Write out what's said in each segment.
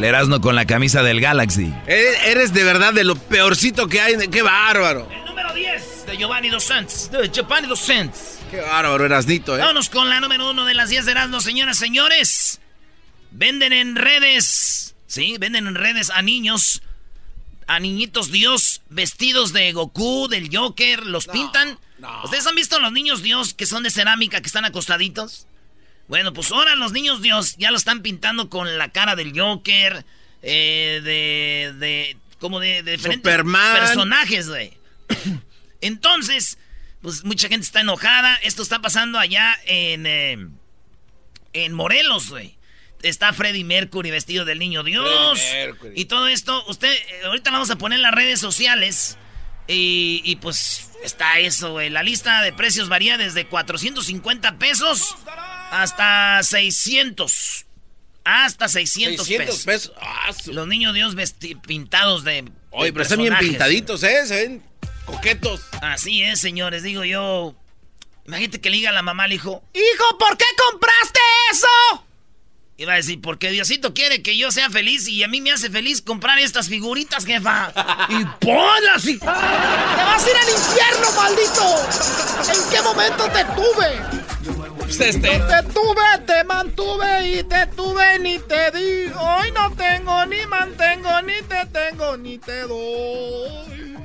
El Erasmo con la camisa del Galaxy. Eres, eres de verdad de lo peorcito que hay. ¡Qué bárbaro! El número 10 de Giovanni Dos Santos. De Giovanni Dos Santos. ¡Qué bárbaro, Erasnito, eh! Vámonos con la número uno de las 10 de Erasmo, señoras y señores. Venden en redes, sí, venden en redes a niños, a niñitos Dios vestidos de Goku, del Joker, los pintan. ¿Ustedes han visto los niños Dios que son de cerámica, que están acostaditos? Bueno, pues ahora los niños Dios ya lo están pintando con la cara del Joker, eh, de, de, como de, de diferentes Superman. personajes, güey. Entonces, pues mucha gente está enojada. Esto está pasando allá en, eh, en Morelos, güey. Está Freddie Mercury vestido del niño Dios. Y todo esto, usted, eh, ahorita vamos a poner en las redes sociales. Y, y pues está eso, güey. La lista de precios varía desde 450 pesos hasta 600. Hasta 600, 600 pesos. pesos. Ah, su- Los niños Dios vesti- pintados de. Oye, de pero están bien pintaditos, ¿eh? Se ven coquetos. Así es, señores, digo yo. Imagínate que le diga a la mamá al hijo, Hijo, ¿por qué compraste eso? Y va a decir, porque Diosito quiere que yo sea feliz y a mí me hace feliz comprar estas figuritas, jefa. y ponlas y... ¡Te vas a ir al infierno, maldito! ¿En qué momento te tuve? Este. Te tuve, te mantuve y te tuve ni te di. Hoy no tengo, ni mantengo, ni te tengo, ni te doy.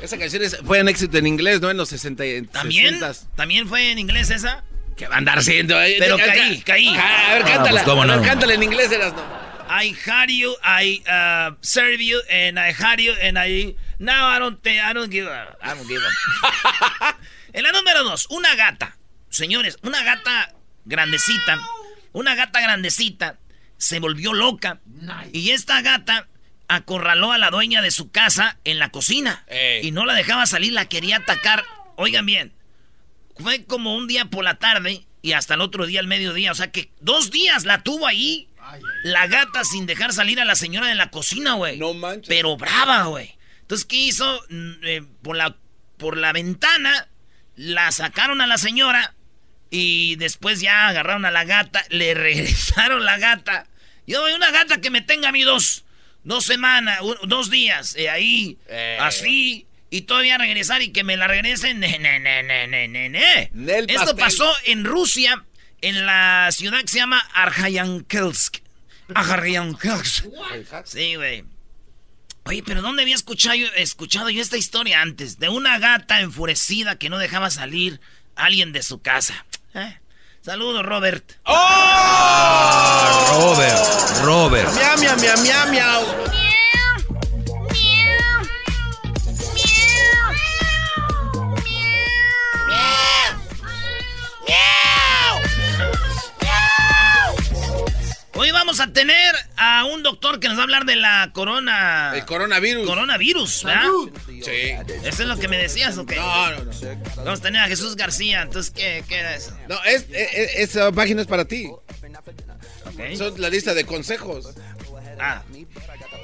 Esa canción es- fue un éxito en inglés, ¿no? En los 60 y- ¿También? 60s. ¿También fue en inglés esa? ¿Qué va a andar siendo? eh? Pero Ca- caí, caí. ca- A ver, Ah, cántala. pues, ¿cómo A ver, no? cántala en inglés, eras no. I had you, I uh, serve you, and I had you, and I... Now I don't, I don't give a... I don't give a... en la número dos, una gata. Señores, una gata grandecita, una gata grandecita se volvió loca. Y esta gata acorraló a la dueña de su casa en la cocina. Ey. Y no la dejaba salir, la quería atacar. Oigan bien, fue como un día por la tarde y hasta el otro día al mediodía. O sea que dos días la tuvo ahí. La gata sin dejar salir a la señora de la cocina, güey. No manches. Pero brava, güey. Entonces, ¿qué hizo? Mm, eh, por, la, por la ventana la sacaron a la señora y después ya agarraron a la gata, le regresaron la gata. Yo, una gata que me tenga a mí dos, dos semanas, un- dos días, eh, ahí, Eh. así, y todavía regresar y que me la regresen. Ne, ne, ne, Esto pasó en Rusia, en la ciudad que se llama Arjayankelsk. Arjayankelsk. Sí, güey. Oye, pero ¿dónde había escuchado escuchado yo esta historia antes? De una gata enfurecida que no dejaba salir a alguien de su casa. ¿Eh? Saludos, Robert. ¡Oh! Robert, Robert. Miau, miau, miau, miau, miau. Hoy vamos a tener a un doctor que nos va a hablar de la corona. El coronavirus. Coronavirus, ¿verdad? Sí. ¿Eso es lo que me decías o qué? No, no, no. Vamos a tener a Jesús García, entonces, ¿qué, qué era eso? No, es, es- esa página es para ti. Ok. Son la lista de consejos. Ah.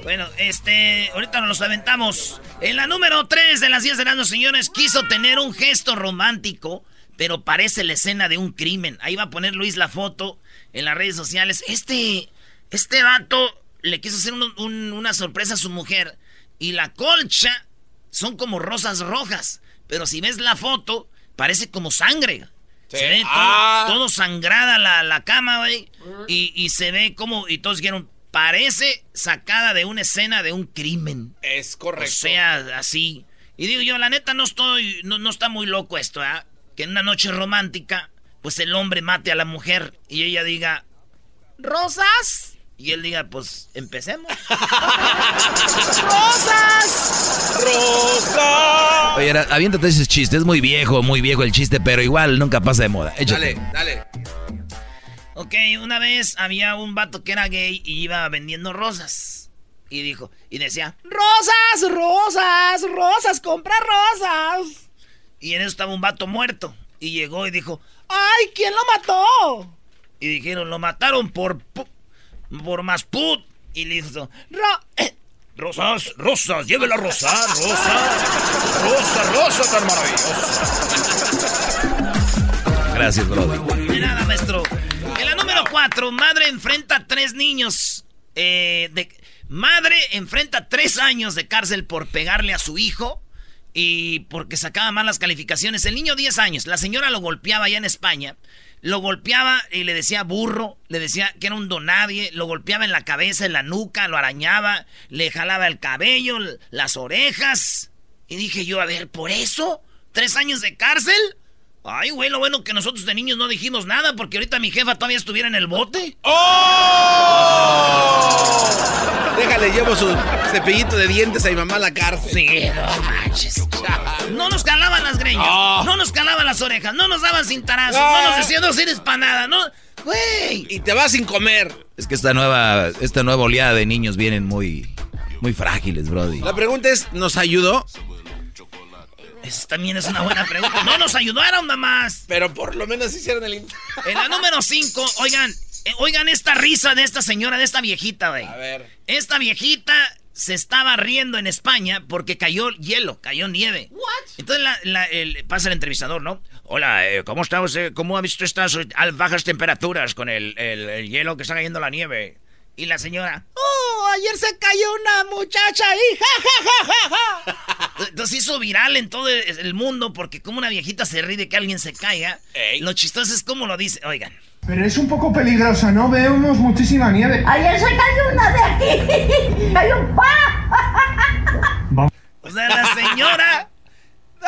Bueno, este, ahorita nos los aventamos. En la número 3 de las 10 de los señores, quiso tener un gesto romántico, pero parece la escena de un crimen. Ahí va a poner Luis la foto en las redes sociales. Este, este vato le quiso hacer un- un- una sorpresa a su mujer y la colcha son como rosas rojas. Pero si ves la foto, parece como sangre. Sí. Se ve todo, Ah. todo sangrada la, la cama, güey. Y, y se ve como, y todos dijeron, parece sacada de una escena de un crimen. Es O correcto. sea, así. Y digo yo, la neta no estoy, no, no está muy loco esto, ¿ah? Que en una noche romántica, pues el hombre mate a la mujer y ella diga, ¿rosas? Y él diga, pues, empecemos. ¡Rosas! ¡Rosa! Oye, era- aviéntate ese chiste. Es muy viejo, muy viejo el chiste, pero igual nunca pasa de moda. Échate. Dale, dale. Ok, una vez había un vato que era gay y iba vendiendo rosas. Y dijo, y decía, Rosas, rosas, rosas, compra rosas. y en eso estaba un vato muerto. Y llegó y dijo, ¡Ay, quién lo mató! y dijeron, lo mataron por, por más put. Y le hizo, Ro- rosas, rosas, llévela rosa, rosa, rosa, rosa tan maravillosa. Gracias, Brody. De nada, maestro. En la número 4, madre enfrenta a tres niños. eh, de, madre enfrenta tres años de cárcel por pegarle a su hijo y porque sacaba malas calificaciones. El niño 10 años, la señora lo golpeaba allá en España. Lo golpeaba y le decía burro, le decía que era un donadie, lo golpeaba en la cabeza, en la nuca, lo arañaba, le jalaba el cabello, las orejas. Y dije yo, a ver, ¿por eso? ¿Tres años de cárcel? Ay, güey, lo bueno que nosotros de niños no dijimos nada porque ahorita mi jefa todavía estuviera en el bote. ¡Oh! Déjale, llevo su cepillito de dientes a mi mamá a la cárcel. Sí, no manches. No nos calaban las greñas, No. no nos calaban las orejas, no nos daban cintarazos, No. no nos decían no eres para nada, no. Güey. Y te vas sin comer. Es que esta nueva, esta nueva oleada de niños vienen muy, muy frágiles, Brody. La pregunta es, ¿nos ayudó? Esa también es una buena pregunta. No nos ayudaron nada más. Pero por lo menos hicieron el... En la número 5, oigan, eh, oigan esta risa de esta señora, de esta viejita, güey. A ver. Esta viejita se estaba riendo en España porque cayó hielo, cayó nieve. Entonces la- la- el- pasa el entrevistador, ¿no? Hola, eh, ¿cómo está usted? ¿Cómo ha visto estas bajas temperaturas con el, el- el hielo que está cayendo la nieve? Y la señora, ¡Oh! Ayer se cayó una muchacha ahí. ¡Ja, ja, ja, ja, ja! Entonces hizo viral en todo el mundo porque como una viejita se ríe de que alguien se caiga. Ey. Lo chistoso es cómo lo dice. Oigan. Pero es un poco peligrosa, ¿no? Vemos muchísima nieve. Ayer se cayó una de aquí. Cayó un pa. O sea, la señora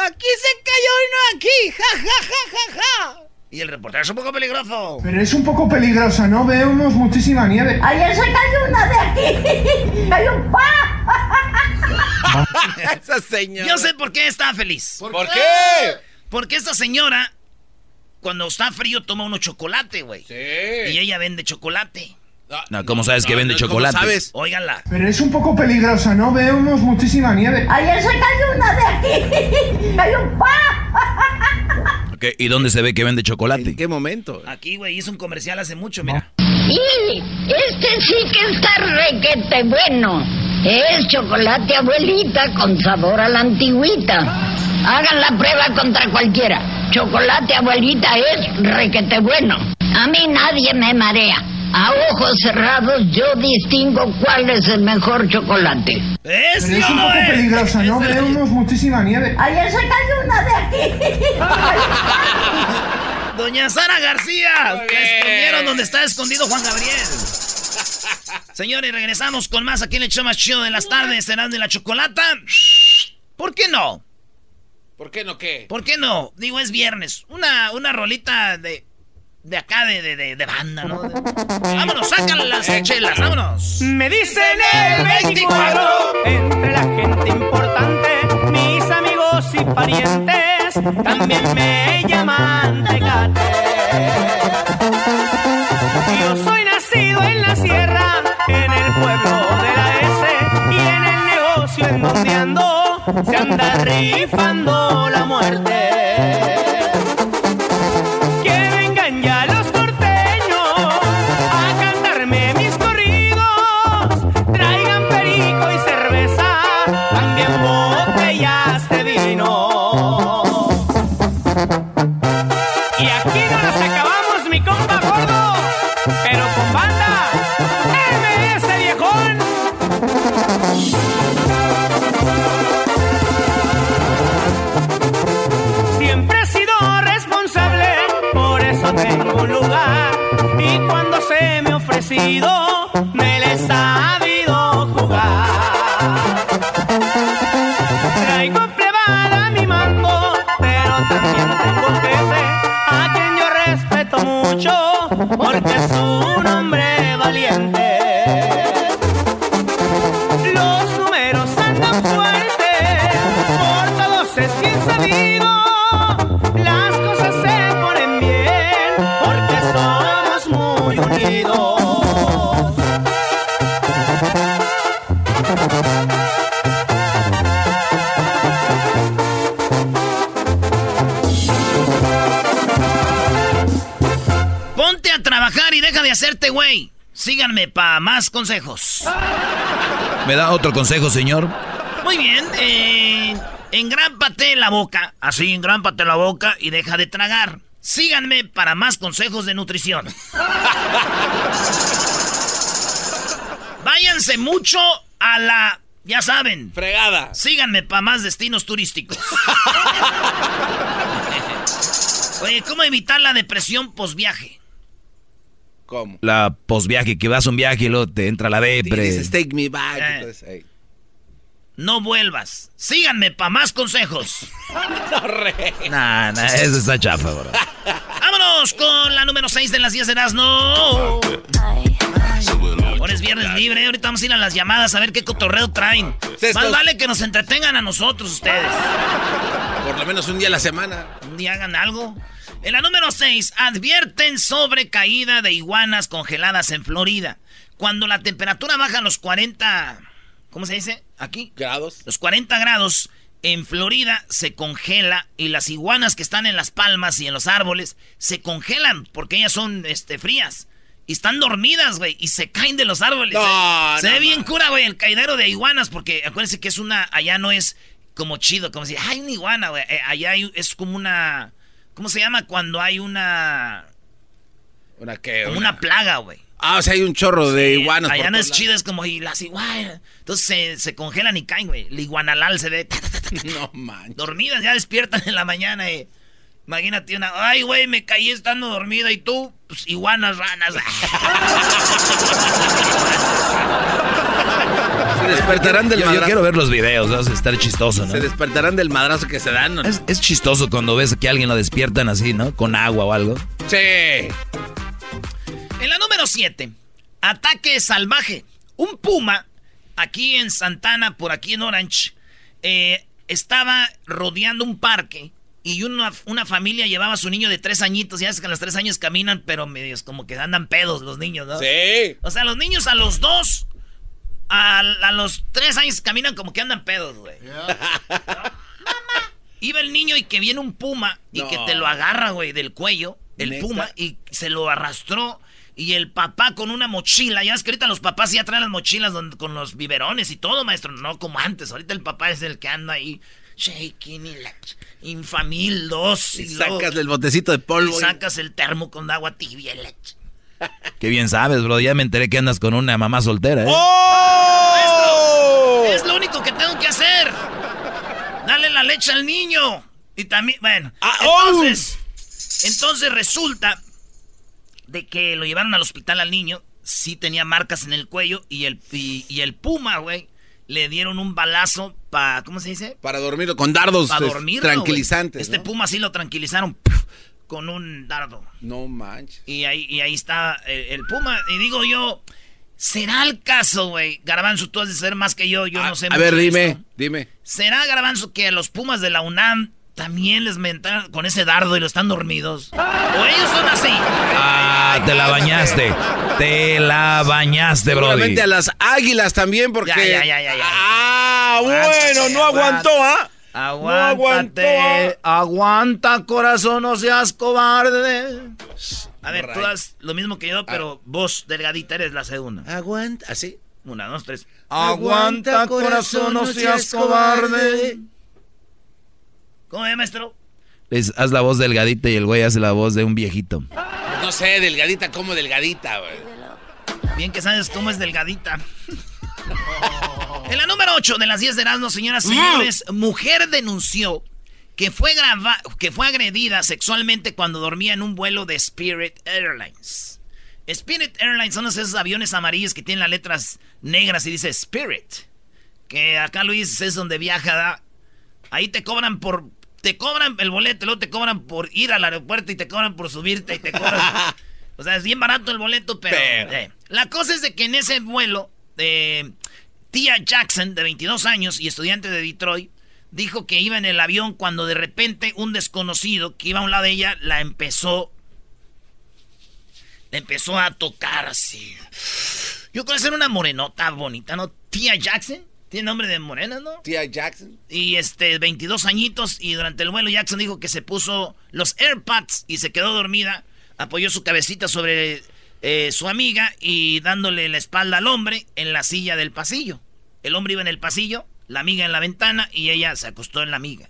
Aquí se cayó uno aquí. ¡Ja, ja, ja, ja, ja! Y el reportero es un poco peligroso. Pero es un poco peligrosa, ¿no? Vemos muchísima nieve. Ayer se cayó una de aquí. Cayó un pa. Esa señora. Yo sé por qué está feliz. ¿Por, qué? Porque esta señora, cuando está frío, toma uno chocolate, güey. Sí. Y ella vende chocolate. No, ¿cómo sabes que vende ¿cómo chocolate? sabes? Óiganla. Pero es un poco peligrosa, ¿no? Vemos muchísima nieve. Ayer se cayó una de aquí. Cayó un pa. Ok, ¿Y dónde se ve que vende chocolate? ¿En qué momento? Aquí, güey, hizo un comercial hace mucho, mira. Y este sí que está requete bueno. Es chocolate abuelita con sabor a la antigüita. Hagan la prueba contra cualquiera. Chocolate abuelita es requete bueno. A mí nadie me marea. A ojos cerrados yo distingo cuál es el mejor chocolate. ¿Es Pero es un poco es? peligrosa, ¿no? Vemos muchísima nieve. Ayer se cayó una de aquí. Doña Sara García. Escondieron donde está escondido Juan Gabriel. Señores, regresamos con más aquí en el show más chido de las tardes, serán de la chocolata. ¿Por qué no? ¿Por qué no qué? ¿Por qué no? Digo, es viernes. Una, una rolita de, de acá, de, de, de, de banda, ¿no? De- vámonos, sacan las chelas, vámonos. Me dicen el 24 entre la gente importante, mis amigos y parientes también me llaman Tecate. Yo soy nacido en la sierra, en el pueblo de la S y en el negocio en donde ando se anda rifando la muerte. Síganme para más consejos. ¿Me da otro consejo, señor? Muy bien, eh, engrámpate la boca, así engrámpate la boca y deja de tragar. Síganme para más consejos de nutrición. Váyanse mucho a la, ya saben. Fregada. Síganme para más destinos turísticos. Oye, ¿cómo evitar la depresión posviaje? ¿Cómo? La posviaje, que vas a un viaje y luego te entra la depre. Dices, take me back. Eh. entonces. No vuelvas. Síganme para más consejos. No, re. Nah, nah, eso está chafa, bro. Vámonos con la número 6 de las 10 de Erasmo. Ahora es viernes libre, ahorita vamos a ir a las llamadas a ver qué cotorreo traen. Más vale que nos entretengan a nosotros ustedes. Por lo menos un día a la semana. Un día hagan algo. En la número 6, advierten sobre caída de iguanas congeladas en Florida. Cuando la temperatura baja a los 40... ¿Cómo se dice? Aquí. Grados. Los 40 grados en Florida se congela y las iguanas que están en las palmas y en los árboles se congelan porque ellas son este, frías. Y están dormidas, güey, y se caen de los árboles. No, se se no ve bien cura, güey, el caidero de iguanas porque acuérdense que es una... Allá no es como chido, como si... Hay una iguana, güey. eh, allá hay- es como una... ¿Cómo se llama cuando hay una... ¿Una qué? Como una plaga, güey. Ah, o sea, hay un chorro de Sí, iguanas. Allá por no es chido, es como y las iguanas. Entonces se, se congelan y caen, güey. El iguanalal se ve ta, ta, ta. No manches. dormidas, ya despiertan en la mañana. eh. Imagínate una, ay, güey, me caí estando dormida y tú, pues iguanas, ranas. Se despertarán del Yo, yo madrazo. quiero ver los videos, va a estar chistoso, ¿no? Se despertarán del madrazo que se dan. ¿no? Es, es chistoso cuando ves que a alguien lo despiertan así, ¿no? Con agua o algo. Sí. En la número 7, ataque salvaje. Un puma, aquí en Santana, por aquí en Orange, eh, estaba rodeando un parque y una, una familia llevaba a su niño de tres añitos. Ya sabes que a los tres años caminan, pero medios como que andan pedos los niños, ¿no? Sí. O sea, los niños a los dos, a, a los tres años caminan como que andan pedos, güey. Iba el niño y que viene un puma y No. que te lo agarra, güey, del cuello, el ¿Neta? puma, y se lo arrastró. Y el papá con una mochila, ya es que ahorita los papás ya traen las mochilas donde- con los biberones y todo, maestro, no como antes. Ahorita el papá es el que anda ahí shaking y la infamil dos. Y Y, luego- sacas del botecito de polvo. y y- sacas el termo con agua tibia y la ch- Qué bien sabes, bro. Ya me enteré que andas con una mamá soltera, ¿eh? ¡Oh! Es lo único que tengo que hacer. Dale la leche al niño. Y también, bueno. Ah, oh. entonces, entonces resulta de que lo llevaron al hospital al niño. sí tenía marcas en el cuello y el, y, y el puma, güey, le dieron un balazo para, ¿cómo se dice? Para dormirlo con dardos Para pues, dormirlo, tranquilizantes. Este ¿no? puma sí lo tranquilizaron con un dardo. No manches. Y ahí, y ahí está el, el puma. Y digo yo, ¿será el caso, güey? Garbanzo, tú has de ser más que yo, yo no sé A ver, dime, esto. dime. ¿Será, Garbanzo, que a los pumas de la UNAM también les mentaron con ese dardo y lo están dormidos? ¿O ellos son así? Ah, te la bañaste. Te la bañaste, Brody. Seguramente a las águilas también, porque. Ya, ya, ya, ya, ya. Ah, bueno, no aguantó, ¿ah? Aguántate, aguanta, corazón, no seas cobarde. A ver, tú haz lo mismo que yo, pero vos, delgadita, eres la segunda. Aguanta, así. Una, dos, tres. Aguanta, corazón, no seas cobarde. ¿Cómo es, maestro? Es- haz la voz delgadita y el güey hace la voz de un viejito. No sé, delgadita como delgadita, güey. Bien que sabes cómo es delgadita. en la número 8 de las 10 de Erasmo, señoras y señores, mujer denunció que fue, grava- que fue agredida sexualmente cuando dormía en un vuelo de Spirit Airlines. Spirit Airlines son esos aviones amarillos que tienen las letras negras y dice Spirit. Que acá Luis es donde viaja. ¿da? Ahí te cobran por. Te cobran el boleto, luego te cobran por ir al aeropuerto y te cobran por subirte y te cobran. o sea, es bien barato el boleto, pero. Pero. eh, La cosa es de que en ese vuelo, eh, Tia Jackson, de 22 años y estudiante de Detroit, dijo que iba en el avión cuando de repente un desconocido que iba a un lado de ella la empezó. La empezó a tocar así. Yo creo que ser una morenota bonita, ¿no? Tia Jackson. Tiene nombre de morena, ¿no? Tía Jackson. Y este, 22 añitos. Y durante el vuelo, Jackson dijo que se puso los AirPods y se quedó dormida. Apoyó su cabecita sobre eh, su amiga y dándole la espalda al hombre en la silla del pasillo. El hombre iba en el pasillo, la amiga en la ventana y ella se acostó en la amiga.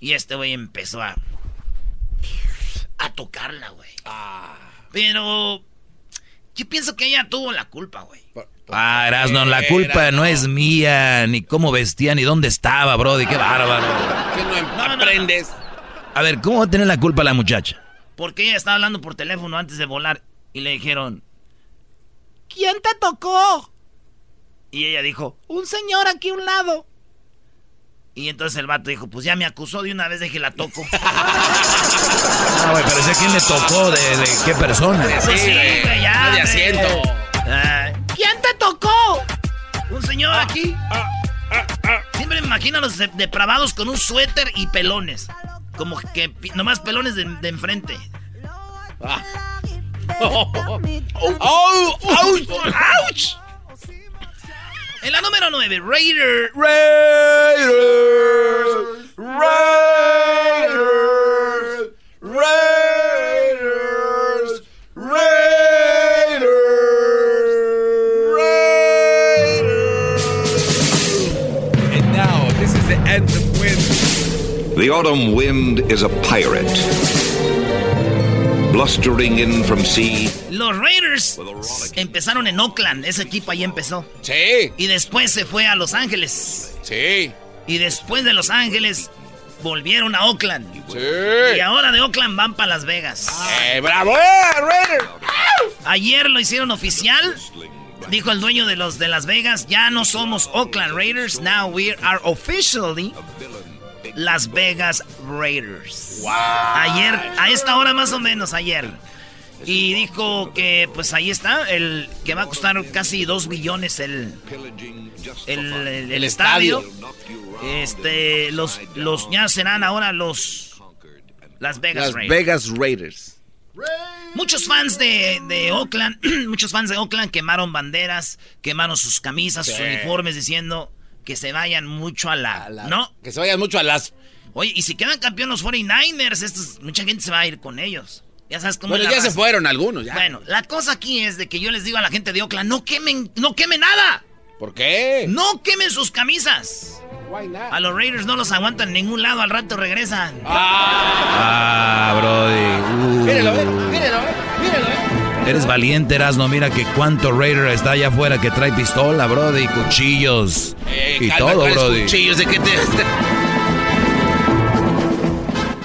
Y este güey empezó a. a tocarla, güey. Pero. Yo pienso que ella tuvo la culpa, güey. Ah, Erasno, la culpa no es mía, ni cómo vestía, ni dónde estaba, Brody. Qué bárbaro. ¿Qué no, aprendes? A ver, ¿cómo va a tener la culpa la muchacha? Porque ella estaba hablando por teléfono antes de volar y le dijeron, ¿quién te tocó? Y ella dijo, un señor aquí a un lado. Y entonces el vato dijo, pues ya me acusó de una vez de que la toco. Ah, güey, pero sé quién le tocó, de, de qué persona. Pues sí, güey, ya, No de asiento. Ah, ¿Quién te tocó? Un señor aquí. Siempre me imagino a los de- depravados con un suéter y pelones. Como que nomás pelones de, de enfrente. ¡Oh! ¡Ouch! ¡Ouch! En la número 9, Raider. Raiders, Raiders, Raiders, Raiders. And now this is the anthem wind. The autumn wind is a pirate. Blustering in from sea. Los Raiders empezaron en Oakland. Ese equipo ahí empezó. Sí, Y después se fue a Los Ángeles. sí, Y después de Los Ángeles volvieron a Oakland. sí. Y ahora de Oakland van para Las Vegas. Eh, ¡Bravo, Raiders! Ayer lo hicieron oficial. Dijo el dueño de los de Las Vegas, ya no somos Oakland Raiders, now we are officially Las Vegas Raiders. Ayer, a esta hora más o menos ayer. Y dijo que pues ahí está, el que va a costar casi 2 billones el, el, el- el estadio. Este, los, los ya serán ahora los Las Vegas Las Raiders. Vegas Raiders. Muchos fans de, de Oakland, muchos fans de Oakland quemaron banderas, quemaron sus camisas, sus uniformes diciendo que se vayan mucho a la, ¿no? Que se vayan mucho a las. Oye, y si quedan campeones los 49ers, estos, mucha gente se va a ir con ellos. Ya sabes cómo Bueno, ya se fueron algunos, ya. Bueno, la cosa aquí es de que yo les digo a la gente de Oakland, no quemen, no quemen nada. ¿Por qué? No quemen sus camisas. Why not? A los Raiders no los aguantan en ningún lado, al rato regresan. Ah, Brody. Uh. Míralo, eh, míralo, eh, míralo, eh. Eres valiente, Erasno. Mira que cuánto Raider está allá afuera que trae pistola, Brody, cuchillos. Eh, y calma, todo, ¿cuáles Brody. cuchillos de qué te...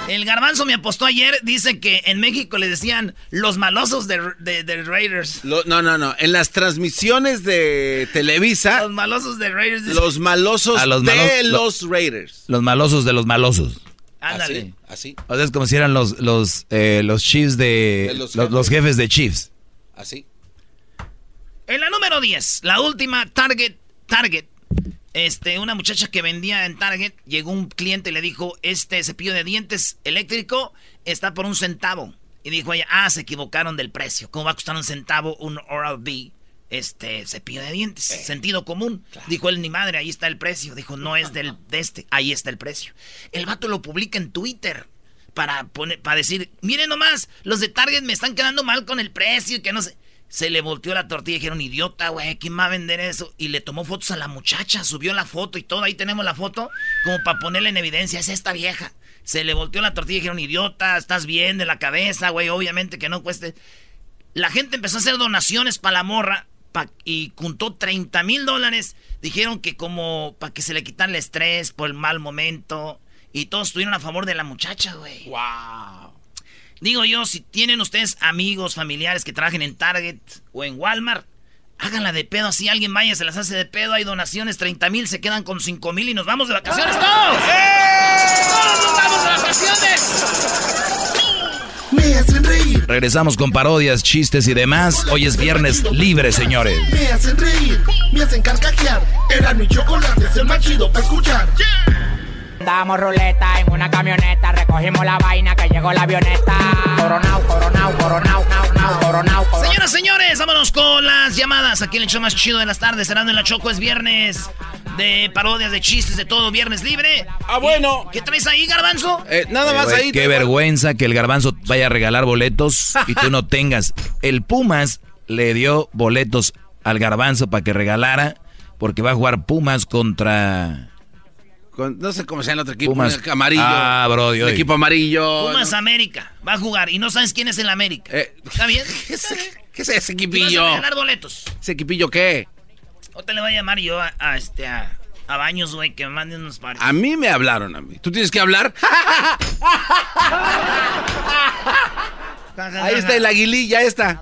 El garbanzo me apostó ayer, dice que en México le decían los malosos de, de- de Raiders. Lo- no, no, no. En las transmisiones de Televisa, Los malosos de Raiders. los malosos A los de malos- los Raiders. Los malosos de los malosos. Ándale. Así, O sea, es como si eran los, los, eh, los Chiefs de... De los los, los jefes de Chiefs. así. En la número 10, la última Target, Target. Este, una muchacha que vendía en Target, llegó un cliente y le dijo, este cepillo de dientes eléctrico está por un centavo. Y dijo ella, ah, se equivocaron del precio. ¿Cómo va a costar un centavo un Oral-B? Este, cepillo de dientes, sentido común. Dijo él, ni madre, ahí está el precio. Dijo, no es del, de este, ahí está el precio. El vato lo publica en Twitter para, poner, para decir, miren nomás, los de Target me están quedando mal con el precio y que no sé. Se le volteó la tortilla y dijeron, idiota, güey, ¿quién va a vender eso? Y le tomó fotos a la muchacha, subió la foto y todo, ahí tenemos la foto, como para ponerla en evidencia, es esta vieja. Se le volteó la tortilla y dijeron, idiota, estás bien de la cabeza, güey, obviamente que no cueste. La gente empezó a hacer donaciones para la morra pa- y juntó 30 mil dólares. Dijeron que como para que se le quitara el estrés por el mal momento. Y todos estuvieron a favor de la muchacha, güey. Wow. Digo yo, si tienen ustedes amigos, familiares que trabajen en Target o en Walmart, háganla de pedo. Así alguien vaya, se las hace de pedo. Hay donaciones, 30 mil, se quedan con 5 mil y nos vamos de vacaciones todos. ¡Todos nos vamos de vacaciones! Me hacen reír, Regresamos con parodias, chistes y demás. Hoy es viernes libre, señores. me hacen reír, me hacen carcajear. Era mi chocolate, es el más chido para escuchar. Damos ruleta en una camioneta, recogimos la vaina que llegó la avioneta. Coronao, coronao, coronao, nao, nao, coronao, coronao. Señoras, señores, vámonos con las llamadas. Aquí en el show más chido de las tardes, cerrando en la Choco, es viernes de parodias, de chistes, de todo, viernes libre. Ah, bueno. ¿Qué traes ahí, Garbanzo? Eh, nada más Güey, ahí. Qué vergüenza que el garbanzo vaya a regalar boletos y tú no tengas. El Pumas le dio boletos al garbanzo para que regalara porque va a jugar Pumas contra Con- no sé cómo se llama el otro equipo. Pumas. un amarillo. Ah, bro, Un oye. equipo amarillo. Pumas América. Va a jugar y no sabes quién es el América. Eh, ¿Está bien? ¿Qué es, qué es ese Y vas a equipillo? regalar boletos. ¿Ese equipillo qué? O te le voy a llamar yo a, a este a, a Baños, güey, que me manden unos pares. A mí me hablaron a mí. ¿Tú tienes que hablar? Ahí está el aguililla esta.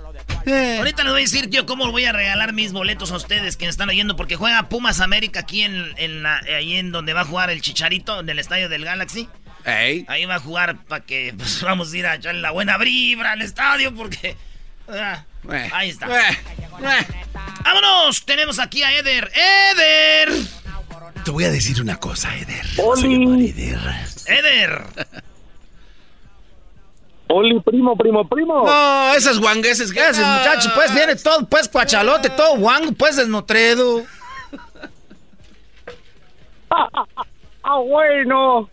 Ahorita les voy a decir yo cómo voy a regalar mis boletos a ustedes que me están oyendo porque juega Pumas América aquí en, en la- ahí en donde va a jugar el Chicharito en el estadio del Galaxy. Ey. Ahí va a jugar para que pues, vamos a ir a echarle la buena vibra al estadio porque ah, Eh, ahí está. eh, eh. Vámonos, tenemos aquí a Eder. Eder. Te voy a decir una cosa, Eder. Eder. Oli, primo, primo, primo. No, esas guangueses que Ese muchacho, pues, viene todo, pues, cuachalote, todo guango, pues, desnutrido. Ah, bueno.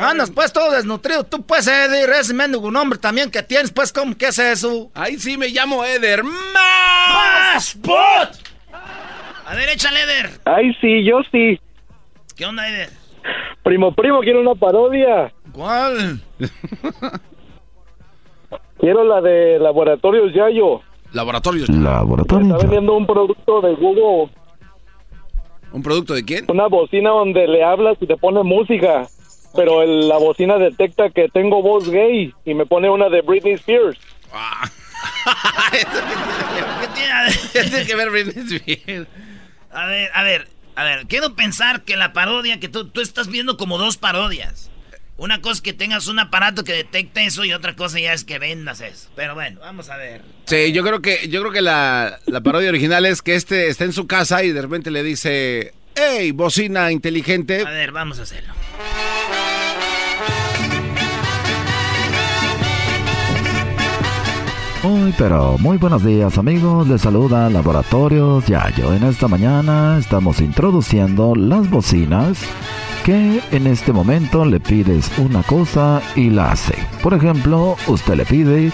Andas, pues, todo desnutrido. Tú, pues, Edir, ese mendigo nombre también que tienes, pues, ¿cómo que es eso? Ahí sí me llamo Eder. ¡Más! A ver, échale, Eder. Ay, sí, yo sí. ¿Qué onda, Eder? Primo, primo, quiero una parodia. ¿Cuál? Quiero la de Laboratorios Yayo. Laboratorios. Está vendiendo un producto de Google, ¿Un producto de quién? una bocina donde le hablas y te pone música. Pero el- la bocina detecta que tengo voz gay y me pone una de Britney Spears. ¿Qué tiene? A ver, Tiene que ver Britney Spears. a ver, a ver, a ver, quiero pensar que la parodia, que tú, tú estás viendo como dos parodias. Una cosa es que tengas un aparato que detecte eso y otra cosa ya es que vendas eso. Pero bueno, vamos a ver. Sí, yo creo que, yo creo que la, la parodia original es que este está en su casa y de repente le dice, hey, bocina inteligente. A ver, vamos a hacerlo. Muy pero muy buenos días amigos, les saluda Laboratorios Yayo. En esta mañana estamos introduciendo las bocinas que en este momento le pides una cosa y la hace. Por ejemplo, usted le pide,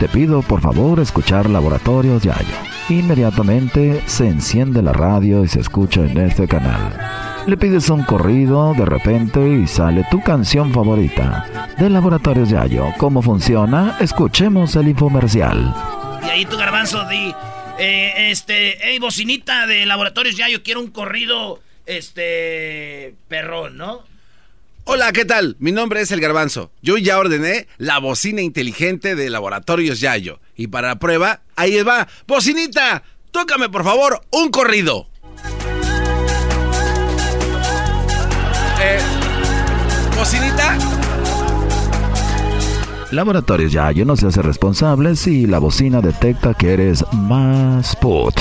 te pido por favor escuchar Laboratorios Yayo. Inmediatamente se enciende la radio y se escucha en este canal. Le pides un corrido de repente y sale tu canción favorita de Laboratorios Yayo. ¿Cómo funciona? Escuchemos el infomercial. Y ahí tu garbanzo di, eh, este, hey, bocinita de laboratorios ya, yo quiero un corrido, este, perrón, ¿no? Hola, ¿qué tal? Mi nombre es El Garbanzo. Yo ya ordené la bocina inteligente de Laboratorios Yayo. Y para la prueba, ahí va. ¡Bocinita! Tócame, por favor, un corrido. Eh, ¿Bocinita? Laboratorios Yayo no se hace responsable si la bocina detecta que eres más put.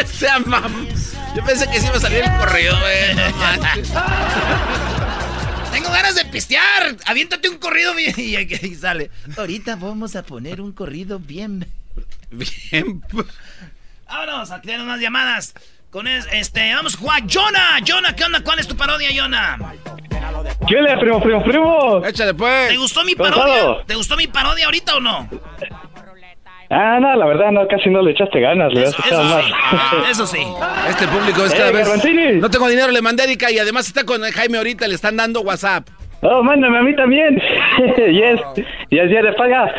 Ese mam... Yo pensé que sí iba a salir el corrido. Tengo ganas de pistear. Aviéntate un corrido bien. Y ahí sale. Ahorita vamos a poner un corrido bien. Bien. Vámonos, aquí tenemos más llamadas. Con es- este, vamos a jugar. Jonah, Jonah, ¿qué onda? ¿Cuál es tu parodia, Jonah? ¿Qué le, primo, primo, primo? Échale, pues. ¿Te gustó mi parodia? ¿Te gustó mi parodia ahorita o no? Ah, no, la verdad, no, casi no le echaste ganas, le has echado más. Eso sí. Este público es Eh, cada vez. Garbanzini. No tengo dinero, le mandé a Erika y además está con Jaime ahorita, le están dando WhatsApp. Oh, mándame a mí también. yes, yes, ya le paga.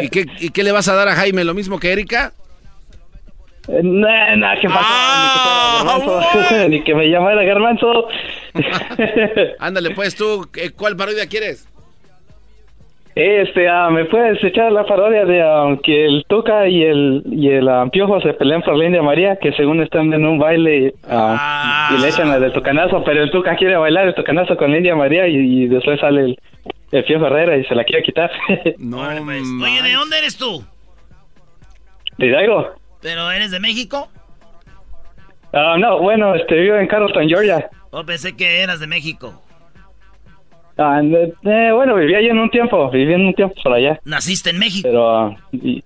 ¿Y qué, ¿Y qué le vas a dar a Jaime? ¿Lo mismo que Erika? No, no, ¿qué pasó? Ah, Ni que fuera Garbanzo, Ni que me llamara Garbanzo. Ándale, pues tú, ¿qué- ¿cuál parodia quieres? Este, ah, ¿me puedes echar la parodia de ah, que el Tuca y el y el ah, Piojo se pelean por la India María, que según están en un baile ah, y le echan la del Tucanazo, pero el Tuca quiere bailar el Tucanazo con la India María y, y después sale el, el Piojo Herrera y se la quiere quitar. No, Oye, ¿de dónde eres tú? ¿De Hidalgo? ¿Pero eres de México? Ah, no, bueno, este, vivo en Carrollton, Georgia. O pensé que eras de México. Eh, eh, bueno, viví allí en un tiempo, viví en un tiempo por allá. ¿Naciste en México? Pero, ah, y-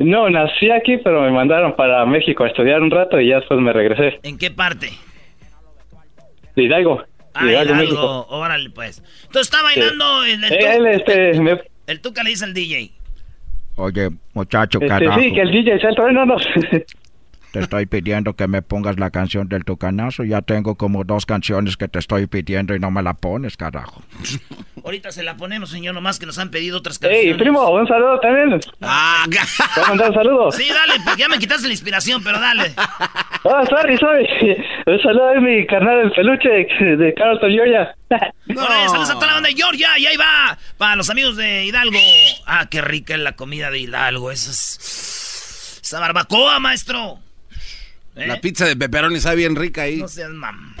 no, nací aquí, pero me mandaron para México a estudiar un rato y ya después me regresé. ¿En qué parte? De Hidalgo. Ah, Hidalgo, Hidalgo. México. Órale, pues. Entonces está bailando el, el, Eh, tu- él, este, me- el Tuca le dice al DJ. Oye, muchacho, este, carajo. sí, que el DJ salta, no, no. Te estoy pidiendo que me pongas la canción del tucanazo. Ya tengo como dos canciones que te estoy pidiendo y no me la pones, carajo. Ahorita se la ponemos, señor, nomás que nos han pedido otras Ey, canciones. primo, un saludo también. Ah, ¿Te voy a mandar un saludo? Sí, dale, porque ya me quitaste la inspiración, pero dale. Oh, sorry, sorry. Un saludo a mi carnal del peluche de Carlton, Georgia. Órale, saludos a toda la banda de Georgia, y ahí va. Para los amigos de Hidalgo. Ah, qué rica es la comida de Hidalgo. Esa es... Esa barbacoa, maestro. ¿Eh? La pizza de pepperoni sabe bien rica ahí. No seas mam.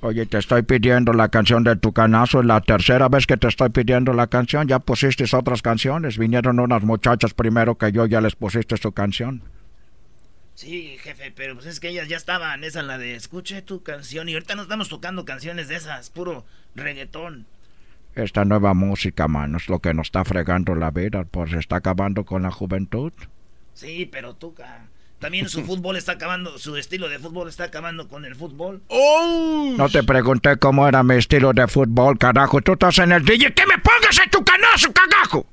Oye, te estoy pidiendo la canción del tucanazo. Es la tercera vez que te estoy pidiendo la canción. Ya pusiste otras canciones. Vinieron unas muchachas primero que yo, ya les pusiste su canción. Sí, jefe, pero pues es que ellas ya estaban. Esa la de escuche tu canción. Y ahorita no estamos tocando canciones de esas, puro reggaetón. Esta nueva música, mano, es lo que nos está fregando la vida. Pues se está acabando con la juventud. Sí, pero Tuca. También su fútbol está acabando, su estilo de fútbol está acabando con el fútbol. ¡Oh! No te pregunté cómo era mi estilo de fútbol, carajo. Tú estás en el DJ. ¡Que me pongas en tu canazo, cagajo!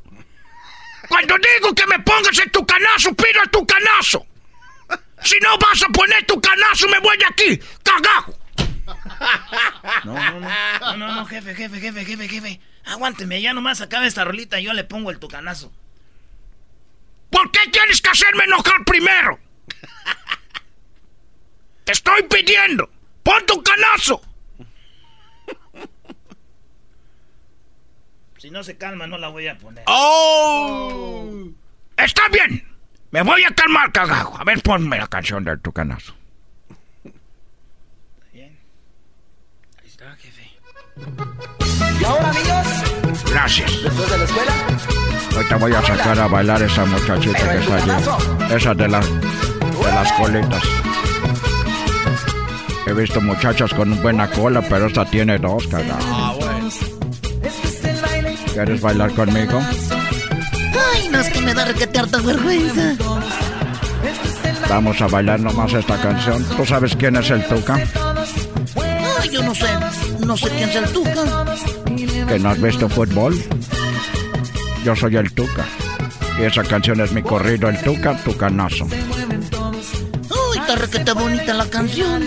Cuando digo que me pongas en tu canazo, pido tu canazo. Si no vas a poner tu canazo, me voy de aquí, cagajo. No, no, no. No, no, no, jefe, jefe, jefe, jefe, jefe. Aguánteme, ya nomás acabe esta rolita y yo le pongo el tucanazo. ¿Por qué tienes que hacerme enojar primero? Te estoy pidiendo. Pon tu canazo. Si no se calma, no la voy a poner. ¡Oh! Está bien. Me voy a calmar, cagajo. A ver, ponme la canción del tucanazo. Ahí está, jefe. Y ahora, amigos, Gracias. después de la escuela, Ahorita voy a sacar a bailar esa muchachita que está allí. Esa de las, de las colitas. He visto muchachas con buena cola, pero esta tiene dos, cagajo. Ah, bueno. ¿Quieres bailar conmigo? Ay, no, es que me da requete harta vergüenza. Vamos a bailar nomás esta canción. ¿Tú sabes quién es el Tuca? Ay, yo no sé, no sé quién es el Tuca. ¿Que no has visto fútbol? Yo soy el Tuca. Y esa canción es mi corrido, el Tuca, Tucanazo. Está requete bonita la canción.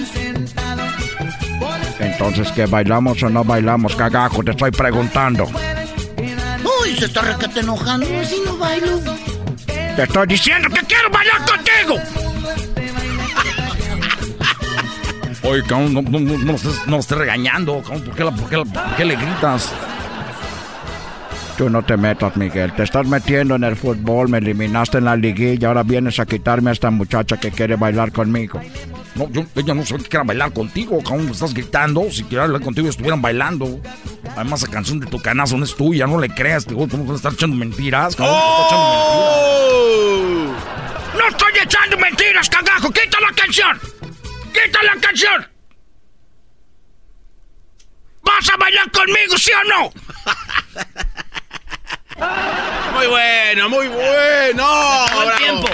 Entonces, ¿qué bailamos o no bailamos, cagajo? Te estoy preguntando. Uy, se está requete enojando, así no bailo. Te estoy diciendo que quiero bailar contigo. Oye, cabrón, no, no, no, no, lo estés, no lo estés regañando, cabrón. ¿Por qué, la- por qué la- por qué le gritas? Tú no te metas, Miguel. Te estás metiendo en el fútbol, me eliminaste en la liguilla, ahora vienes a quitarme a esta muchacha que quiere bailar conmigo. No, yo, ella no sabe que quiera bailar contigo, cabrón. Me estás gritando. Si quiera bailar contigo, estuvieran bailando. Además, la canción de tu canazo no es tuya, no le creas. Te voy a estar echando mentiras, cabrón. echando mentiras. ¡No estoy echando mentiras, cagajo! ¡Quita la canción! ¡Quita la canción! ¿Vas a bailar conmigo, sí o no? Muy bueno, muy bueno. Bravo. tiempo.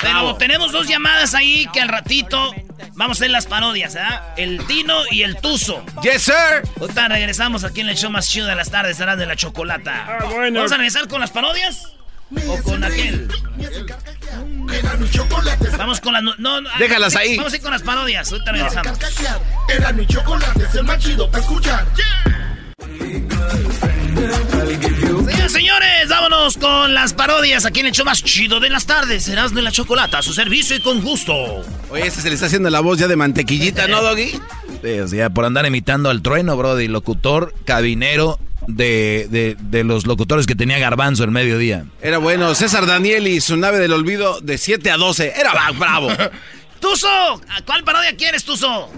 Pero Bravo. tenemos dos llamadas ahí que al ratito vamos a hacer las parodias, ¿ah? El Tino y el Tuzo. Yes, sir. Ahorita regresamos aquí en el show más chido de las tardes, será de la chocolata. ¿Vamos a regresar con las parodias? ¿O con aquel? Vamos con las... No, no, Déjalas ahí. Vamos a ir con las parodias, ahorita regresamos. Era mi chocolate, es el más chido para escuchar. Señores, vámonos con las parodias aquí en el show más chido de las tardes. Serás de la chocolata, a su servicio y con gusto. Oye, este se le está haciendo la voz ya de mantequillita, ¿no, Doggy? Sí, o sea, por andar imitando al trueno, Brody, locutor, cabinero de, de, de los locutores que tenía Garbanzo el mediodía. Era bueno. César Daniel y su nave del olvido de 7 a 12. Era bravo. Tuzo, ¿a ¿cuál parodia quieres, Tuzo?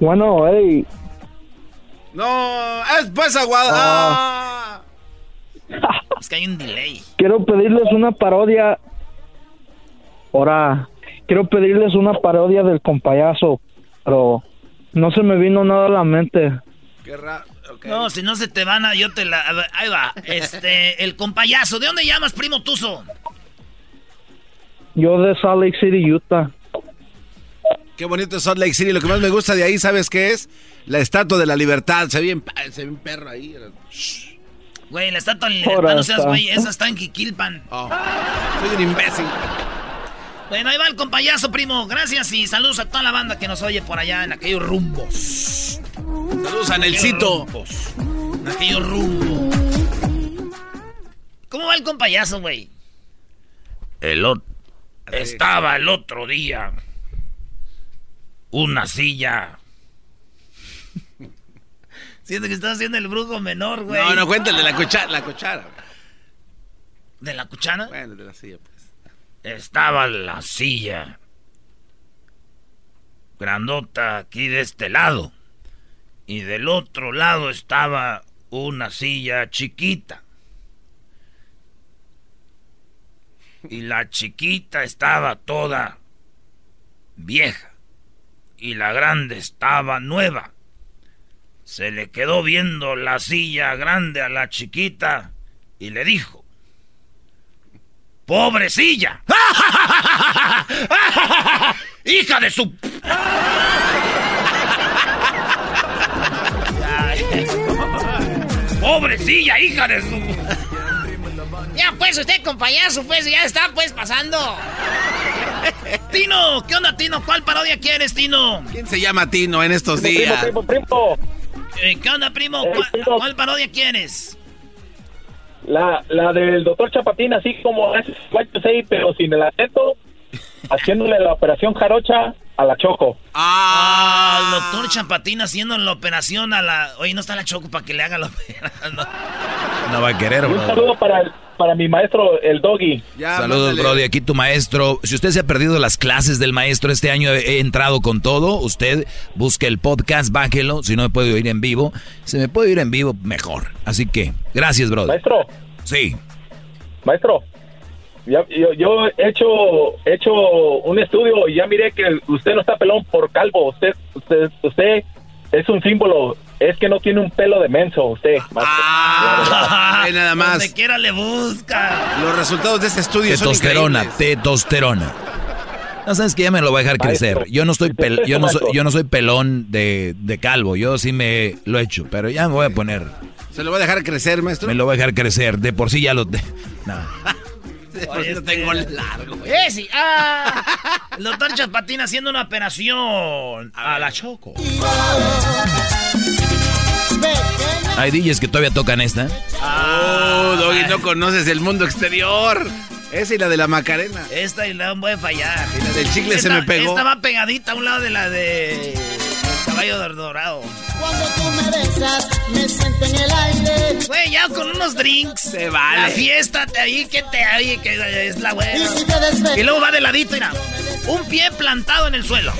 Bueno, hey, No, es pues aguada. Ah. Es que hay un delay. quiero pedirles una parodia. Ahora, quiero pedirles una parodia del compayazo, pero no se me vino nada a la mente. Qué raro. No, si no se te van a... Yo te la... a ver, Ahí va. Este, el compayazo. ¿De dónde llamas, primo Tuzo? Yo de Salt Lake City, Utah. Qué bonito es Salt Lake City. Lo que más me gusta de ahí, ¿sabes qué es? La estatua de la libertad. Se ve bien, pa- se ve un perro ahí. Güey, la estatua de Ahora libertad, no seas güey. Esa está en Jiquilpan. Soy un imbécil. Bueno, ahí va el compayazo, primo. Gracias y saludos a toda la banda que nos oye por allá en aquellos rumbos. Saludos a Nelsito. En aquellos rumbos. ¿Cómo va el compayazo, güey? El ot- Estaba el otro día. Una silla. Siento que estás haciendo el brujo menor, güey. No, no, cuéntale la cuchara. La cuchara. ¿De la cuchara? Bueno, de la silla, pues. Estaba la silla. Grandota aquí de este lado. Y del otro lado estaba una silla chiquita. Y la chiquita estaba toda vieja. Y la grande estaba nueva. Se le quedó viendo la silla grande a la chiquita y le dijo, ¡Pobrecilla! ¡Hija de su... ¡Pobrecilla, hija de su... Ya pues usted con payaso, pues ya está pues pasando. Tino, ¿qué onda, Tino? ¿Cuál parodia quieres, Tino? ¿Quién se llama Tino en estos Primo, días? primo, primo. Eh, ¿Qué onda, primo? Eh, ¿Cuál, primo. cuál parodia quieres? La, la del doctor Chapatín, así como es pero sin el acento, haciéndole la operación jarocha a la Choco. Ah, el doctor Chapatín haciendo la operación a la... Oye, no está la Choco para que le haga la operación. no. No va a querer, Un bro. saludo para, el- para mi maestro, el Doggy. Saludos, Brody. Aquí tu maestro. Si usted se ha perdido las clases del maestro este año, he he entrado con todo. Usted busque el podcast, bájelo. Si no me puede oír en vivo, se me puede oír en vivo, mejor. Así que, gracias, Brody. Maestro, Sí. maestro, ya- yo, yo he hecho, he hecho un estudio y ya miré que usted no está pelón por calvo. Usted, usted, usted es un símbolo. Es que no tiene un pelo de menso, usted. Ah, ve nada más. Donde quiera le busca. Los resultados de este estudio son Testosterona, increíbles. testosterona. No sabes que ya me lo voy a dejar crecer. Maestro, Yo no estoy pel- yo no soy, yo no soy pelón de, de calvo. Yo sí me lo he hecho, pero ya me voy a poner. ¿Se lo va a dejar crecer, maestro? Me lo voy a dejar crecer. De por sí ya lo. de- no. Por eso tengo largo. Eh, sí. Ah, el doctor Chapatín haciendo una operación a la Choco. Hay DJs que todavía tocan esta. Oh, Doggy, no conoces el mundo exterior. Esa y la de la Macarena. Esta y la no puede fallar. Y la del chicle se me pegó. Esta va pegadita a un lado de la de caballo dorado. Cuando tú me besas, me siento en el aire. Güey, ya con unos drinks. Se vale. La fiesta te ahí, que te ahí, que es la buena. Y si te desvelas- Y luego va de ladito, mira. Un pie plantado en el suelo.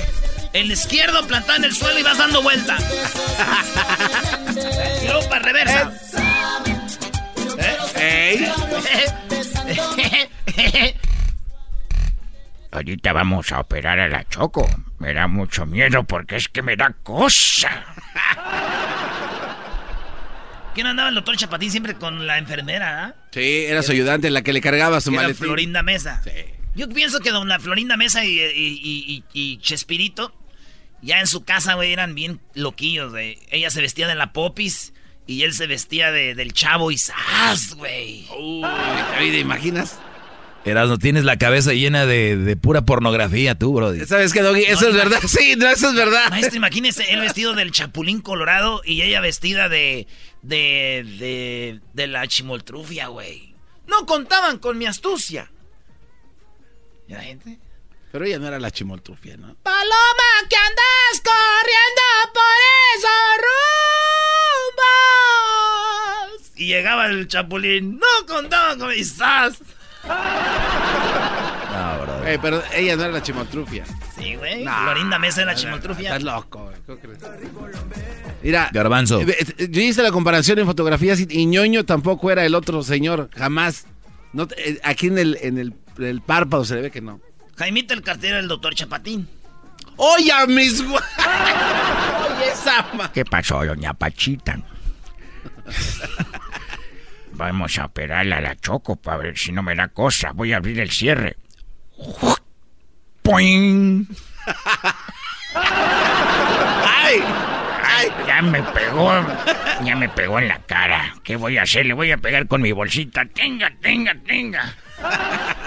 El izquierdo plantado en el suelo y vas dando vuelta. y luego para reversa. ¡Ey! Ahorita vamos a operar a la Choco. Me da mucho miedo porque es que me da cosa. ¿Quién andaba el doctor Chapatín siempre con la enfermera, ah? Sí, era su ayudante la que le cargaba su Era maletín. Florinda Mesa. Yo pienso que don la Florinda Mesa y, y, y- y- y Chespirito, ya en su casa, güey, eran bien loquillos, güey. Ella se vestía de la popis y él se vestía de- del chavo y ¡zas, güey! Uy, ¿te imaginas? Erasno, tienes la cabeza llena de, de pura pornografía tú, Brody. ¿Sabes qué, Doggy? Eso No, es verdad. Sí, no, eso es verdad. Maestro, imagínese él vestido del chapulín colorado y ella vestida de. de. de. de la chimoltrufia, güey. No contaban con mi astucia. ¿Y la gente? Pero ella no era la chimoltrufia, ¿no? Paloma, que andas corriendo por esos rumbos. Y llegaba el chapulín. No contaban con mis sas. Eh, pero ella no era la chimoltrufia. Sí, güey. Nah. Florinda Mesa de la chimoltrufia. Estás loco, güey. ¿Cómo crees? Mira, Garbanzo. eh, eh, yo hice la comparación en fotografías y, y ñoño tampoco era el otro señor, jamás. No, aquí en el, en el, el párpado se le ve que no. Jaimito el cartero del doctor Chapatín. ¡Oye, mis Oye, esa ¿Qué pasó, doña Pachita? Vamos a operarla a la Choco para ver si no me da cosa. Voy a abrir el cierre. ¡Poing! ¡Ay! ¡Ay! Ya me pegó. Ya me pegó en la cara. ¿Qué voy a hacer? Le voy a pegar con mi bolsita. Tenga, tenga, tenga.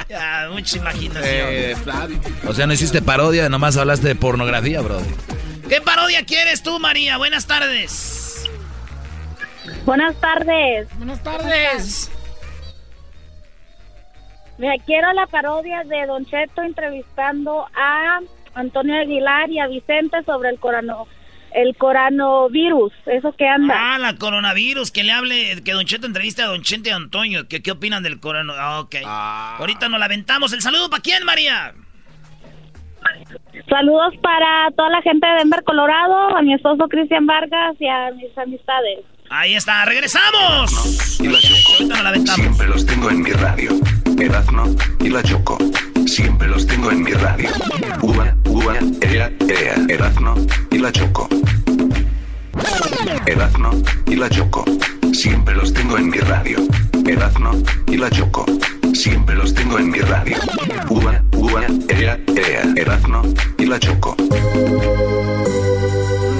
Ya, mucha imaginación. Eh. O sea, no hiciste parodia, nomás hablaste de pornografía, Brody. ¿Qué parodia quieres tú, María? Buenas tardes. Buenas tardes. Buenas tardes. Mira, quiero la parodia de Don Cheto entrevistando a Antonio Aguilar y a Vicente sobre el corano, el coronavirus, eso que anda. Ah, la coronavirus, que le hable, que Don Cheto entreviste a Don Chente y a Antonio. que ¿Qué opinan del coronavirus? Ah, ok. Ahorita nos la aventamos. ¿El saludo para quién, María? Saludos para toda la gente de Denver, Colorado, a mi esposo Cristian Vargas y a mis amistades. Ahí está, regresamos. y la Choco. Ahorita nos la aventamos. Siempre los tengo en mi radio. Erazno y la Choco. Siempre los tengo en mi radio. Ua, ua, ea, ea. Erazno y la Choco. Erazno y la Choco. Siempre los tengo en mi radio. Erazno y la Choco. Siempre los tengo en mi radio. Ua, ua, ea, ea. Erazno y la Choco.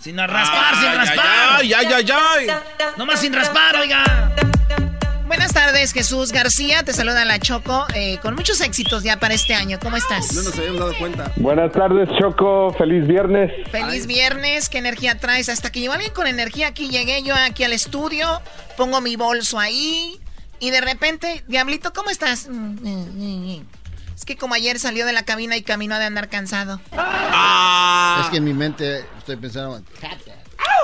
Sin raspar, sin raspar. ay, ay, ay, ay. Nomás sin raspar, oiga. Buenas tardes, Jesús García. Te saluda la Choco. eh, con muchos éxitos ya para este año. ¿Cómo estás? No nos habíamos dado cuenta. Buenas tardes, Choco. Feliz viernes. Feliz viernes, ¿qué energía traes? Hasta que llegó alguien con energía aquí, llegué yo aquí al estudio, pongo mi bolso ahí y de repente, Diablito, ¿cómo estás? Es que como ayer salió de la cabina y caminó de andar cansado. Ah. Es que en mi mente estoy pensando.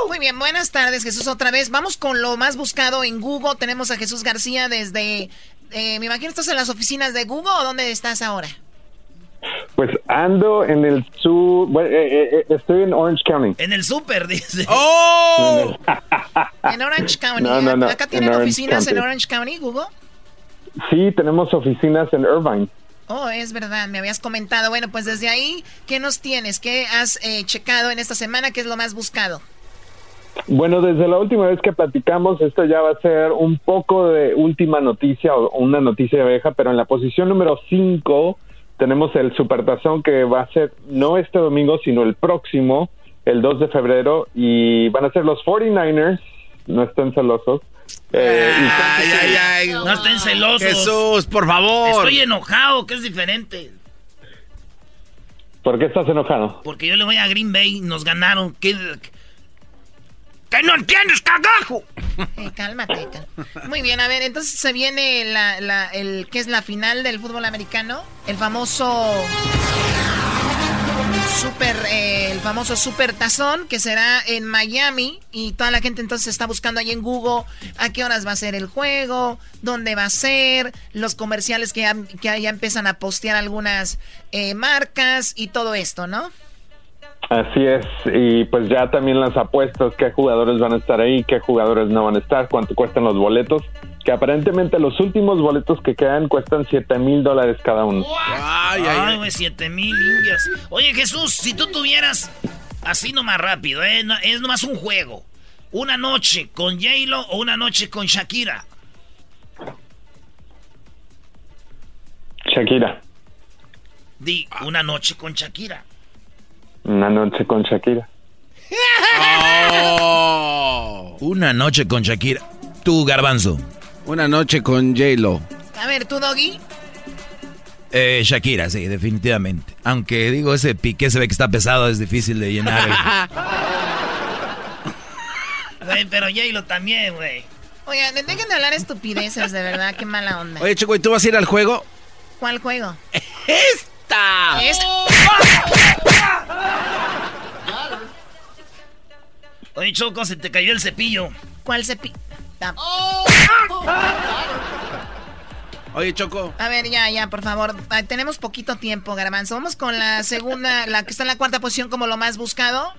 Muy bien, buenas tardes Jesús otra vez. Vamos con lo más buscado en Google. Tenemos a Jesús García desde... eh, me imagino estás en las oficinas de Google o dónde estás ahora? Pues ando en el sur, bueno, eh, eh, estoy en Orange County. En el súper, dice. ¡Oh! En Orange County. No, no, no, ¿Acá en tienen oficinas en. Orange County, Google? Sí, tenemos oficinas en Irvine. Oh, es verdad, me habías comentado. Bueno, pues desde ahí, ¿qué nos tienes? ¿Qué has eh, checado en esta semana? ¿Qué es lo más buscado? Bueno, desde la última vez que platicamos, esto ya va a ser un poco de última noticia o una noticia vieja, pero en la posición número 5 tenemos el Supertazón que va a ser no este domingo, sino el próximo, el 2 de febrero, y van a ser los 49ers, no estén celosos. Eh, y- Ay, ay, ay. No estén celosos. Jesús, por favor. Estoy enojado, que es diferente. ¿Por qué estás enojado? Porque yo le voy a Green Bay, nos ganaron. ¿Qué, ¿Qué no entiendes, cagajo? Eh, cálmate, cal- Muy bien, a ver, entonces se viene la, la, el, ¿qué es la final del fútbol americano? El famoso super, eh, el famoso super tazón que será en Miami y toda la gente entonces está buscando ahí en Google a qué horas va a ser el juego, dónde va a ser, los comerciales que ya, que ya empiezan a postear algunas eh, marcas y todo esto, ¿no? Así es, y pues ya también las apuestas, qué jugadores van a estar ahí, qué jugadores no van a estar, cuánto cuestan los boletos, que aparentemente los últimos boletos que quedan cuestan 7 mil dólares cada uno. Ay, ay, güey, siete mil indias. Oye, Jesús, si tú tuvieras, así nomás rápido, ¿eh? No- es nomás un juego. Una noche con J-Lo o una noche con Shakira. Shakira, Di, una noche con Shakira. una noche con Shakira. Una noche con Shakira. Tú, Garbanzo. Una noche con J-Lo. A ver, tú, Doggy. Eh, Shakira, sí, definitivamente. Aunque digo, ese piqué se ve que está pesado, es difícil de llenar. Güey, pero J-Lo también, güey. Oigan, dejen de hablar estupideces, de verdad, qué mala onda. Oye, Choco, ¿y tú vas a ir al juego? ¿Cuál juego? ¡Esta! Oye, Choco, se te cayó el cepillo. ¿Cuál cepillo? Oye, Choco. A ver, ya, ya, por favor. Ah, tenemos poquito tiempo, Garbanzo. Vamos con la segunda, la que está en la cuarta posición como lo más buscado.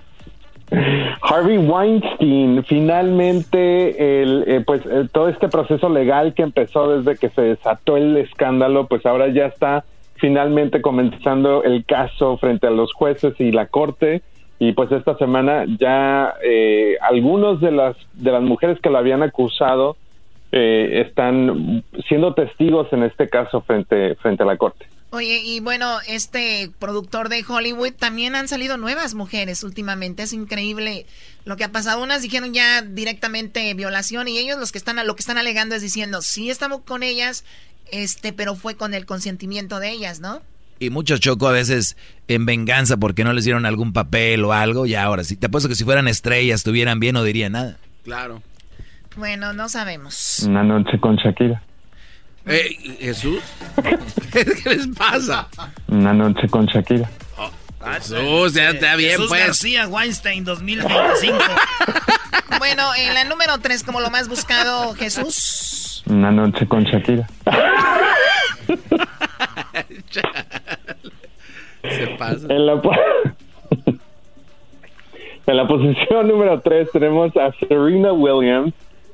Harvey Weinstein, finalmente, el, eh, pues eh, todo este proceso legal que empezó desde que se desató el escándalo, pues ahora ya está finalmente comenzando el caso frente a los jueces y la corte. Y pues esta semana ya eh, algunos de las de las mujeres que lo habían acusado eh, están siendo testigos en este caso frente frente a la corte. Oye, y bueno, este productor de Hollywood también han salido nuevas mujeres últimamente. Es increíble lo que ha pasado. Unas dijeron ya directamente violación y ellos los que están lo que están alegando es diciendo sí estamos con ellas, este, pero fue con el consentimiento de ellas, ¿no? Y muchos choco a veces en venganza porque no les dieron algún papel o algo. Y ahora sí, te apuesto que si fueran estrellas, estuvieran bien, no diría nada. Claro. Bueno, no sabemos. Una noche con Shakira. Eh, Jesús. ¿Qué les pasa? Una noche con Shakira. Jesús, ya está bien, Jesús pues. García Weinstein 2025. Bueno, en la número 3 como lo más buscado, Jesús. Una noche con Shakira. Se pasa. En la, po- en la posición número 3 tenemos a Serena Williams,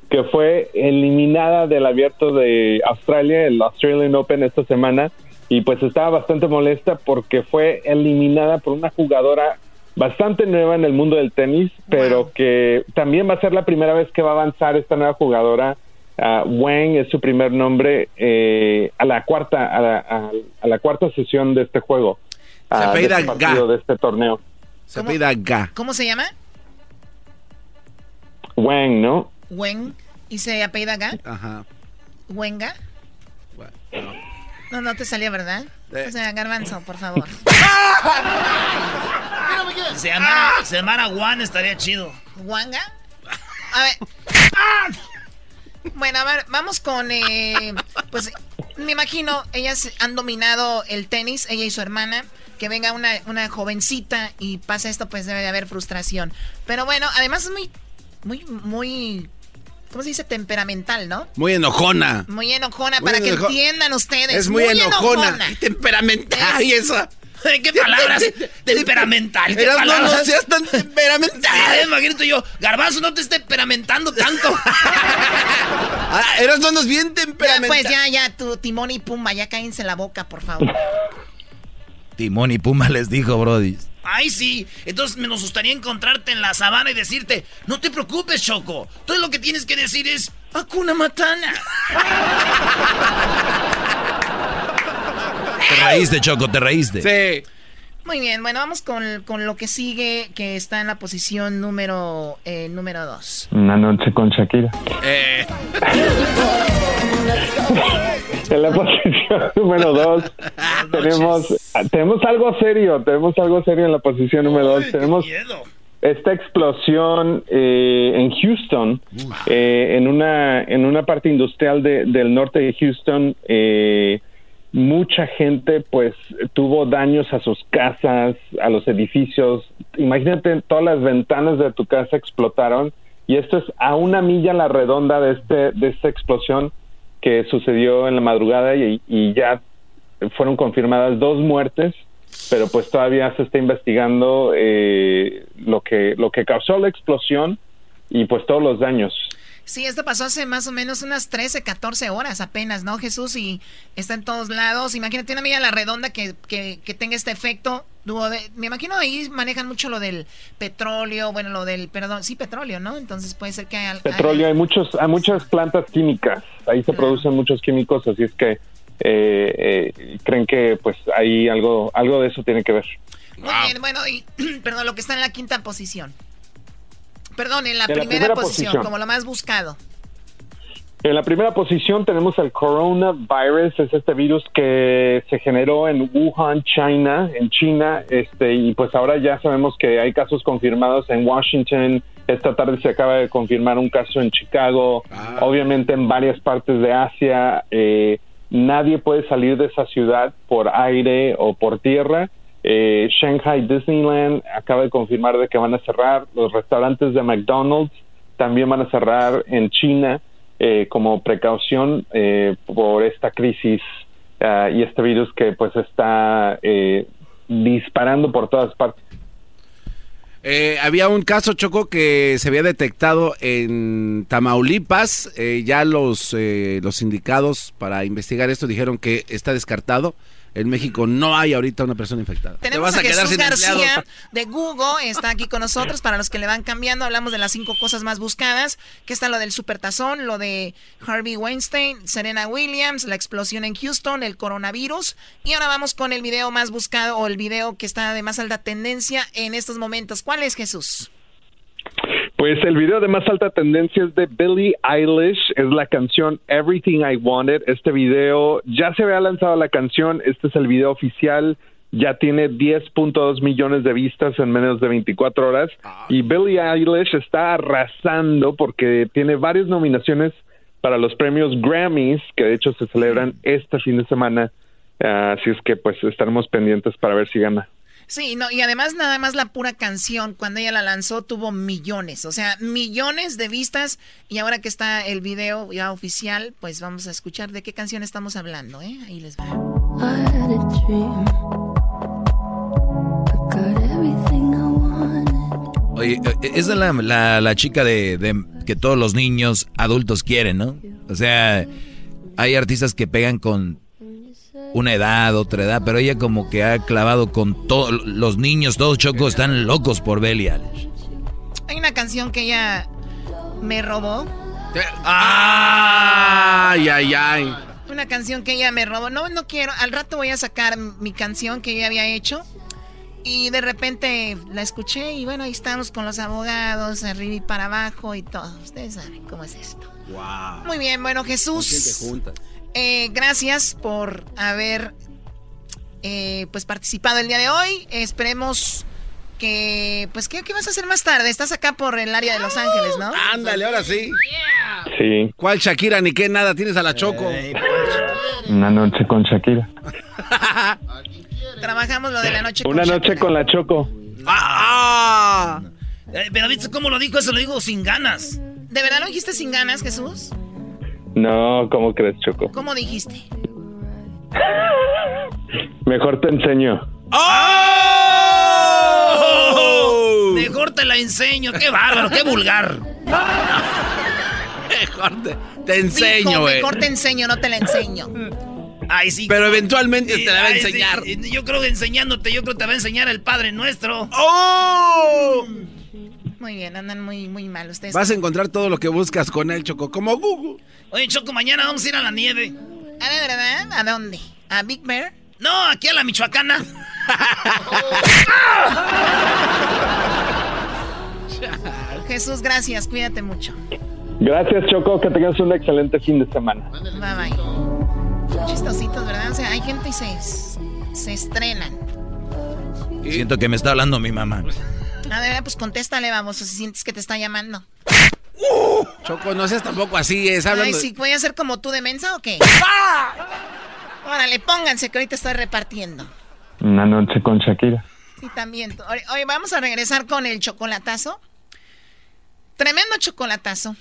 que fue eliminada del abierto de Australia, el Australian Open esta semana, y pues estaba bastante molesta porque fue eliminada por una jugadora bastante nueva en el mundo del tenis, pero que también va a ser la primera vez que va a avanzar esta nueva jugadora. Ah, Wang es su primer nombre eh, a la cuarta a la, a- a la cuarta sesión de este juego. Se ah, de este partido, de este torneo. Se apellida Ga. ¿Cómo se llama? Wang, ¿no? Wen. ¿Y se apellida Ga? Ajá. ¿Wenga? No, no te salió, ¿verdad? Eh. O sea, Garbanzo, por favor. Se llamara, se llamara Juan, estaría chido. ¿Wanga? A ver. Bueno, a ver, vamos con. eh, pues me imagino, ellas han dominado el tenis, ella y su hermana. Que venga una, una jovencita y pasa esto, pues debe de haber frustración. Pero bueno, además es muy, muy, muy. ¿Cómo se dice? Temperamental, ¿no? Muy enojona. Muy enojona, Muy para que entiendan ustedes. Es muy, enojona. Y temperamental. Es- Y eso. ¿Qué palabras? temperamental. ¿Qué palabras? no seas tan temperamental. Sí, imagínate yo, Garbanzo, no te esté temperamentando tanto. Ah, Erasmo no es bien Ya, temperamental. pues ya, ya, tu timón y pumba, ya cállense la boca, por favor. Timón y Puma les dijo, Brody. Ay, sí. Entonces me nos gustaría encontrarte en la sabana y decirte, no te preocupes, Choco. Todo lo que tienes que decir es, Hakuna Matana. Te reíste, Choco, te reíste. Sí. Muy bien, bueno, vamos con, con lo que sigue, que está en la posición número, eh, número dos. Una noche con Shakira. Eh. En la posición número dos tenemos, tenemos algo serio, tenemos algo serio en la posición número dos. Tenemos esta explosión eh, en Houston, eh, en una en una parte industrial de- del norte de Houston. eh, mucha gente pues tuvo daños a sus casas, a los edificios. Imagínate, todas las ventanas de tu casa explotaron y esto es a una milla a la redonda de este de esta explosión que sucedió en la madrugada y, y ya fueron confirmadas dos muertes, pero pues todavía se está investigando eh, lo que lo que causó la explosión y pues todos los daños. Sí, esto pasó hace más o menos unas 13, 14 horas apenas, ¿no, Jesús? Y está en todos lados. Imagínate una milla a la redonda que, que, que tenga este efecto. De- me imagino ahí manejan mucho lo del petróleo, bueno, lo del, perdón, sí, petróleo, ¿no? Entonces puede ser que haya... Petróleo, hay muchos hay muchas plantas químicas, ahí se producen muchos químicos, así es que eh, eh, creen que pues ahí algo algo de eso tiene que ver. Muy bien, bueno, y, perdón, lo que está en la quinta posición. Perdón, en la, En la primera, posición, posición. como lo más buscado. En la primera posición tenemos el coronavirus, es este virus que se generó en Wuhan, China, en China, este y pues ahora ya sabemos que hay casos confirmados en Washington. Esta tarde se acaba de confirmar un caso en Chicago, obviamente en varias partes de Asia. eh, nadie puede salir de esa ciudad por aire o por tierra. Eh, Shanghai Disneyland acaba de confirmar de que van a cerrar. Los restaurantes de McDonald's también van a cerrar en China eh, como precaución eh, por esta crisis ah, y este virus que pues está eh, disparando por todas partes. Eh, había un caso, Choco, que se había detectado en Tamaulipas. Eh, ya los, los sindicados para investigar esto dijeron que está descartado. En México no hay ahorita una persona infectada. Tenemos Te vas a, a, Jesús sin García empleados. de Google, está aquí con nosotros para los que le van cambiando. Hablamos de las cinco cosas más buscadas, que está lo del supertazón, lo de Harvey Weinstein, Serena Williams, la explosión en Houston, el coronavirus. Y ahora vamos con el video más buscado o el video que está de más alta tendencia en estos momentos. ¿Cuál es Jesús? Pues el video de más alta tendencia es de Billie Eilish, es la canción Everything I Wanted. Este video ya se había lanzado la canción, este es el video oficial, ya tiene 10.2 millones de vistas en menos de 24 horas y Billie Eilish está arrasando porque tiene varias nominaciones para los premios Grammys, que de hecho se celebran este fin de semana. Ah, así es que pues estaremos pendientes para ver si gana. Sí, no, y además nada más la pura canción, cuando ella la lanzó, tuvo millones, o sea, millones de vistas. Y ahora que está el video ya oficial, pues vamos a escuchar de qué canción estamos hablando, ¿eh? Ahí les va. Oye, eh, esa es la, la, la chica de, de que todos los niños adultos quieren, ¿no? O sea, hay artistas que pegan con una edad, otra edad, pero ella como que ha clavado con todos los niños, todos chocos están locos por Belly Eilish. Hay una canción que ella me robó. Ay, ay, ay. Una canción que ella me robó. No, no quiero. Al rato voy a sacar mi canción que ella había hecho. Y de repente la escuché y bueno, ahí estamos con los abogados, arriba y para abajo y todo. Ustedes saben cómo es esto. Wow. Muy bien, bueno, Jesús. Eh, gracias por haber eh, pues participado el día de hoy. Esperemos que pues ¿qué, qué vas a hacer más tarde? Estás acá por el área de Los Ángeles, ¿no? Ándale, ahora sí. Sí, ¿Cuál Shakira ni qué nada? Tienes a la Choco. una noche con Shakira. Trabajamos lo de la noche Una con noche Shakira. con la Choco. ¡Ah! Eh, pero ¿viste cómo lo dijo? Eso lo digo sin ganas. ¿De verdad lo dijiste sin ganas, Jesús? No, ¿cómo crees, Choco? ¿Cómo dijiste? Mejor te enseño. ¡Oh! Mejor te la enseño. Qué bárbaro, qué vulgar. mejor te, enseño, güey. Mejor te enseño, no te la enseño. Ay, sí. Pero eventualmente te la va a enseñar. Yo creo que enseñándote, yo creo que te va a enseñar el Padre Nuestro. ¡Oh! Muy bien, andan muy, muy mal ustedes. Vas a encontrar todo lo que buscas con él, Choco, como Google. Oye, Choco, mañana vamos a ir a la nieve. A ver, ¿verdad? ¿A dónde? ¿A Big Bear? No, aquí a la Michoacana. Jesús, gracias, cuídate mucho. Gracias, Choco, que tengas un excelente fin de semana. Bye bye. Chistositos, ¿verdad? O sea, hay gente y se, se estrenan. Siento que me está hablando mi mamá. A ver, pues contéstale, vamos, si sientes que te está llamando. Choco, no seas tampoco así, es hablando. Ay, sí, ¿voy a ser como tú de mensa o qué? Órale, pónganse que ahorita estoy repartiendo. Una noche con Shakira. Sí, también. Hoy vamos a regresar con el chocolatazo. Tremendo chocolatazo.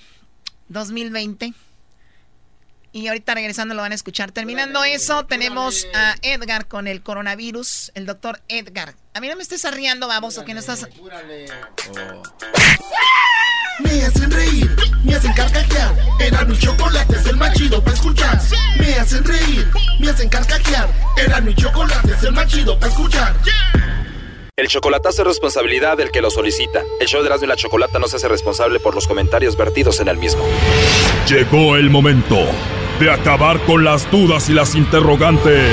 2020. Y ahorita regresando lo van a escuchar. Terminando eso, tenemos a Edgar con el coronavirus, el doctor Edgar. A mí no me estés arriando, baboso, que no estás... Me hacen reír, me hacen carcajear. Era mi chocolate, es el más chido para escuchar. Me hacen reír, me hacen carcajear. Era mi chocolate, es el más chido para escuchar. El chocolatazo es responsabilidad del que lo solicita. El show de Erasmo y la Chocolata no se hace responsable por los comentarios vertidos en el mismo. Llegó el momento de acabar con las dudas y las interrogantes.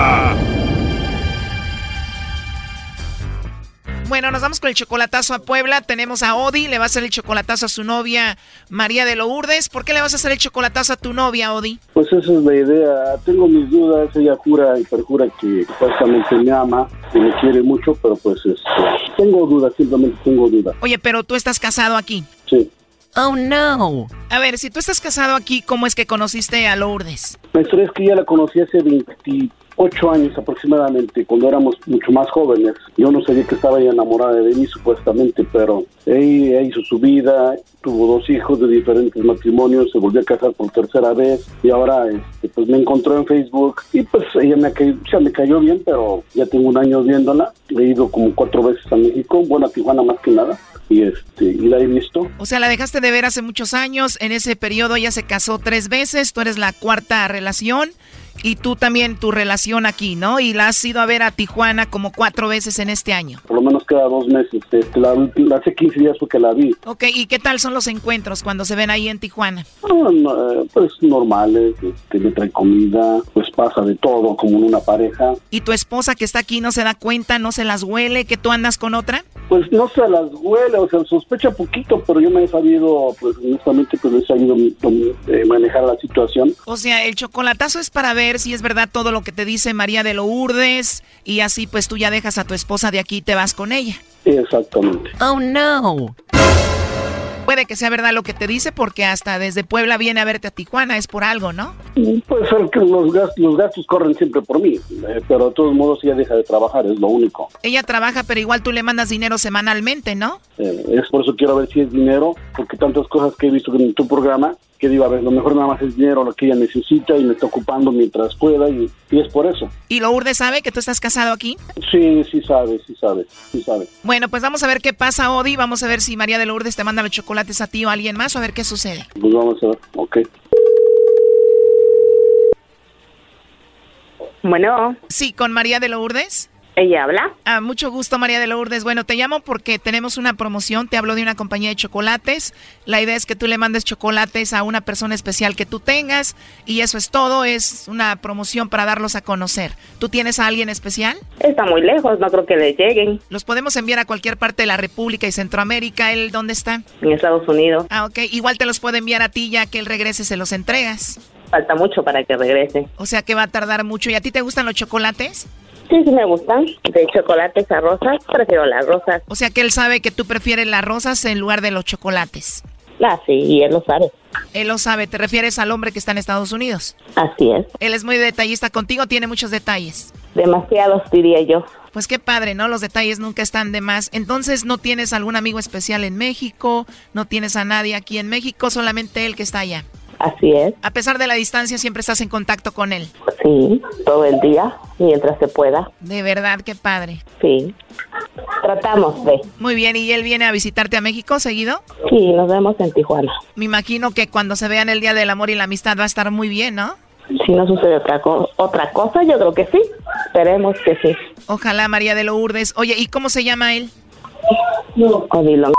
Bueno, nos vamos con el chocolatazo a Puebla. Tenemos a Odi, le va a hacer el chocolatazo a su novia María de Lourdes. ¿Por qué le vas a hacer el chocolatazo a tu novia, Odi? Pues esa es la idea. Tengo mis dudas. Ella jura y perjura que supuestamente me ama, y me quiere mucho, pero pues este, tengo dudas, simplemente tengo dudas. Oye, pero tú estás casado aquí. Sí. Oh, no. A ver, si tú estás casado aquí, ¿cómo es que conociste a Lourdes? La historia es que ya la conocí hace 20 ocho años aproximadamente, cuando éramos mucho más jóvenes. Yo no sabía que estaba ella enamorada de mí supuestamente, pero ella hizo su vida, tuvo dos hijos de diferentes matrimonios, se volvió a casar por tercera vez y ahora este, pues me encontró en Facebook y pues ella me, cayó, me cayó bien, pero ya tengo un año viéndola. He ido como cuatro veces a México, bueno, a Tijuana más que nada y este y la he visto. O sea, la dejaste de ver hace muchos años. En ese periodo ella se casó tres veces. Tú eres la cuarta relación y tú también tu relación aquí, ¿no? Y la has ido a ver a Tijuana como cuatro veces en este año. Por lo menos cada dos meses. Este, la, hace 15 días fue que la vi. Ok, ¿y qué tal son los encuentros cuando se ven ahí en Tijuana? Ah, eh, pues normales, este, le trae comida, pues pasa de todo como en una pareja. ¿Y tu esposa que está aquí no se da cuenta, no se las huele que tú andas con otra? Pues no se las huele, o sea, sospecha poquito, pero yo me he sabido, pues honestamente, pues he sabido eh, manejar la situación. O sea, el chocolatazo es para ver si es verdad todo lo que te dice María de Lourdes y así pues tú ya dejas a tu esposa de aquí y te vas con ella. Exactamente. Oh, no. Puede que sea verdad lo que te dice porque hasta desde Puebla viene a verte a Tijuana, es por algo, ¿no? Puede ser que los gastos, los gastos corren siempre por mí, eh, pero de todos modos ella deja de trabajar, es lo único. Ella trabaja, pero igual tú le mandas dinero semanalmente, ¿no? Eh, es por eso quiero ver si es dinero, porque tantas cosas que he visto en tu programa, que digo, a ver, lo mejor nada más es dinero lo que ella necesita y me está ocupando mientras pueda y, es por eso. ¿Y Lourdes sabe que tú estás casado aquí? Sí, sí sabe, sí sabe, sí sabe. Bueno, pues vamos a ver qué pasa, Odi. Vamos a ver si María de Lourdes te manda los chocolates a ti o a alguien más o a ver qué sucede. Pues vamos a ver, ok. Bueno. Sí, con María de Lourdes. ¿Ella habla? Ah, mucho gusto, María de Lourdes. Bueno, te llamo porque tenemos una promoción. Te hablo de una compañía de chocolates. La idea es que tú le mandes chocolates a una persona especial que tú tengas. Y eso es todo. Es una promoción para darlos a conocer. ¿Tú tienes a alguien especial? Está muy lejos. No creo que le lleguen. Los podemos enviar a cualquier parte de la República y Centroamérica. ¿Él dónde está? En Estados Unidos. Ah, ok. Igual te los puede enviar a ti ya que él regrese se los entregas. Falta mucho para que regrese. O sea que va a tardar mucho. ¿Y a ti te gustan los chocolates? Sí, sí me gustan. De chocolates a rosas, prefiero las rosas. O sea que él sabe que tú prefieres las rosas en lugar de los chocolates. Ah, sí, y él lo sabe. Él lo sabe. ¿Te refieres al hombre que está en Estados Unidos? Así es. Él es muy detallista contigo, tiene muchos detalles. demasiados diría yo. Pues qué padre, ¿no? Los detalles nunca están de más. Entonces, ¿no tienes algún amigo especial en México? ¿No tienes a nadie aquí en México? Solamente él que está allá. Así es. A pesar de la distancia, siempre estás en contacto con él. Sí, todo el día, mientras se pueda. De verdad, qué padre. Sí. Tratamos de. Muy bien, ¿y él viene a visitarte a México seguido? Sí, nos vemos en Tijuana. Me imagino que cuando se vean el Día del Amor y la Amistad va a estar muy bien, ¿no? Si no sucede otra, co- otra cosa, yo creo que sí. Esperemos que sí. Ojalá, María de Lourdes. Oye, ¿y cómo se llama él? Odilon.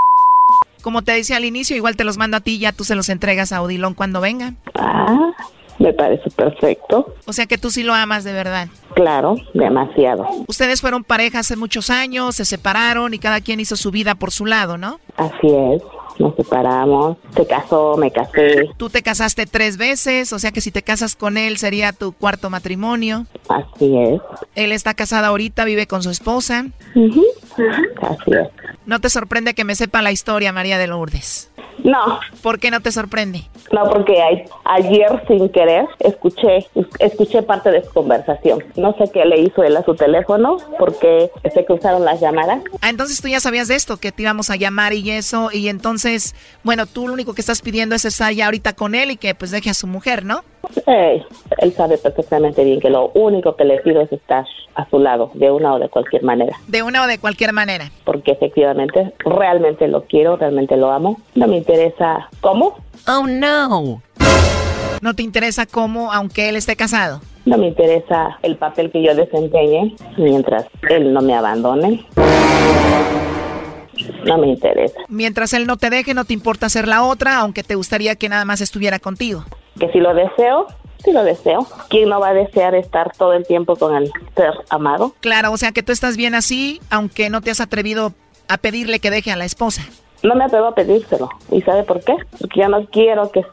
Como te decía al inicio, igual te los mando a ti, ya tú se los entregas a Odilon cuando vengan. Ah, me parece perfecto. O sea que tú sí lo amas de verdad. Claro, demasiado. Ustedes fueron pareja hace muchos años, se separaron y cada quien hizo su vida por su lado, ¿no? Así es. Nos separamos. Se casó, me casé. Tú te casaste tres veces, o sea que si te casas con él sería tu cuarto matrimonio. Así es. Él está casado ahorita, vive con su esposa. Ujú, Así es. ¿No te sorprende que me sepa la historia, María de Lourdes? No. ¿Por qué no te sorprende? No, porque a- ayer sin querer escuché escuché parte de su conversación. No sé qué le hizo él a su teléfono porque se cruzaron las llamadas. Ah, entonces tú ya sabías de esto, que te íbamos a llamar y eso, y entonces, bueno, tú lo único que estás pidiendo es estar ya ahorita con él y que pues deje a su mujer, ¿no? Eh, él sabe perfectamente bien que lo único que le pido es estar a su lado, de una o de cualquier manera. De una o de cualquier manera. Porque efectivamente, realmente lo quiero, realmente lo amo. No me interesa cómo. Oh, no. ¿No te interesa cómo, aunque él esté casado? No me interesa el papel que yo desempeñe mientras él no me abandone. No me interesa. Mientras él no te deje, no te importa ser la otra, aunque te gustaría que nada más estuviera contigo. Que si lo deseo, sí lo deseo. ¿Quién no va a desear estar todo el tiempo con el ser amado? Claro, o sea que tú estás bien así, aunque no te has atrevido a pedirle que deje a la esposa. No me atrevo a pedírselo. ¿Y sabe por qué? Porque yo no quiero que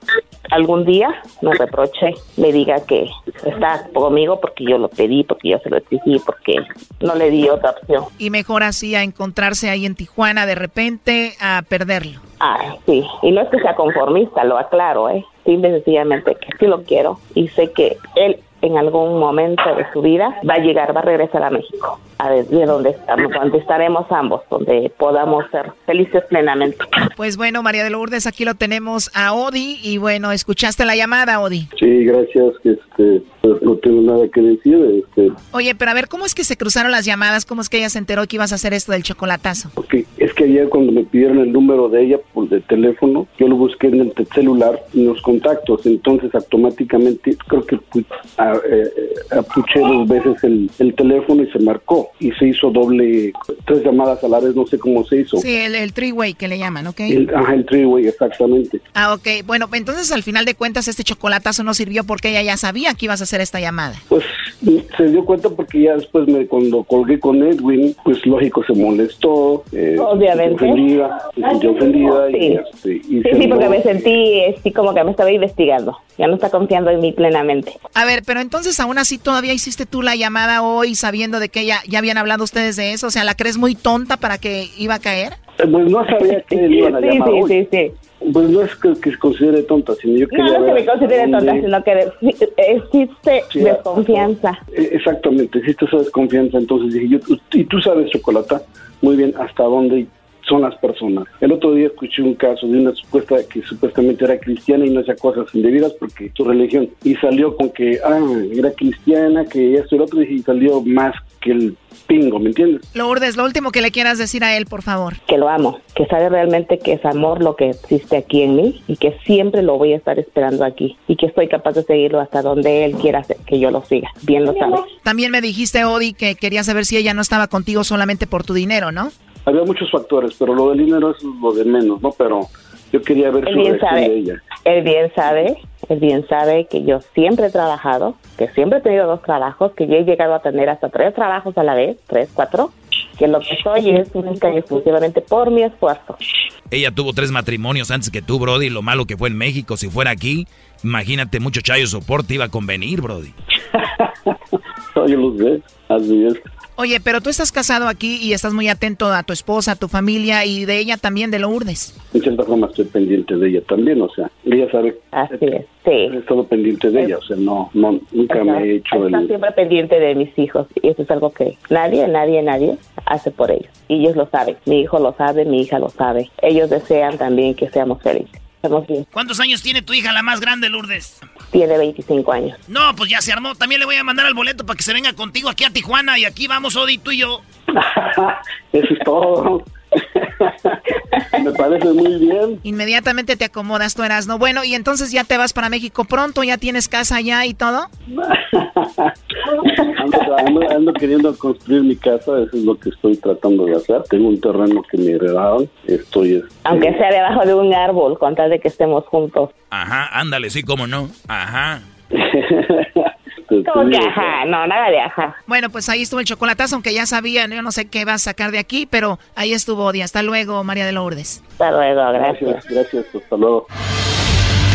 algún día me reproche, me diga que está conmigo porque yo lo pedí, porque yo se lo exigí, porque no le di otra opción. Y mejor así a encontrarse ahí en Tijuana de repente a perderlo. Ah, sí. Y no es que sea conformista, lo aclaro, ¿eh? Simple y sencillamente que sí lo quiero y sé que él en algún momento de su vida va a llegar, va a regresar a México, de, de donde estamos, donde estaremos ambos, donde podamos ser felices plenamente. Pues bueno, María de Lourdes, aquí lo tenemos a Odi y bueno, escuchaste la llamada, Odi. Sí, gracias, que este, pues, no tengo nada que decir, este, Oye, pero a ver, ¿cómo es que se cruzaron las llamadas? ¿Cómo es que ella se enteró que ibas a hacer esto del chocolatazo? porque es que ayer cuando me pidieron el número de ella por de teléfono, yo lo busqué en el celular, en los contactos, entonces automáticamente creo que pu- a- eh, eh, apuché dos veces el, el teléfono y se marcó y se hizo doble, tres llamadas a la vez, no sé cómo se hizo. Sí, el, el three-way que le llaman, ¿ok? El, ajá, el three-way, exactamente. Ah, ok. Bueno, entonces al final de cuentas este chocolatazo no sirvió porque ella ya sabía que ibas a hacer esta llamada. Pues se dio cuenta porque ya después me, cuando colgué con Edwin, pues lógico se molestó, eh, Obviamente. se ofendida, se sintió ofendida y, Sí. este, y Sí, se sí, porque me sentí así como que me estaba investigando. Ya no está confiando en mí plenamente. A ver, pero entonces aún así todavía hiciste tú la llamada hoy sabiendo de que ya, ya habían hablado ustedes de eso. O sea, ¿la crees muy tonta para que iba a caer? Eh, Pues no sabía que le iban a Sí, llamar sí, hoy. sí, sí. Pues no es que, que se considere tonta, sino yo quería No, no que ver me considere tonta, sino que existe Sí, desconfianza. Eh, Exactamente, existe esa desconfianza. Entonces dije, yo, y tú sabes, Chocolata, muy bien hasta dónde son las personas. El otro día escuché un caso de una supuesta que supuestamente era cristiana y no hacía cosas indebidas porque su religión. Y salió con que, ah, era cristiana, que esto y lo otro, y salió más que el pingo, ¿me entiendes? Lourdes, lo último que le quieras decir a él, por favor. Que lo amo, que sabe realmente que es amor lo que existe aquí en mí y que siempre lo voy a estar esperando aquí y que estoy capaz de seguirlo hasta donde él quiera que yo lo siga. Bien lo sabe. También me dijiste, Odi, que querías saber si ella no estaba contigo solamente por tu dinero, ¿no? Había muchos factores, pero lo del dinero es lo de menos, ¿no? Pero yo quería ver Él su bien sabe. de ella. Él bien sabe, él bien sabe que yo siempre he trabajado, que siempre he tenido dos trabajos, que yo he llegado a tener hasta tres trabajos a la vez, tres, cuatro, que lo que soy es única y exclusivamente por mi esfuerzo. Ella tuvo tres matrimonios antes que tú, Brody. Lo malo que fue en México. Si fuera aquí, imagínate, mucho chayo soporte iba a convenir, Brody. yo lo sé, así es. Oye, pero tú estás casado aquí y estás muy atento a tu esposa, a tu familia y de ella también, de Lourdes. En cierta forma estoy pendiente de ella también, o sea, ella sabe. Así es. Sí. He estado pendiente de ella, o sea, no, no nunca me he hecho Está el... siempre pendiente de mis hijos y eso es algo que nadie, nadie, nadie hace por ellos. Y ellos lo saben. Mi hijo lo sabe, mi hija lo sabe. Ellos desean también que seamos felices. Estamos bien. ¿Cuántos años tiene tu hija, la más grande, Lourdes? Tiene 25 años. No, pues ya se armó. También le voy a mandar al boleto para que se venga contigo aquí a Tijuana y aquí vamos, Odi, tú y yo. Eso es todo. me parece muy bien. Inmediatamente te acomodas, tú eras, ¿no? Bueno, y entonces ya te vas para México pronto, ya tienes casa allá y todo. Ando, ando- ando queriendo construir mi casa, eso es lo que estoy tratando de hacer. Tengo un terreno que me heredaron, estoy... este, Aunque sea debajo de un árbol, con tal de que estemos juntos. Ajá, ándale, sí, cómo no. Ajá. ¿Cómo que ajá? No, nada de ajá. Bueno, pues ahí estuvo el chocolatazo, aunque ya sabían, yo no sé qué vas a sacar de aquí, pero ahí estuvo Odi. Hasta luego, María de Lourdes. Hasta luego, gracias. Gracias, hasta luego.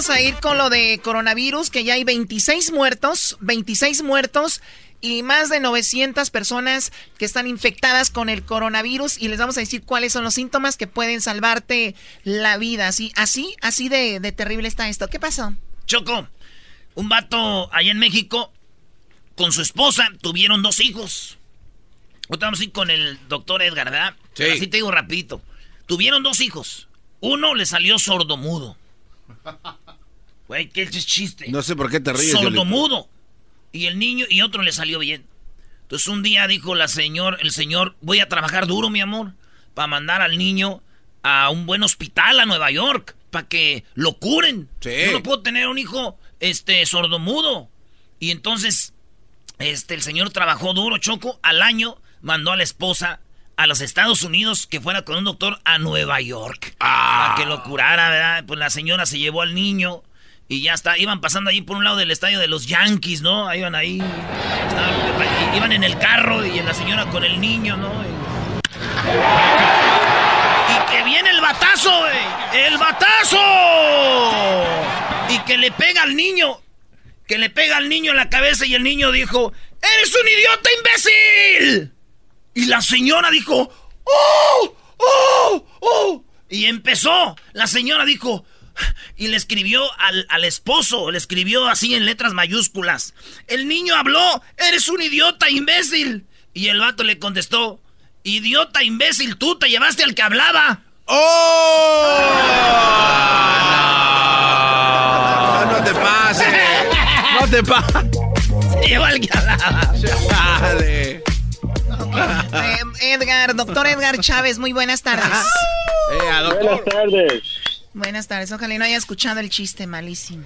vamos a ir con lo de coronavirus, que ya hay 26 muertos, 26 muertos y más de 900 personas que están infectadas con el coronavirus y les vamos a decir cuáles son los síntomas que pueden salvarte la vida. Así, así, así de, de terrible está esto. ¿Qué pasó? Choco, un vato allá en México con su esposa tuvieron dos hijos. Ahorita vamos a ir con el doctor Edgar, ¿verdad? Sí. Así te digo rapidito. Tuvieron dos hijos. Uno le salió sordomudo. Güey, qué chiste. No sé por qué te ríes. Sordomudo. Y el niño y otro le salió bien. Entonces un día dijo la señor, el señor, voy a trabajar duro, mi amor, para mandar al niño a un buen hospital a Nueva York, para que lo curen. Yo no puedo tener un hijo este sordomudo. Y entonces este el señor trabajó duro, Choco, al año mandó a la esposa a los Estados Unidos que fuera con un doctor a Nueva York. Para que lo curara, ¿verdad? Pues la señora se llevó al niño y ya está. Iban pasando ahí por un lado del estadio de los Yankees, ¿no? Iban ahí. iban en el carro y la señora con el niño, ¿no? Y, y que viene el batazo, güey. ¡El batazo! Y que le pega al niño. Que le pega al niño en la cabeza y el niño dijo, ¡Eres un idiota imbécil! Y la señora dijo, ¡Oh! ¡Oh! ¡Oh! Y empezó. La señora dijo, y le escribió al, al esposo, le escribió así en letras mayúsculas. El niño habló, eres un idiota imbécil. Y el vato le contestó, idiota imbécil, tú te llevaste al que hablaba. ¡Oh! No te pases. No te pases. Se llevó al que hablaba. Dale. Eh, Edgar, doctor Edgar Chávez, muy buenas tardes. Buenas tardes. Buenas tardes, ojalá y no haya escuchado el chiste malísimo.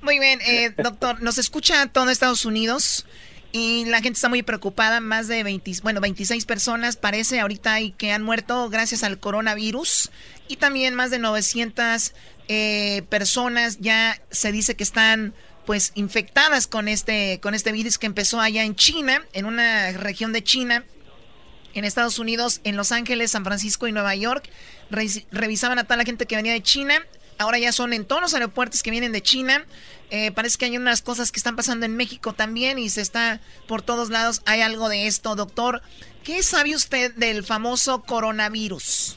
Muy bien, eh, doctor, nos escucha todo Estados Unidos y la gente está muy preocupada, más de 20, bueno, 26 personas parece ahorita hay que han muerto gracias al coronavirus y también más de 900 eh, personas ya se dice que están pues infectadas con este con este virus que empezó allá en China, en una región de China en Estados Unidos, en Los Ángeles, San Francisco y Nueva York. Re- revisaban a toda la gente que venía de China. Ahora ya son en todos los aeropuertos que vienen de China. Eh, parece que hay unas cosas que están pasando en México también y se está por todos lados. Hay algo de esto, doctor. ¿Qué sabe usted del famoso coronavirus?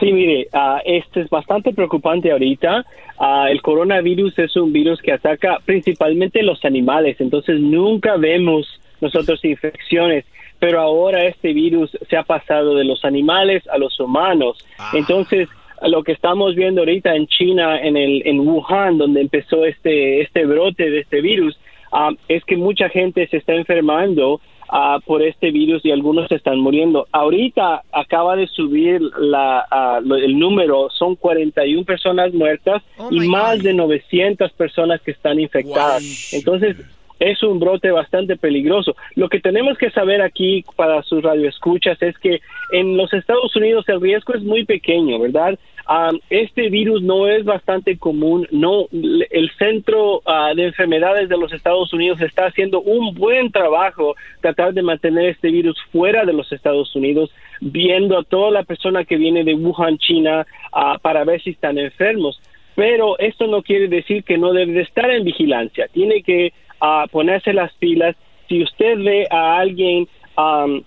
Sí, mire, ah, este es bastante preocupante ahorita. Ah, el coronavirus es un virus que ataca principalmente los animales, entonces nunca vemos nosotros infecciones, pero ahora este virus se ha pasado de los animales a los humanos. Entonces, lo que estamos viendo ahorita en China, en el en Wuhan, donde empezó este este brote de este virus, ah, es que mucha gente se está enfermando ah, por este virus y algunos están muriendo. Ahorita acaba de subir la, ah, lo- el número, son 41 personas muertas y más de 900 personas que están infectadas. Entonces, es un brote bastante peligroso. Lo que tenemos que saber aquí para sus radioescuchas es que en los Estados Unidos el riesgo es muy pequeño, ¿verdad? Um, este virus no es bastante común, no el Centro ah, de Enfermedades de los Estados Unidos está haciendo un buen trabajo tratar de mantener este virus fuera de los Estados Unidos, viendo a toda la persona que viene de Wuhan, China, ah, para ver si están enfermos. Pero esto no quiere decir que no debe de estar en vigilancia, tiene que ah, ponerse las pilas. Si usted ve a alguien um,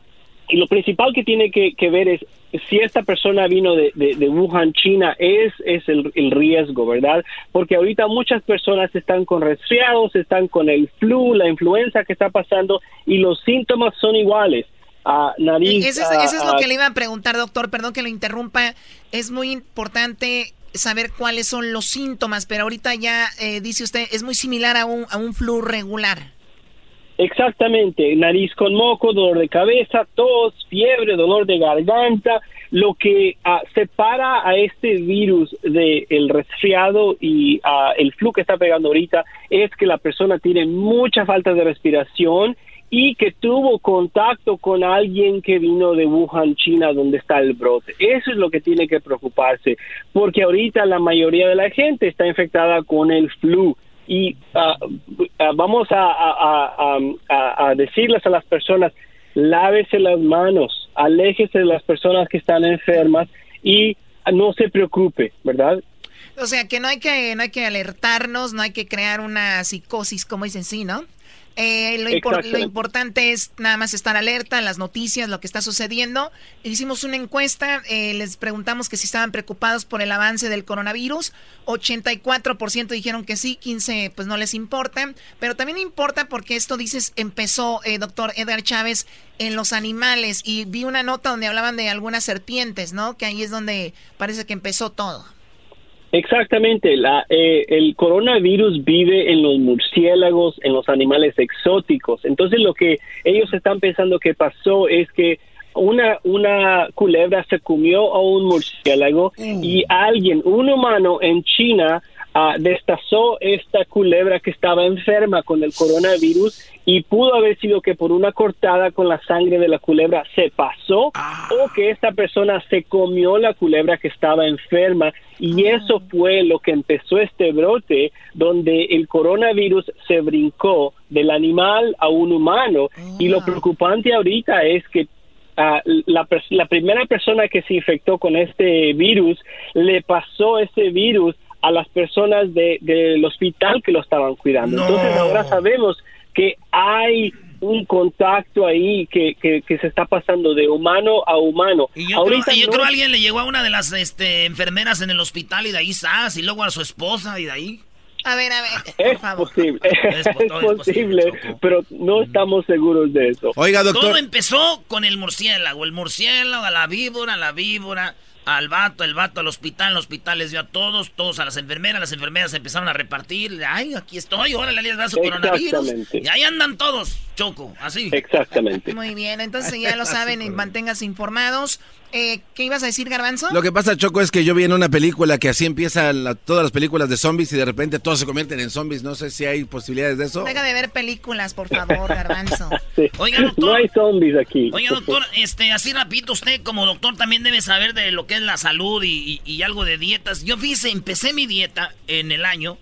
y lo principal que tiene que, ver es si esta persona vino de, Wuhan, China, es, es el, riesgo, ¿verdad? Porque ahorita muchas personas están con resfriados, están con el flu, la influenza que está pasando y los síntomas son iguales. a nariz, eso es, eso es lo que le iba a preguntar, doctor, perdón que lo interrumpa. Es muy importante saber cuáles son los síntomas, pero ahorita ya eh, dice usted, es muy similar a un, a un flu regular. Exactamente, nariz con moco, dolor de cabeza, tos, fiebre, dolor de garganta. Lo que ah, separa a este virus del resfriado y uh, el flu que está pegando ahorita es que la persona tiene mucha falta de respiración y que tuvo contacto con alguien que vino de Wuhan, China, donde está el brote. Eso es lo que tiene que preocuparse, porque ahorita la mayoría de la gente está infectada con el flu y ah, vamos a, decirles a las personas, lávese las manos, aléjese de las personas que están enfermas y no se preocupe, ¿verdad? O sea, que no hay que, no hay que alertarnos, no hay que crear una psicosis, como dicen sí, ¿no? Eh, lo, lo, importante es nada más estar alerta las noticias, lo que está sucediendo. Hicimos una encuesta, eh, les preguntamos que si estaban preocupados por el avance del coronavirus. 84% dijeron que sí, 15% pues no les importa. Pero también importa porque esto dices empezó, eh, doctor Edgar Chávez, en los animales. Y vi una nota donde hablaban de algunas serpientes, ¿no? Que ahí es donde parece que empezó todo. Exactamente, la, eh, el coronavirus vive en los murciélagos, en los animales exóticos. Entonces lo que ellos están pensando que pasó es que una, una culebra se comió a un murciélago mm. y alguien, un humano en China, uh, destazó esta culebra que estaba enferma con el coronavirus y pudo haber sido que por una cortada con la sangre de la culebra se pasó ah. o que esta persona se comió la culebra que estaba enferma y ah. eso fue lo que empezó este brote donde el coronavirus se brincó del animal a un humano y lo preocupante ahorita es que la, la primera persona que se infectó con este virus le pasó ese virus a las personas de, del hospital que lo estaban cuidando. Entonces ahora sabemos que hay un contacto ahí que, que, se está pasando de humano a humano. Y yo, creo, yo creo, que alguien le llegó a una de las este, enfermeras en el hospital y de ahí sas, y luego a su esposa y de ahí. A ver, a ver. Es posible, es, posible, pero no estamos seguros de eso. Oiga, doctor. Todo empezó con el murciélago, el murciélago, la víbora, la víbora al vato, el vato al hospital, el hospital les dio a todos, todos a las enfermeras, las enfermeras empezaron a repartir, ay, aquí estoy, órale, les da su coronavirus. Y ahí andan todos, Choco, así. Exactamente. Muy bien, entonces ya lo saben y manténganse informados. Eh, ¿Qué ibas a decir, Garbanzo? Lo que pasa, Choco, es que yo vi en una película que así empiezan todas las películas de zombies y de repente todos se convierten en zombies. No sé si hay posibilidades de eso. Deja de ver películas, por favor, Garbanzo. Oiga, doctor. No hay zombies aquí. Oiga, doctor, este, así rapidito, usted como doctor también debe saber de lo que es la salud y, y algo de dietas. Yo fíjese, empecé mi dieta en el año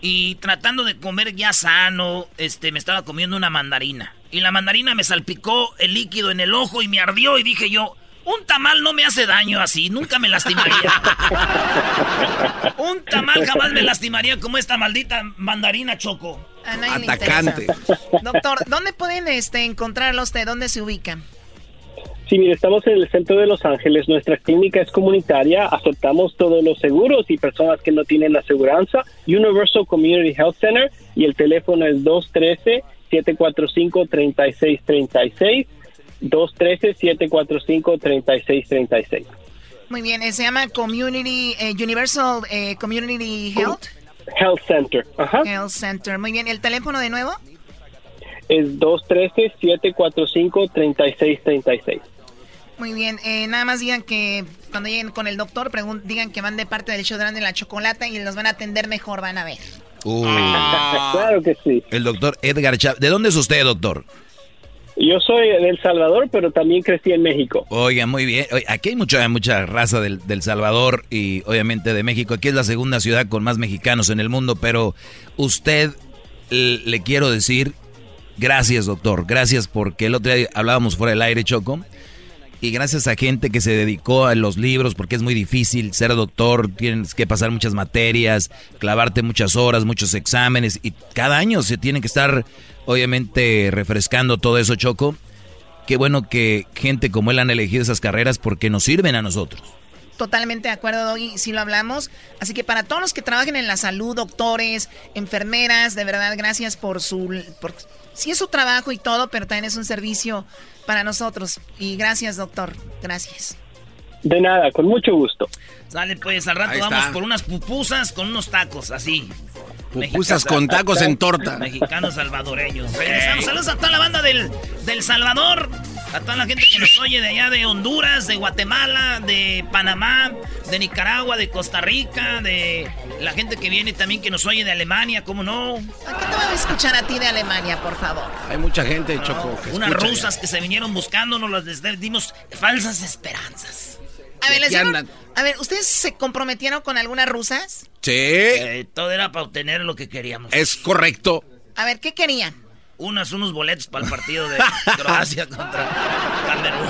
y tratando de comer ya sano, este, me estaba comiendo una mandarina. Y la mandarina me salpicó el líquido en el ojo y me ardió y dije yo un tamal no me hace daño así, nunca me lastimaría. Un tamal jamás me lastimaría como esta maldita mandarina choco. Atacante. Doctor, ¿dónde pueden este, encontrarlo usted? ¿Dónde se ubican? Sí, mire, estamos en el centro de Los Ángeles. Nuestra clínica es comunitaria. Aceptamos todos los seguros y personas que no tienen aseguranza. Universal Community Health Center y el teléfono es 213 745 3636 213-745-3636. Muy bien, eh, se llama Community, eh, Universal eh, Community Health. Health Center. Ajá. Health Center. Muy bien, ¿el teléfono de nuevo? Es 213-745-3636. Muy bien, nada más digan que cuando lleguen con el doctor, digan que van de parte del show de la chocolata y los van a atender mejor, van a ver. Uh. claro que sí. El doctor Edgar Chávez. ¿De dónde es usted, doctor? Yo soy de El Salvador, pero también crecí en México. Oiga, muy bien. Oye, aquí hay mucha, mucha raza del, del Salvador y obviamente de México. Aquí es la segunda ciudad con más mexicanos en el mundo, pero usted le quiero decir gracias, doctor. Gracias porque el otro día hablábamos fuera del aire, Choco. Y gracias a gente que se dedicó a los libros, porque es muy difícil ser doctor, tienes que pasar muchas materias, clavarte muchas horas, muchos exámenes, y cada año se tiene que estar, obviamente, refrescando todo eso, Choco. Qué bueno que gente como él han elegido esas carreras porque nos sirven a nosotros. Totalmente de acuerdo, Doggy, sí lo hablamos. Así que para todos los que trabajen en la salud, doctores, enfermeras, de verdad, gracias por su... Por, sí es su trabajo y todo, pero también es un servicio para nosotros. Y gracias, doctor. Gracias. De nada, con mucho gusto. Sale pues, al rato Ahí vamos está. por unas pupusas con unos tacos, así. Pupusas con tacos en torta. Mexicanos salvadoreños. Regresamos. Saludos a toda la banda del, del Salvador. A toda la gente que nos oye de allá de Honduras, de Guatemala, de Panamá, de Nicaragua, de Costa Rica, de la gente que viene también que nos oye de Alemania, ¿cómo no? ¿A qué te van a escuchar a ti de Alemania, por favor? Hay mucha gente, Choco. que Unas rusas que se vinieron buscándonos, las les dimos falsas esperanzas. A ver, les andan. a ver, ¿ustedes se comprometieron con algunas rusas? Sí, Eh, todo era para obtener lo que queríamos. es correcto. A ver, ¿qué querían? Unas, unos boletos para el partido de Croacia contra Camerún.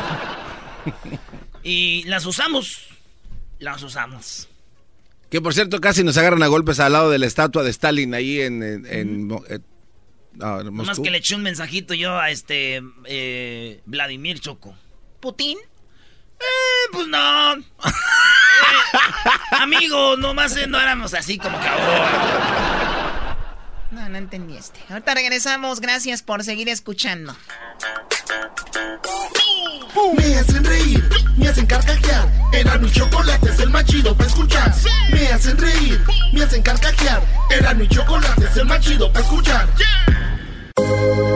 Y las usamos. Las usamos. Que por cierto, casi nos agarran a golpes al lado de la estatua de Stalin ahí en, en, en eh, no, en Nomás que le eché un mensajito yo a este eh, Vladimir Choco. ¿Putin? Eh, pues no. Eh, amigo, nomás eh, no éramos así como que ahora. No, no entendí este. Ahorita regresamos. Gracias por seguir escuchando. Me hacen reír, me hacen carcajear. Era mi chocolate, es el más chido para escuchar. Me hacen reír, me hacen carcajear. Era mi chocolate, es el más chido para escuchar. Mi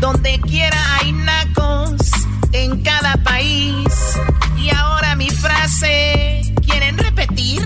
Donde quiera hay nacos. En cada país. Y ahora mi frase. ¿Quieren repetir?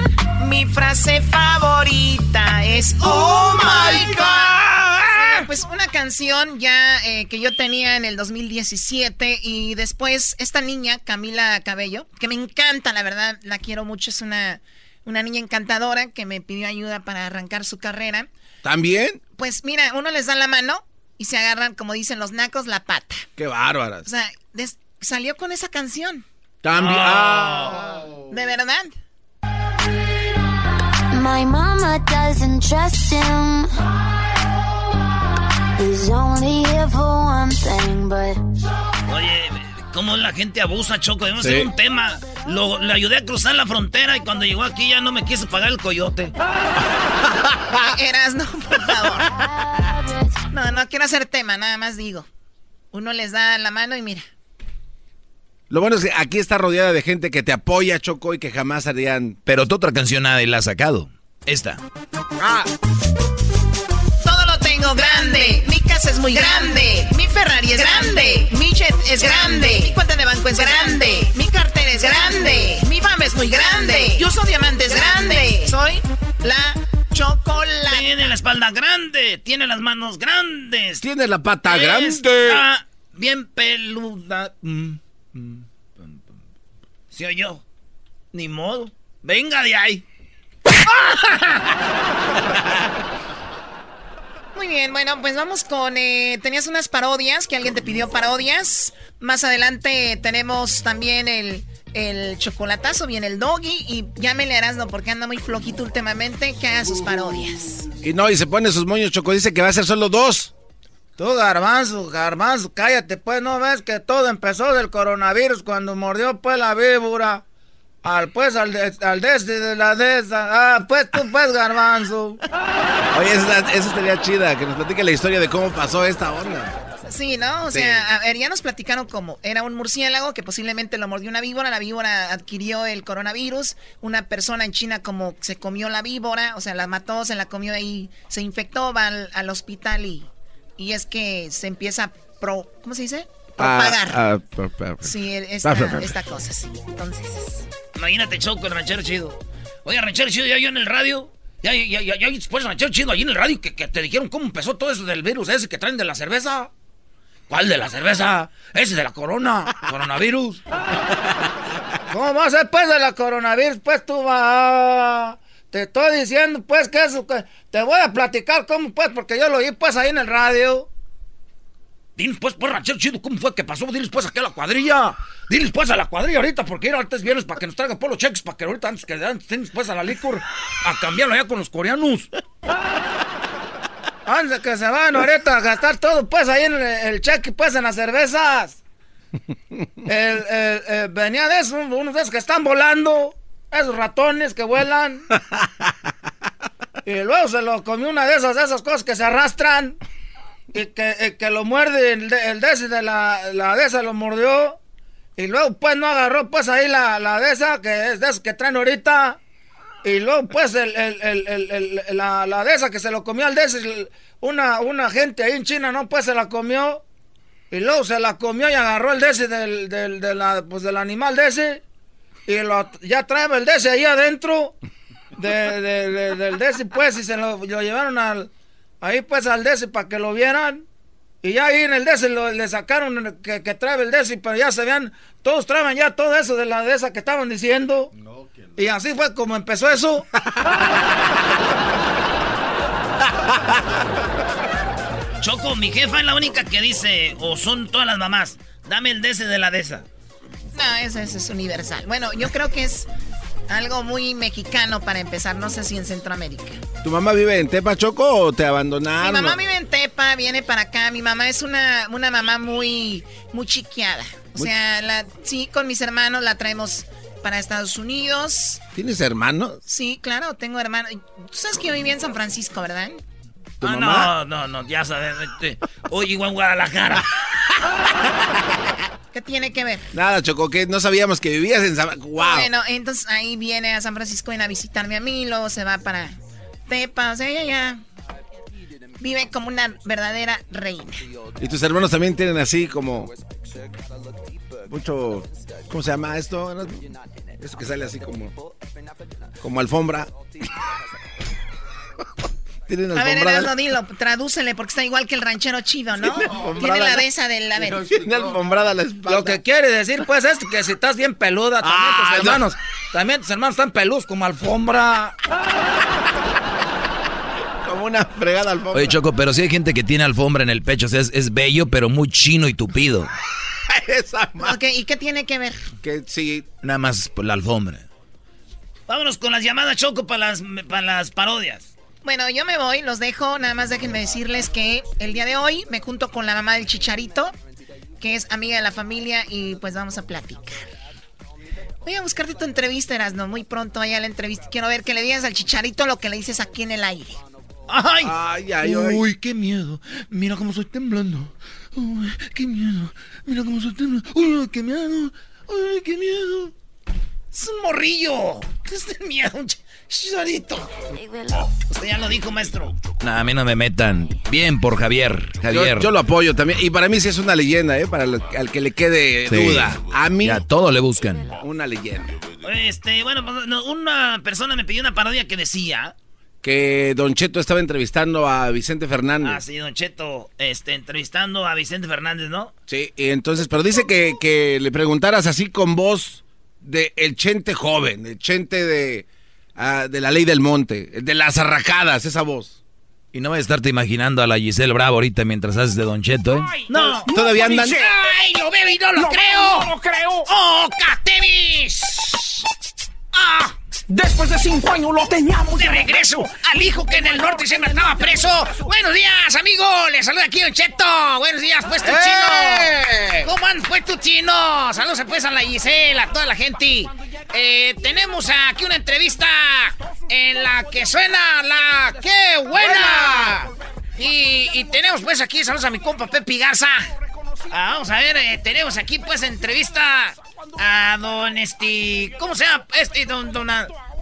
Mi frase favorita es Oh my God. Pues una canción ya eh, que yo tenía en el 2017 y después esta niña, Camila Cabello, que me encanta, la verdad, la quiero mucho, es una, una niña encantadora que me pidió ayuda para arrancar su carrera. ¿También? Pues mira, uno les da la mano y se agarran, como dicen los nacos, la pata. Qué bárbaras. O sea, des- salió con esa canción. También. ah. ¿De verdad? My mama doesn't trust him. He's only here for one thing, but Oye, cómo la gente abusa, Choco. Debemos Sí. hacer un tema. Lo, le ayudé a cruzar la frontera y cuando llegó aquí ya no me quiso pagar el coyote. Eras, no, por favor. No, no quiero hacer tema, nada más digo. Uno les da la mano y mira. Lo bueno es que aquí está rodeada de gente que te apoya, Choco, y que jamás harían. Pero tu otra canción nadie la ha sacado. Esta. Ah, Todo lo tengo grande. Mi casa es muy grande. Mi Ferrari es grande. Mi jet es grande. Mi cuenta de banco es grande. Mi cartera es grande. Mi fama es muy grande. Yo soy diamantes grande. Soy la chocolate. Tiene la espalda grande, tiene las manos grandes. Tiene la pata grande. Está bien peluda. Mm, mm. ¿Se oyó? Ni modo. Venga de ahí. Muy bien, bueno, pues vamos con... eh, tenías unas parodias, que alguien te pidió parodias. Más adelante tenemos también el, el chocolatazo, viene el doggy. Y ya me leerás, ¿no? Porque anda muy flojito últimamente, que haga sus parodias. Y no, y se pone sus moños, Choco. Dice que va a ser solo dos. Tú, Garbanzo, Garbanzo, cállate, pues, ¿no ves que todo empezó del coronavirus cuando mordió, pues, la víbora? al pues al de, al de este de la de esa. Ah, pues tú pues garbanzo. Oye, esa, esa estaría chida, que nos platique la historia de cómo pasó esta onda. Sí, ¿no? O Sí. sea, a ver, ya nos platicaron cómo. Era un murciélago que posiblemente lo mordió una víbora, la víbora adquirió el coronavirus, una persona en China como se comió la víbora, o sea, la mató, se la comió ahí, se infectó, va al, al hospital y, y es que se empieza a pro, ¿cómo se dice? Propagar. Ah, ah, pro- pro- Sí, esta, esta cosa, sí. Entonces, Imagínate, Choco, el ranchero chido. Oye, ranchero chido, ya yo en el radio. Ya, ya, ya, ya, después ranchero chido, ahí en el radio, que, que te dijeron cómo empezó todo eso del virus ese que traen de la cerveza. ¿Cuál de la cerveza? Ese de la corona, coronavirus. ¿Cómo va a ser pues de la coronavirus? Pues tú va. Te estoy diciendo pues que eso te voy a platicar cómo pues porque yo lo oí pues ahí en el radio. Diles pues, pues, ranchero chido, ¿cómo fue que pasó? Diles pues aquí a la cuadrilla. Diles pues a la cuadrilla ahorita, porque ir antes viernes para que nos traigan polo cheques, para que ahorita antes que antes pues a la licor a cambiarlo allá con los coreanos. Antes que se van ahorita a gastar todo pues ahí en el, el cheque pues en las cervezas. El, el- el- venía de esos, unos de esos que están volando, esos ratones que vuelan. Y luego se lo comió una de esas, de esas cosas que se arrastran. Y que, y que lo muerde el de, el de ese de la, la de esa lo mordió. Y luego pues no agarró pues ahí la, la de esa, que es de esas que traen ahorita. Y luego pues el, el- el- la, la de esa que se lo comió al de ese, una, una gente ahí en China, ¿no? Pues se la comió. Y luego se la comió y agarró el de ese del, del, pues, del animal de ese. Y ya trae el de ese ahí adentro. De, de- de- del de ese pues y se lo, llevaron al, ahí pues al de ese para que lo vieran. Y ya ahí en el DC lo- le sacaron que, que trae el DC, pero ya se vean, todos traen ya todo eso de la de esa que estaban diciendo. Y así fue como empezó eso. Choco, mi jefa es la única que dice, o son todas las mamás, dame el ese de la de esa. no, ese, ese es universal. Bueno, yo creo que es algo muy mexicano para empezar, no sé si en Centroamérica. ¿Tu mamá vive en Tepa Choco o te abandonaron? Mi mamá vive en Tepa, viene para acá. Mi mamá es una, una mamá muy, muy chiqueada. O Muy- sea, la, sí, con mis hermanos la traemos para Estados Unidos. ¿Tienes hermanos? Sí, claro, tengo hermanos. Tú sabes que yo vivía en San Francisco, ¿verdad? ¿Tu mamá? no, no, no, ya sabes. este, Oye, igual en Guadalajara. ¿Qué tiene que ver? Nada, Choco, que no sabíamos que vivías en San... ¡Wow! Bueno, entonces ahí viene a San Francisco viene a visitarme a mí, luego se va para Tepa, o sea, ella ya vive como una verdadera reina. Y tus hermanos también tienen así como... Mucho... ¿Cómo se llama esto? Eso que sale así como... Como alfombra. Tienen A ver, alfombrada. Erasmo, dilo, tradúcele, porque está igual que el ranchero chido, ¿no? Tiene Tiene, alfombrada. la de esa del... A ver. Tiene alfombrada la espalda. Lo que quiere decir, pues, es que si estás bien peluda, también Ah, tus no. hermanos, también tus hermanos están peludos como alfombra. Como una fregada alfombra. Oye, Choco, pero sí hay gente que tiene alfombra en el pecho. O sea, es, es bello, pero muy chino y tupido. Esa Ok, ¿y qué tiene que ver? Que sí. Nada más por la alfombra. Vámonos con las llamadas, Choco, para las, para las parodias. Bueno, yo me voy, los dejo. Nada más déjenme decirles que el día de hoy me junto con la mamá del Chicharito, que es amiga de la familia, y pues vamos a platicar. Voy a buscarte tu entrevista, Erasno, muy pronto allá la entrevista. Quiero ver que le digas al Chicharito lo que le dices aquí en el aire. ¡Ay! Ay, ay, ay. Uy, qué miedo. Mira cómo estoy temblando. Uy, qué miedo. Mira cómo estoy temblando. Uy, qué miedo. Uy, qué miedo. Es un morrillo. ¿Qué es de miedo? Un chicharito. Usted ya lo dijo, maestro. Nah, a mí no me metan. Bien por Javier. Javier. Yo, yo lo apoyo también. Y para mí sí es una leyenda, ¿eh? Para lo- al que le quede Sí. duda. A mí, Ya, todo le buscan. una leyenda. Este, bueno, pues, una persona me pidió una parodia que decía. Que Don Cheto estaba entrevistando a Vicente Fernández. Ah, sí, Don Cheto, este, entrevistando a Vicente Fernández, ¿no? Sí, y entonces, pero dice que, que le preguntaras así con voz de el chente joven, el chente de, ah, de la ley del monte, de las arracadas, esa voz. Y no voy a estarte imaginando a la Giselle Bravo ahorita mientras haces de Don Cheto, ¿eh? No. Todavía andan. ¡Ay, lo veo y no lo creo! ¡No lo creo! ¡Oh, Catevis! ¡Ah! Después de cinco años lo teníamos De regreso al hijo que en el norte siempre estaba preso. Buenos días, amigo. Le saluda aquí Don Cheto. Buenos días, pues tu ¡Eh! chino. ¿Cómo andas, pues tu chino? Saludos pues a la Gisela, a toda la gente. Eh, tenemos aquí una entrevista en la que suena la ¡Qué buena! Y, tenemos pues aquí, saludos a mi compa Pepe Garza. Ah, vamos a ver, eh, tenemos aquí pues entrevista a don este, ¿cómo se llama? Este, don, don,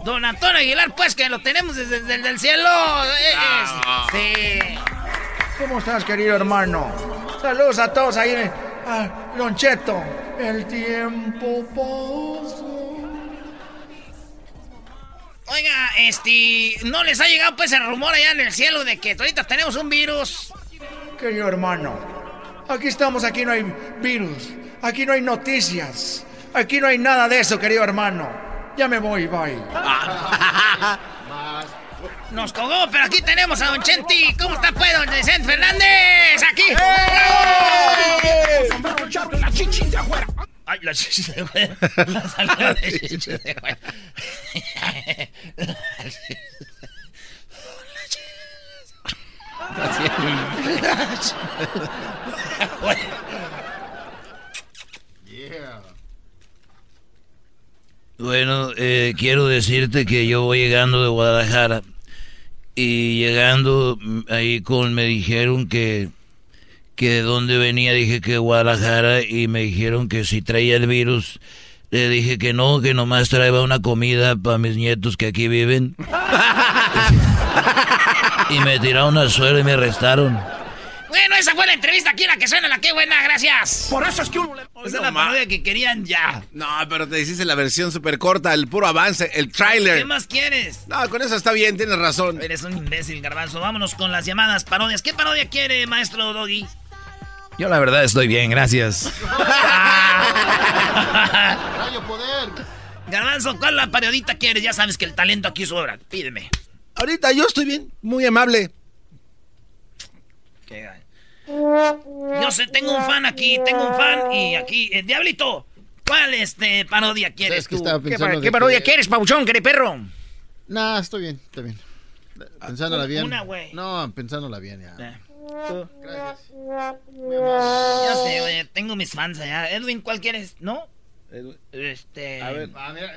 don Antonio Aguilar, pues que lo tenemos desde, el cielo. Eh, ah. sí. ¿Cómo estás, querido hermano? Saludos a todos ahí. A Don Cheto. El tiempo pasó. Oiga, este, ¿no les ha llegado pues el rumor allá en el cielo de que ahorita tenemos un virus? Querido hermano, aquí estamos, aquí no hay virus, aquí no hay noticias, aquí no hay nada de eso, querido hermano. Ya me voy, bye. Nos cogó, pero aquí tenemos a Don Chenti. ¿Cómo está, pues, Don Vicente Fernández? ¡Aquí! ¡Eh! Ay, la chicha de güey. La de chicha de güey. Bueno, eh, quiero decirte que yo voy llegando de Guadalajara y llegando mm, ahí con me dijeron que que de dónde venía, dije que Guadalajara y me dijeron que si traía el virus, le dije que no, que nomás traía una comida para mis nietos que aquí viven. y me tiraron al suelo y me arrestaron. Bueno, esa fue la entrevista aquí, la que suena, la que buena, gracias. Por eso es que uno le... Esa es la parodia que querían ya. No, pero te hiciste la versión súper corta, el puro avance, el tráiler. ¿Qué más quieres? No, con eso está bien, tienes razón. Eres un imbécil, garbanzo. Vámonos con las llamadas parodias. ¿Qué parodia quiere, maestro Doggy? Yo la verdad estoy bien, gracias. Rayo poder. Garbanzo, ¿cuál la periodita quieres? Ya sabes que el talento aquí sobra. Pídeme. Ahorita yo estoy bien, muy amable. ¿Qué? Yo sé, tengo un fan aquí, tengo un fan y aquí, el Diablito, ¿cuál este parodia quieres tú? ¿Qué, parodia quieres, Pauchón, perro? No, estoy bien, estoy bien. Pensándola bien. Una, güey. No, pensándola bien ya. Gracias. Ya sé, oye, tengo mis fans allá. Edwin, ¿cuál quieres? ¿No? Este. A ver. Ah, mira,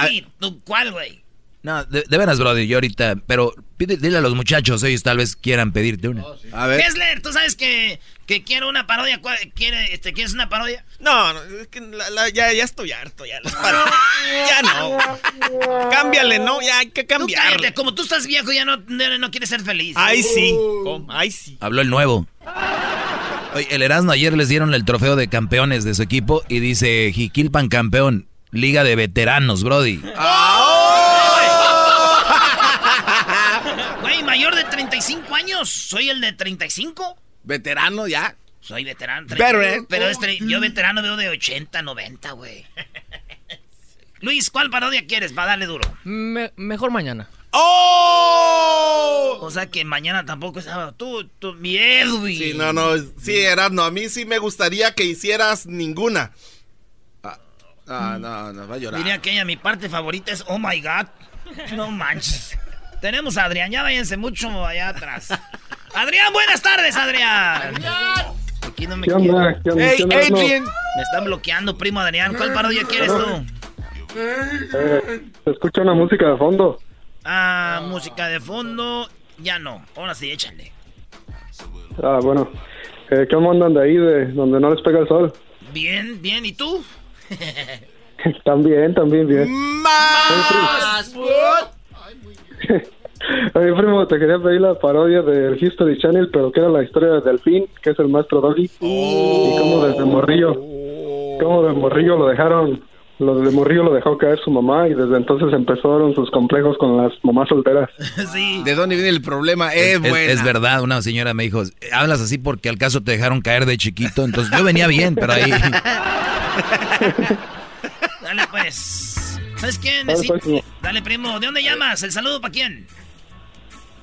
ahí ¿cuál, güey? No, de, veras, brother, yo ahorita, pero dile a los muchachos, ellos tal vez quieran pedirte una. Oh, a ver. Kessler, ¿tú sabes que, que quiero una parodia? ¿Quiere, este, ¿Quieres una parodia? No, no es que ya, ya estoy harto, ya ya no. Cámbiale, ¿no? Ya hay que cambiarle. como tú estás viejo, ya no, no, quieres ser feliz. Ay, sí. Ay, sí. Habló el nuevo. Oye, el Erasmo ayer les dieron el trofeo de campeones de su equipo y dice Jiquilpan campeón, Liga de Veteranos, Brody. Güey, mayor de 35 años. Soy el de 35. Veterano ya. Soy veterano. Pero, ¿eh? pero este, yo veterano veo de 80, 90, güey. Luis, ¿cuál parodia quieres? Va, dale duro. mejor mañana. ¡Oh! O sea que mañana tampoco es sábado. Tú, tú, mi Edwin. Sí, no, no. Sí, Erasmo, a mí sí me gustaría que hicieras ninguna. Ah, ah no, no, va a llorar. Diría que ella, mi parte favorita es Oh My God. No manches. Tenemos a Adrián, ya váyanse mucho allá atrás. Adrián, buenas tardes, Adrián. Aquí no me ¿Qué onda? ¿Qué onda? Hey, Adrian. Me están bloqueando, primo Adrián. ¿Cuál parodia quieres tú? Eh, se escucha una música de fondo. Ah, música de fondo. Ya no. Ahora sí, échale. Ah, bueno. Eh, ¿Cómo andan de ahí, de donde no les pega el sol? Bien, bien. ¿Y tú? también, también bien. ¡Más! Oye, primo, te quería pedir la parodia del History Channel, pero que era la historia de Delfín, que es el maestro Doggy. Y cómo desde Morrillo, cómo de Morrillo lo dejaron, lo de Morrillo lo dejó caer su mamá y desde entonces empezaron sus complejos con las mamás solteras. Sí. ¿De dónde viene el problema? Es, es, verdad, una señora me dijo, hablas así porque al caso te dejaron caer de chiquito, entonces yo venía bien, pero ahí... Dale pues. ¿Sabes quién? Dale, Dale, primo. ¿De dónde llamas? ¿El saludo para quién?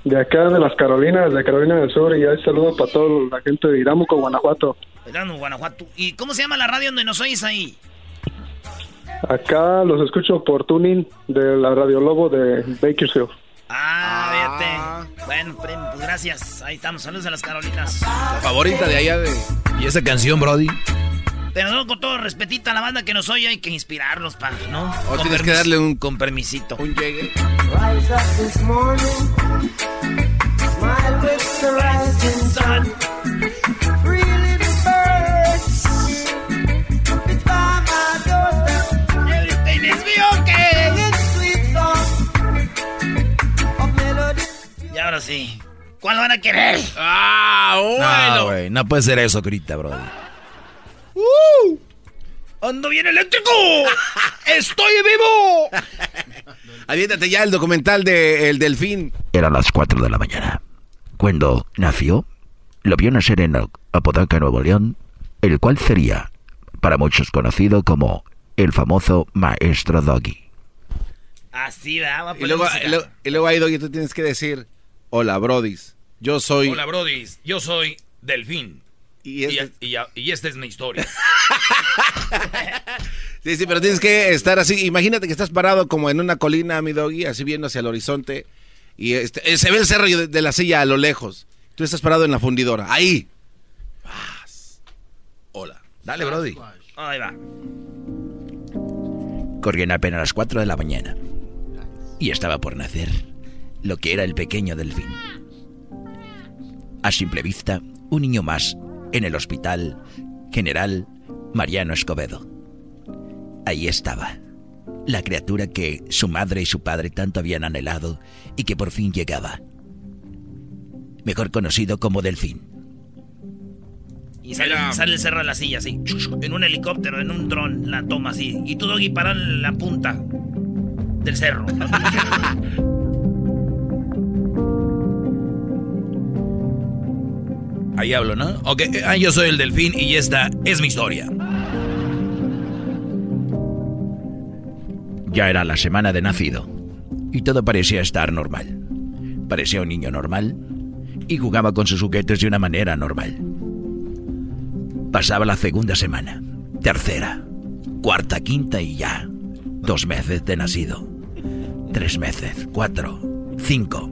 De acá, de las Carolinas, de Carolina del Sur. Y hay saludo para toda la gente de Iramuco, Guanajuato. Iramuco, Guanajuato. ¿Y cómo se llama la radio donde nos oís ahí? Acá los escucho por tuning de la Radio Lobo de Bakersfield. Ah, vete. Bueno, primo, pues gracias. Ahí estamos. Saludos a las Carolinas. La favorita de allá de... ¿Y esa canción, Brody? Pero no, con todo respetito a la banda que nos oye, hay que inspirarlos, pa, ¿no? O Con tienes que darle un... Con permisito. Un llegue. Rise up this morning, smile with the rising sun. Three little birds, it's by my doorstep. Everything is okay. Singing sweet songs of melody. Y ahora sí. ¿Cuál van a querer? Ah, No, güey, no puede ser eso, grita, bro. ¡Ando bien eléctrico! ¡Estoy vivo! Aviéntate ya el documental de El Delfín. Eran las 4 de la mañana. Cuando nació, lo vio nacer en Apodaca, Nuevo León, el cual sería, para muchos conocido como el famoso Maestro Doggy. Así, va. Y luego, y luego, y luego ahí, Doggy, tú tienes que decir, hola, brodis, yo soy... Hola, brodis. Yo soy Delfín. Y, este- y, y esta es mi historia. Sí, sí, pero tienes que estar así. Imagínate que estás parado como en una colina, mi doggy, así viendo hacia el horizonte. Y este, eh, se ve el cerro de, de la silla a lo lejos. Tú estás parado en la fundidora. Ahí. Hola. Dale, Brody. Ahí va. Corrían apenas las 4 de la mañana. Y estaba por nacer lo que era el pequeño delfín. A simple vista, un niño más en el hospital General Mariano Escobedo. Ahí estaba, la criatura que su madre y su padre tanto habían anhelado y que por fin llegaba. Mejor conocido como Delfín. Y sale, sale el cerro de la silla así. En un helicóptero, en un dron, la toma así. Y tú, Doggy, parado en la punta del cerro. Ahí hablo, ¿no? Ok, ah, yo soy el Delfín y esta es mi historia. Ya era la semana de nacido y todo parecía estar normal. Parecía un niño normal y jugaba con sus juguetes de una manera normal. Pasaba la segunda semana, tercera, cuarta, quinta y ya. Dos meses de nacido. Tres meses, cuatro, cinco.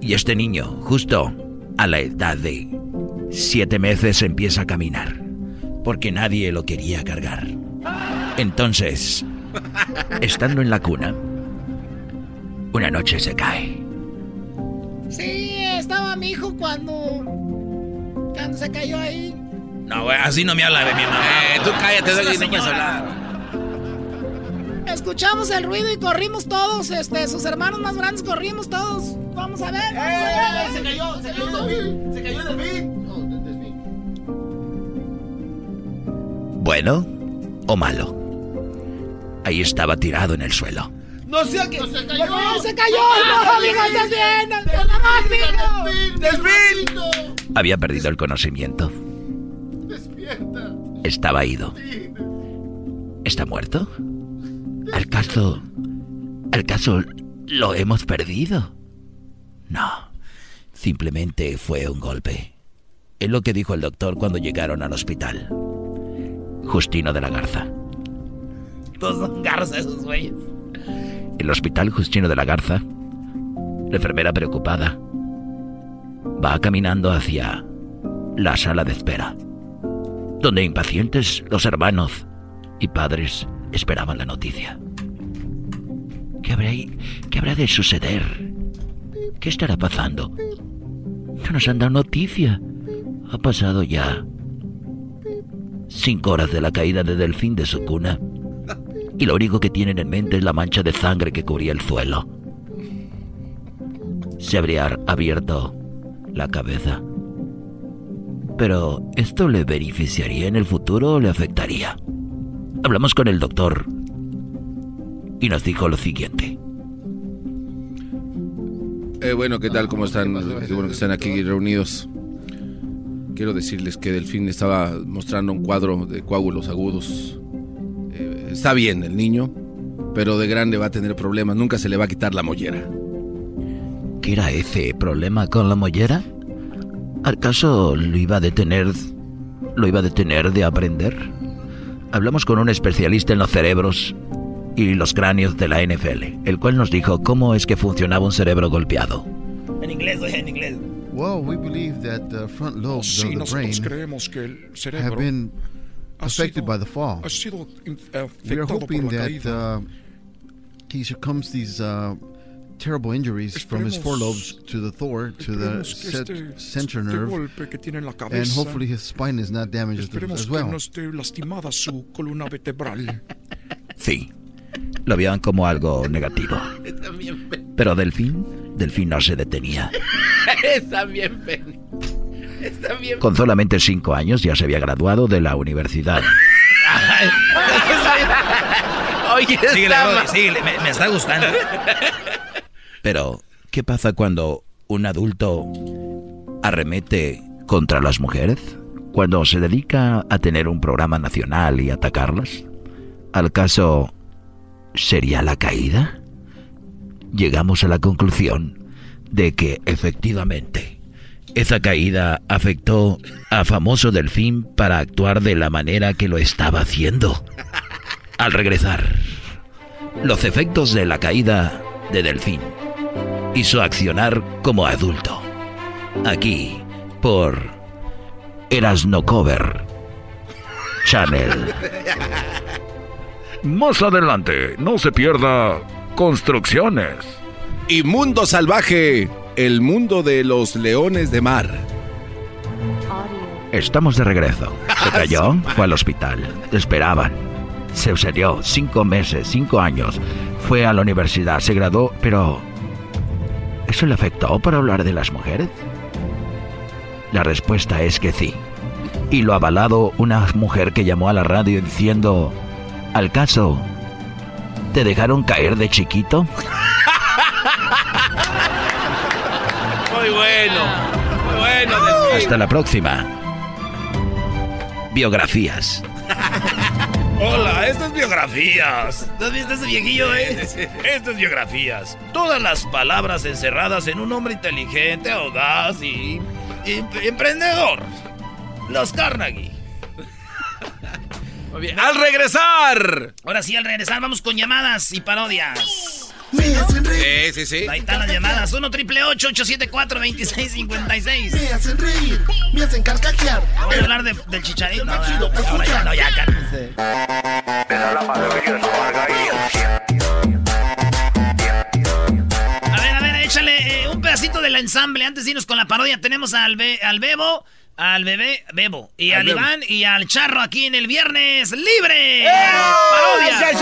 Y este niño, justo a la edad de siete meses, empieza a caminar. Porque nadie lo quería cargar. Entonces, estando en la cuna, una noche se cae. Sí, estaba mi hijo cuando. cuando se cayó ahí. No, güey, así no me habla de mi mamá. Eh, tú cállate, la no puedes hablar. Escuchamos el ruido y corrimos todos, este, sus hermanos más grandes corrimos todos. Vamos a ver. vamos a ver. Se cayó, se cayó el. Se cayó el delfín. Bueno o malo. Ahí estaba tirado en el suelo. No sé qué. se cayó. Se cayó, no, amigo, estás bien. ¡Delfín! Había perdido el conocimiento. Despierta. Estaba ido. ¿Está muerto? ¿Al caso... ¿Al caso lo hemos perdido? No. Simplemente fue un golpe. Es lo que dijo el doctor cuando llegaron al hospital. Justino de la Garza. Todos son garzas esos güeyes. El hospital Justino de la Garza. La enfermera preocupada va caminando hacia la sala de espera, donde impacientes los hermanos y padres esperaban la noticia. ¿Qué habrá, qué habrá de suceder? ¿Qué estará pasando? No nos han dado noticia. Ha pasado ya cinco horas de la caída de Delfín de su cuna. Y lo único que tienen en mente es la mancha de sangre que cubría el suelo. Se habría abierto la cabeza. Pero, ¿esto le beneficiaría en el futuro o le afectaría? Hablamos con el doctor y nos dijo lo siguiente. Eh, bueno, ¿qué tal? ¿Cómo están? Qué bueno que están aquí reunidos. Quiero decirles que Delfín estaba mostrando un cuadro de coágulos agudos. Eh, está bien el niño, pero de grande va a tener problemas. Nunca se le va a quitar la mollera. ¿Qué era ese problema con la mollera? ¿Acaso lo iba a detener? ¿Lo iba a detener de aprender? Hablamos con un especialista en los cerebros y los cráneos de la NFL, el cual nos dijo cómo es que funcionaba un cerebro golpeado. En inglés, oye, en inglés. Well, we believe that the front lobes Sí, of the brain creemos que el have been affected by the fall. Ha sido We are hoping la that uh, he succumbs these uh, terrible injuries from his Esperemos- forelobes to the Thor, to the Esperemos set, este- center este nerve, golpe que tiene en la and cabeza, hopefully his spine is not damaged as- Esperemos as que well. no esté lastimada su columna vertebral. Sí. Lo veían como algo negativo. Pero Delfín, Delfín no se detenía. Está bien. Está bien. Con solamente cinco años ya se había graduado de la universidad. Oye, síguele, me, me está gustando. Pero, ¿qué pasa cuando un adulto arremete contra las mujeres? Cuando se dedica a tener un programa nacional y atacarlas. ¿Al caso sería la caída? Llegamos a la conclusión de que efectivamente esa caída afectó a famoso Delfín para actuar de la manera que lo estaba haciendo. Al regresar, los efectos de la caída de Delfín y su accionar como adulto. Aquí, por Erasno Cover Channel. Más adelante, no se pierda construcciones. Y Mundo Salvaje, el mundo de los leones de mar. Estamos de regreso. Se cayó, fue al hospital. Esperaban. Se sucedió cinco meses, cinco años. Fue a la universidad, se graduó, pero... ¿Eso le afectó para hablar de las mujeres? La respuesta es que sí. Y lo ha avalado una mujer que llamó a la radio diciendo... Al caso, ¿te dejaron caer de chiquito? Muy bueno. Muy bueno. Hasta la próxima. Biografías. Hola, esto es biografías. ¿No has visto ese viejillo, eh? Esto es biografías. Todas las palabras encerradas en un hombre inteligente, audaz y, y emprendedor. Los Carnegie. Muy bien. Al regresar. Ahora sí, al regresar vamos con llamadas y parodias. Sí, sí, sí. Ahí están las llamadas. 1 triple 874 2656 Me hacen reír, me hacen carcajear. Vamos a hablar de- del chicharito. No, no, ahora ya, no, ya, cálmense. A ver, a ver, échale eh, un pedacito del ensamble. Antes de irnos con la parodia, tenemos al, Be- al Bebo, al bebé Bebo, y Al al Bebo. Iván y al Charro aquí en el Viernes Libre. ¡Eh! ¡Parodia!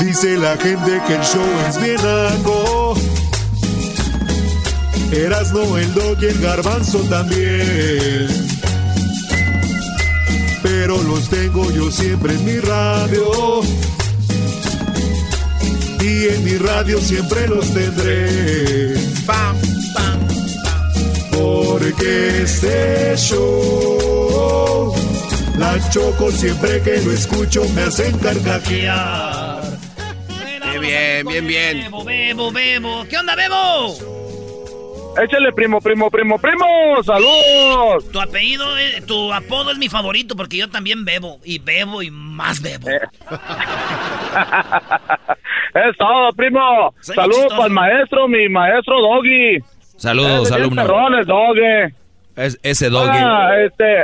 Dice la gente que el show es bien algo. Erasno, el dog y el garbanzo también. Pero los tengo yo siempre en mi radio. Y en mi radio siempre los tendré. Porque este show, la choco siempre que lo escucho me hacen carcajear. Bien, bien, bien. Bebo, Bebo, Bebo. ¿Qué onda, Bebo? Échale, primo, primo, primo, primo. ¡Saludos! Tu apellido, eh, tu apodo es mi favorito porque yo también bebo. Y bebo y más bebo. Es todo, primo. Soy Saludos para el maestro, mi maestro Doggy. Saludos, Ese es alumno. perrón, el Doggy. Es, ese doggy. Ah, este.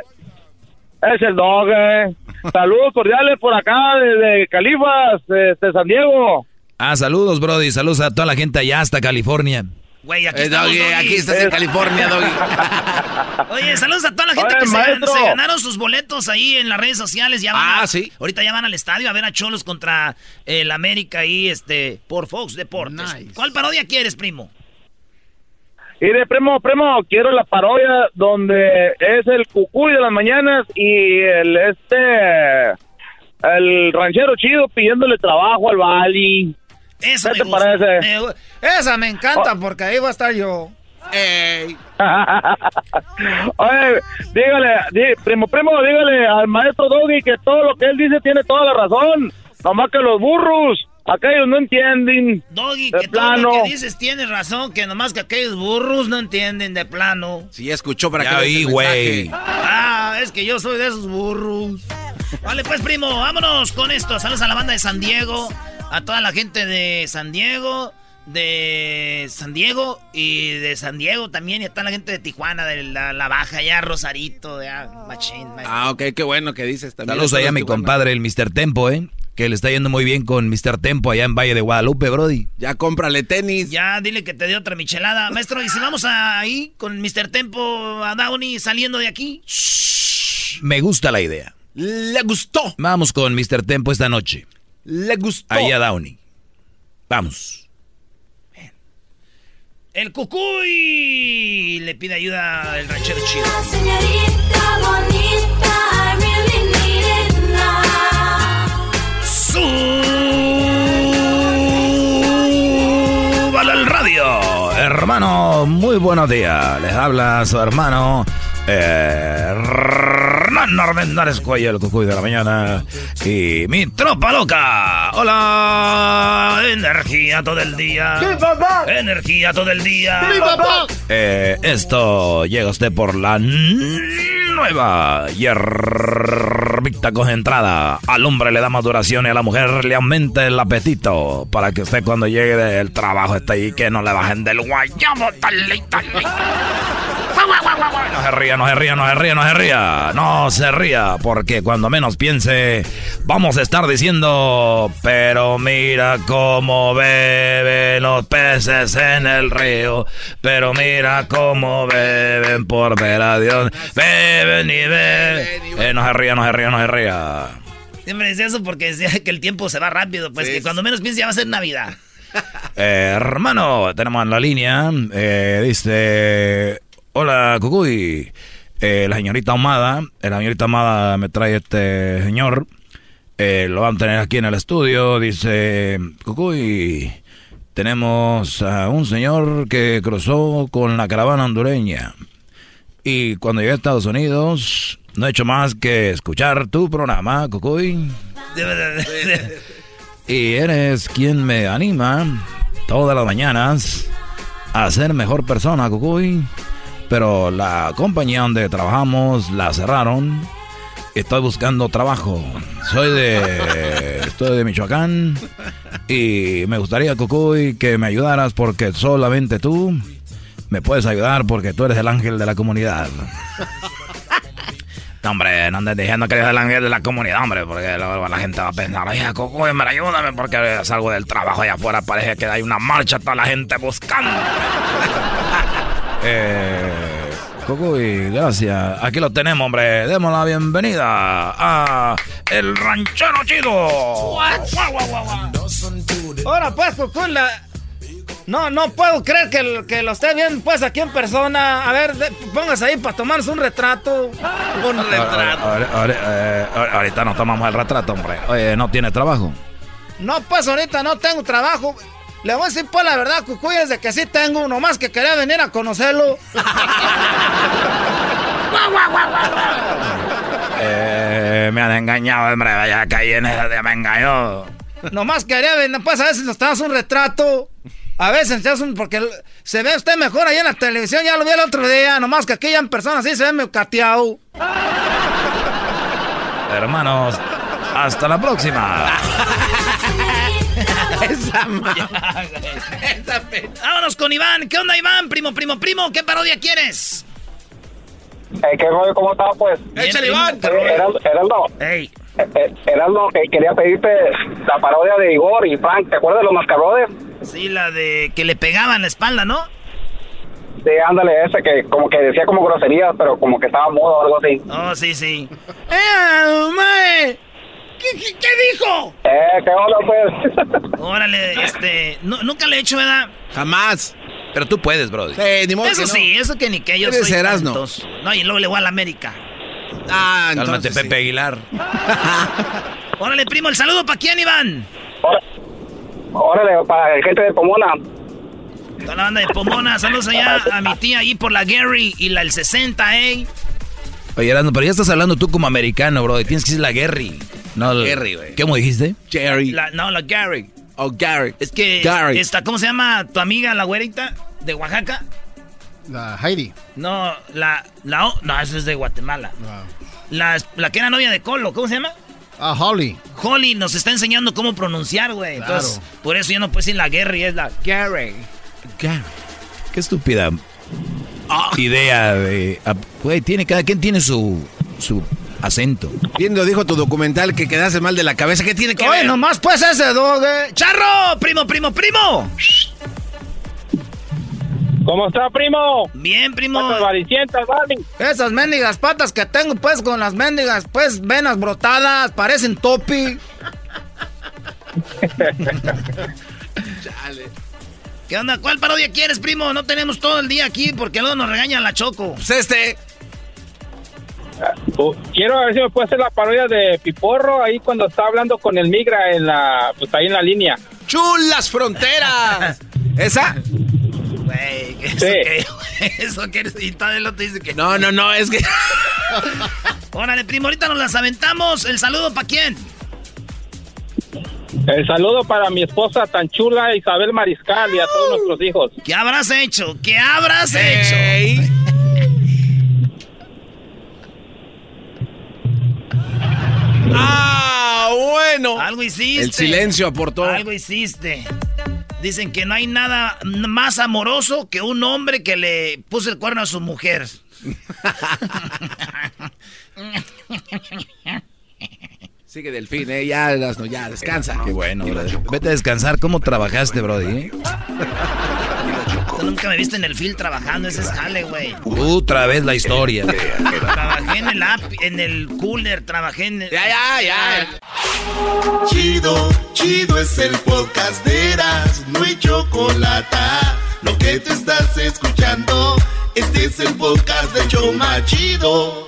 Es el Doggy. Saludos cordiales por acá desde Califas, este, San Diego. Ah, saludos, Brody. Saludos a toda la gente allá hasta California. Güey, aquí Eh, estamos, Doggy, Doggy. aquí estás en California, Doggy. Oye, saludos a toda la gente Oye, que se, ganaron sus boletos ahí en las redes sociales. Ya van Ah, a- sí. Ahorita ya van al estadio a ver a Cholos contra el América ahí, este, por Fox Deportes. ¿Cuál parodia quieres, primo? Y de primo, primo, quiero la parodia donde es el cucuy de las mañanas y el este. El ranchero chido pidiéndole trabajo al Bali. Esa ¿Qué te parece? Esa me encanta porque ahí va a estar yo. Oye, dígale, primo, primo, dígale al maestro Doggy que todo lo que él dice tiene toda la razón. Nomás que los burros, aquellos no entienden. Doggy, de que todo lo plano. que dices tienes razón, que nomás que aquellos burros no entienden de plano. Si ya escuchó para Ya que güey. mensaje. Ah, es que yo soy de esos burros. Vale, pues, primo, vámonos con esto. Saludos a la banda de San Diego, a toda la gente de San Diego, de San Diego y de San Diego también. Y está la gente de Tijuana, de la, la Baja, ya Rosarito, de ah, Machín. machín. Ah, ok, qué bueno que dices también. Saludos allá a mi compadre, el Mr. Tempo, ¿eh? Que le está yendo muy bien con Mr. Tempo allá en Valle de Guadalupe, Brody. Ya cómprale tenis. Ya, dile que te dé otra michelada. Maestro, ¿y si vamos ahí con Mr. Tempo a Downey saliendo de aquí? Me gusta la idea. Le gustó. Vamos con Mr. Tempo esta noche. Le gustó. Ahí a Downey. Vamos. El cucuy le pide ayuda el ranchero chido. Señorita bonita, I really need it now. ¡Súbale el radio! Hermano, muy buenos días. Les habla su hermano Hernán Armendáriz Cuello, el cucuy de la mañana. Y mi tropa loca. Hola. Energía todo el día. papá! Energía todo el día. ¡Mi papá! Eh, esto llega usted por la nueva hierbita concentrada. Al hombre le da más duración y a la mujer le aumenta el apetito. Para que usted cuando llegue del trabajo esté ahí que no le bajen del guayabo. Dale. No se ría, no se ría, no se ría, no se ría. No se ría, porque cuando menos piense, vamos a estar diciendo, pero mira cómo beben los peces en el río, pero mira cómo beben por ver a Dios, beben y beben. Eh, no se ría, no se ría, no se ría. Siempre decía eso porque decía que el tiempo se va rápido. Pues que cuando menos piense ya va a ser Navidad. Eh, hermano, tenemos en la línea, eh, dice, hola Cucuy, Eh, la señorita Ahumada, eh, la señorita Ahumada me trae este señor, Eh, lo van a tener aquí en el estudio, dice, Cucuy, tenemos a un señor que cruzó con la caravana hondureña y cuando llegué a Estados Unidos no he hecho más que escuchar tu programa, Cucuy. Y eres quien me anima todas las mañanas a ser mejor persona, Cucuy. Pero la compañía donde trabajamos la cerraron. Estoy buscando trabajo. Soy de. Estoy de Michoacán. Y me gustaría, Cucuy, que me ayudaras porque solamente tú me puedes ayudar porque tú eres el ángel de la comunidad. Hombre, no andes diciendo que eres el ángel de la comunidad, hombre, porque la gente va a pensar, oye, Cucuy, hombre, ayúdame porque salgo del trabajo allá afuera, parece que hay una marcha, toda la gente buscando. eh, Cucuy, gracias. Aquí lo tenemos, hombre. Demos la bienvenida a El Ranchero Chido. Ahora pues, Cucuy, la- No, no puedo creer que, lo- que lo esté viendo pues aquí en persona. A ver, de- póngase ahí para tomarnos un retrato. Un Ahora- ahora- ahora- eh, ahorita nos tomamos el retrato, hombre. Oye, ¿no tiene trabajo? No, pues ahorita no tengo trabajo. Le voy a decir pues la verdad, Cucuy, es de que sí tengo uno más que quería venir a conocerlo. Eh, me han engañado, hombre. Ya caí en esa de me engañó. Nomás quería venir, pues a veces nos tomas un retrato. A veces te haces un, porque se ve usted mejor ahí en la televisión, ya lo vi el otro día, nomás que aquí ya en persona sí se ve medio cateado. Hermanos, hasta la próxima. Esa Vámonos con Iván. ¿Qué onda, Iván? Primo, primo, primo. ¿Qué parodia quieres? Eh, ¿Qué rollo? ¿Cómo estás, pues? Échale, Iván. Eh, Heraldo. Ey. Eh, Heraldo, que quería pedirte la parodia de Igor y Frank. ¿Te acuerdas de los mascarrones? Sí, la de que le pegaban la espalda, ¿no? Sí, ándale, ese que como que decía como groserías, pero como que estaba mudo o algo así. Oh, sí, sí. ¡Eh! ¿Qué, qué, qué dijo? Eh, ¿qué onda, pues? Órale, este. nu- nunca le he hecho, ¿verdad? Jamás. Pero tú puedes, bro. Eso sí, eso que ni que yo soy Erasmo. tantos. No, y luego le voy a la América. Ah, Cálmate, Pepe Aguilar. Órale, primo, el saludo para quién, Iván. Órale, para la gente de Pomona. Toda la banda de Pomona, saludos allá a mi tía ahí por la Gary y la el 60, ¿eh? Oye, Erasmo, pero ya estás hablando tú como americano, bro. Tienes que decir la Gary. No, Gary, güey. ¿Cómo dijiste? Jerry. La- no, la Gary. Oh, Gary. Es que Gary. esta, ¿cómo se llama tu amiga, la güerita de Oaxaca? La Heidi. No, la, la, o- no, esa es de Guatemala. La, la que era novia de Colo, ¿cómo se llama? Ah, Holly. Holly nos está enseñando cómo pronunciar, güey. Entonces, Claro. por eso ya no puedes decir la Gary, es la Gary. Qué estúpida idea de... ah, Güey, tiene, cada quien tiene su, su acento. Bien lo dijo tu documental que quedase mal de la cabeza. ¿Qué tiene que Oye, ver? nomás pues ese dog, eh. ¡Charro! ¡Primo, primo, primo! ¿Cómo está, primo? Bien, primo. Esas mendigas patas que tengo, pues, con las mendigas, pues, venas brotadas, parecen topi. ¿Qué onda? ¿Cuál parodia quieres, primo? No tenemos todo el día aquí porque luego nos regaña la Choco. Pues este. Quiero ver si me puede hacer la parodia de Piporro ahí cuando está hablando con el migra en la, pues ahí en la línea. ¡Chulas fronteras! ¿Esa? Güey, ¿eso qué? ¿Eso qué? Y todavía el otro dice que... No, no, no, es que... Órale, primo, ahorita nos las aventamos. ¿El saludo para quién? El saludo para mi esposa tan chula Isabel Mariscal y a todos nuestros hijos. ¿Qué habrás hecho? ¿Qué habrás hecho? ¡Ah, bueno! Algo hiciste. El silencio aportó. Algo hiciste. Dicen que no hay nada más amoroso que un hombre que le puso el cuerno a su mujer. Sigue Delfín, eh. Ya, Erasmo, ya, descansa. Qué bueno, brother. Vete a descansar. ¿Cómo trabajaste, Brody? Tú nunca me viste en el film trabajando, ese es jale, güey. Otra vez la historia. Trabajé en el app, en el cooler, trabajé en el... Ya, ya, ya. Chido, chido es el podcast de Eras, no hay chocolate. Lo que te estás escuchando, este es el podcast de Choma Chido.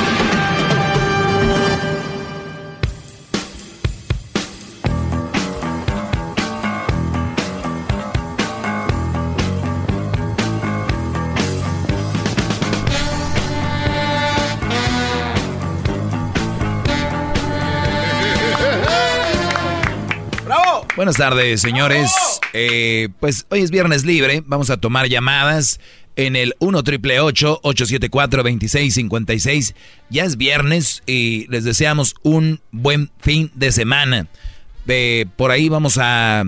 Buenas tardes, señores. Eh, pues hoy es viernes libre. Vamos a tomar llamadas en el 1 triple 874 2656. Ya es viernes y les deseamos un buen fin de semana. Eh, por ahí vamos a.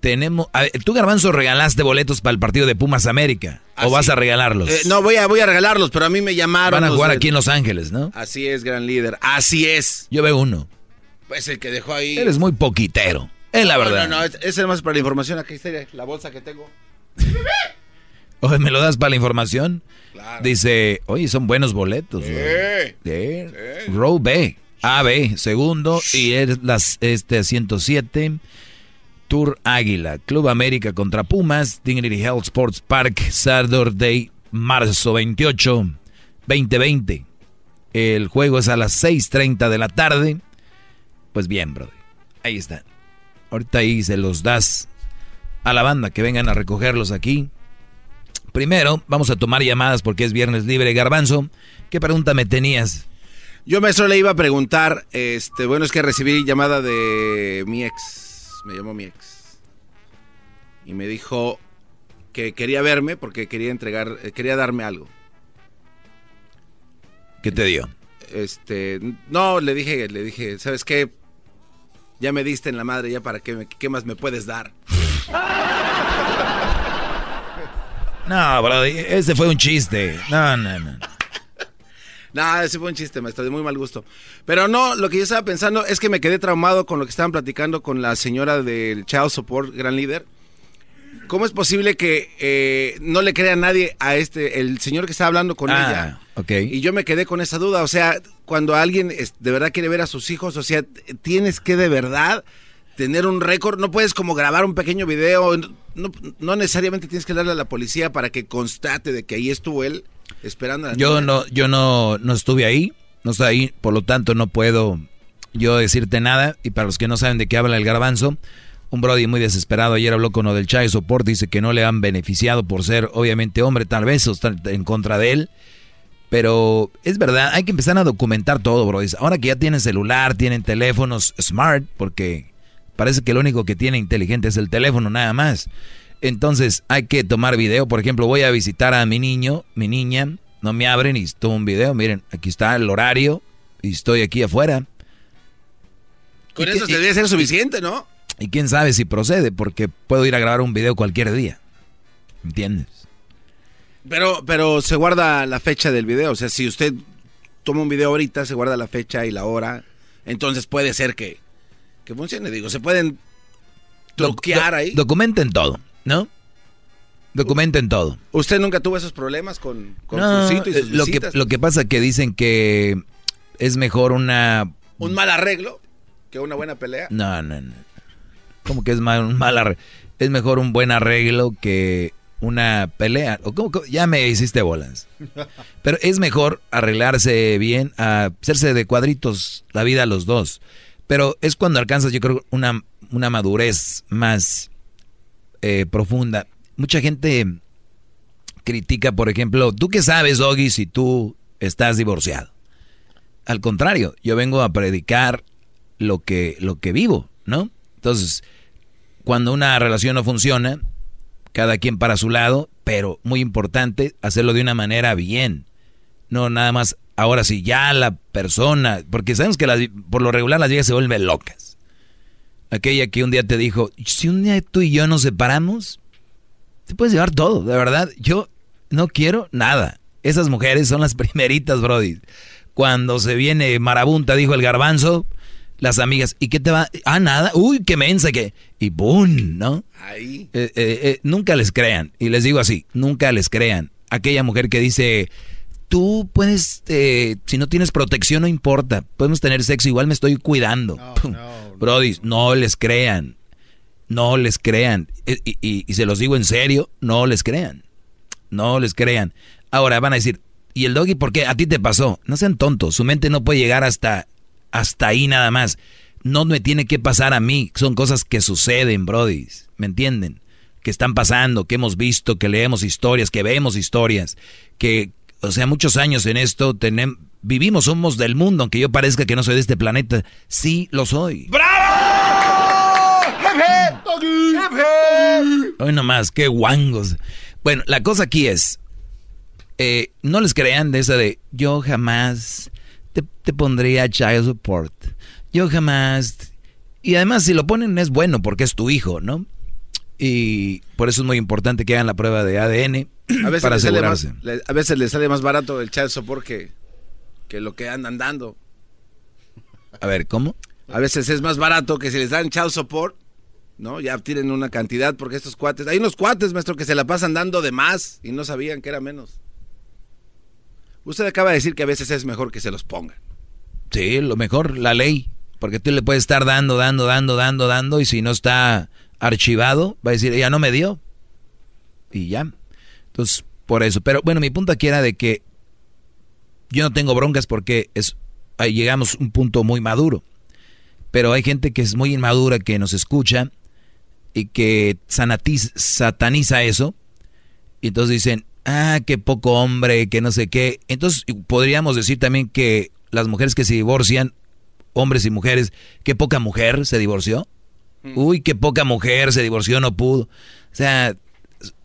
Tenemos. a Tú, Garbanzo, regalaste boletos para el partido de Pumas América. ¿O Así. vas a regalarlos? Eh, no, voy a, voy a regalarlos, pero a mí me llamaron. Van a jugar aquí en Los Ángeles, ¿no? Así es, gran líder. Así es. Yo veo uno. Pues el que dejó ahí. Eres muy poquitero. Es la No, verdad. No, no, es, es más para la información. Aquí está la bolsa que tengo. Oye, ¿me lo das para la información? Claro. Dice, oye, son buenos boletos. Sí. güey. Sí. Row B. AB, segundo. Y es las este 107. Tour Águila. Club América contra Pumas. Dignity Health Sports Park. Saturday, marzo 28, 2020. El juego es a las 6.30 de la tarde. Pues bien, brother. Ahí está. Ahorita ahí se los das a la banda que vengan a recogerlos aquí. Primero, vamos a tomar llamadas porque es viernes libre. Garbanzo, ¿qué pregunta me tenías? Yo, maestro, le iba a preguntar, este, bueno, es que recibí llamada de mi ex, me llamó mi ex, y me dijo que quería verme porque quería entregar, eh, quería darme algo. ¿Qué te dio? Este, no, le dije, le dije, ¿sabes qué? Ya me diste en la madre, ya para qué, qué más me puedes dar. No, bro, ese fue un chiste. No, no, no. No, ese fue un chiste, maestro, de muy mal gusto. Pero no, lo que yo estaba pensando es que me quedé traumado con lo que estaban platicando con la señora del Child Support, gran líder. ¿Cómo es posible que eh, no le crea a nadie a este, el señor que está hablando con Ah, ella? ok. Y yo me quedé con esa duda. O sea, cuando alguien de verdad quiere ver a sus hijos, o sea, tienes que de verdad tener un récord. No puedes como grabar un pequeño video. No, no necesariamente tienes que darle a la policía para que constate de que ahí estuvo él esperando a la Yo niña. no, yo no, no estuve ahí, no estoy ahí, por lo tanto no puedo yo decirte nada. Y para los que no saben de qué habla el garbanzo, Un Brody muy desesperado ayer habló con lo del Child Support, dice que no le han beneficiado por ser obviamente hombre, tal vez o están en contra de él. Pero es verdad, hay que empezar a documentar todo, Brody. Ahora que ya tienen celular, tienen teléfonos smart, porque parece que lo único que tiene inteligente es el teléfono nada más. Entonces hay que tomar video. Por ejemplo, voy a visitar a mi niño, mi niña, no me abren y tomo un video. Miren, aquí está el horario y estoy aquí afuera. Con ¿Y eso qué- debe ser suficiente, ¿no? Y quién sabe si procede, porque puedo ir a grabar un video cualquier día. ¿Entiendes? Pero, pero se guarda la fecha del video. O sea, si usted toma un video ahorita, se guarda la fecha y la hora. Entonces puede ser que, que funcione. Digo, se pueden bloquear ahí. Documenten todo, ¿no? Documenten todo. ¿Usted nunca tuvo esos problemas con, con No, Crucito y sus eh, lo, que, lo que pasa que dicen que es mejor una... ¿Un mal arreglo que una buena pelea? No, no, no. ¿Cómo que es mal, un mal? Es mejor un buen arreglo que una pelea. ¿O? Ya me hiciste bolas. Pero es mejor arreglarse bien, a hacerse de cuadritos la vida a los dos. Pero es cuando alcanzas, yo creo, una, una madurez más eh, profunda. Mucha gente critica, por ejemplo, ¿tú qué sabes, Doggy, si tú estás divorciado? Al contrario, yo vengo a predicar lo que, lo que vivo, ¿no? Entonces, cuando una relación no funciona, cada quien para su lado, pero muy importante, hacerlo de una manera bien. No nada más, ahora sí, ya la persona, porque sabemos que las- por lo regular las viejas se vuelven locas. Aquella que un día te dijo, si un día tú y yo nos separamos, te puedes llevar todo, de verdad. Yo no quiero nada. Esas mujeres son las primeritas, Brody. Cuando se viene marabunta, dijo el garbanzo, las amigas, ¿y qué te va? Ah, nada, uy, qué mensa que... Y ¡boom! ¿no? Ahí. Eh, eh, eh, nunca les crean. Y les digo así, nunca les crean. Aquella mujer que dice, tú puedes, si no tienes protección no importa, podemos tener sexo, igual me estoy cuidando. Brody, no les crean. No les crean. Y, y- y se los digo en serio, no les crean. No les crean. Ahora van a decir, ¿y el doggy por qué? A ti te pasó. No sean tontos, su mente no puede llegar hasta, hasta ahí nada más. No me tiene que pasar a mí. Son cosas que suceden, Brody. ¿Me entienden? Que están pasando, que hemos visto, que leemos historias, que vemos historias. Que, o sea, muchos años en esto tenemos, vivimos, somos del mundo, aunque yo parezca que no soy de este planeta. Sí, lo soy. Hoy nomás, qué guangos. Bueno, la cosa aquí es, eh, no les crean de esa de, yo jamás te, te pondría child support. Yo jamás... Y además si lo ponen es bueno porque es tu hijo, ¿no? Y por eso es muy importante que hagan la prueba de ADN A veces, para le sale más, asegurarse. a veces le sale más barato el child support que, que lo que andan dando. A ver, ¿cómo? A veces es más barato que si les dan child support, ¿no? Ya tienen una cantidad porque estos cuates... Hay unos cuates, maestro, que se la pasan dando de más y no sabían que era menos. Usted acaba de decir que a veces es mejor que se los pongan. Sí, lo mejor, la ley. Porque tú le puedes estar dando, dando, dando, dando, dando. Y si no está archivado, va a decir, ella no me dio. Y ya. Entonces, por eso. Pero bueno, mi punto aquí era de que yo no tengo broncas porque es, ahí llegamos a un punto muy maduro. Pero hay gente que es muy inmadura, que nos escucha y que sataniza eso. Y entonces dicen, ah, qué poco hombre, que no sé qué. Entonces podríamos decir también que las mujeres que se divorcian, hombres y mujeres, qué poca mujer se divorció. Uy, qué poca mujer se divorció, no pudo. O sea,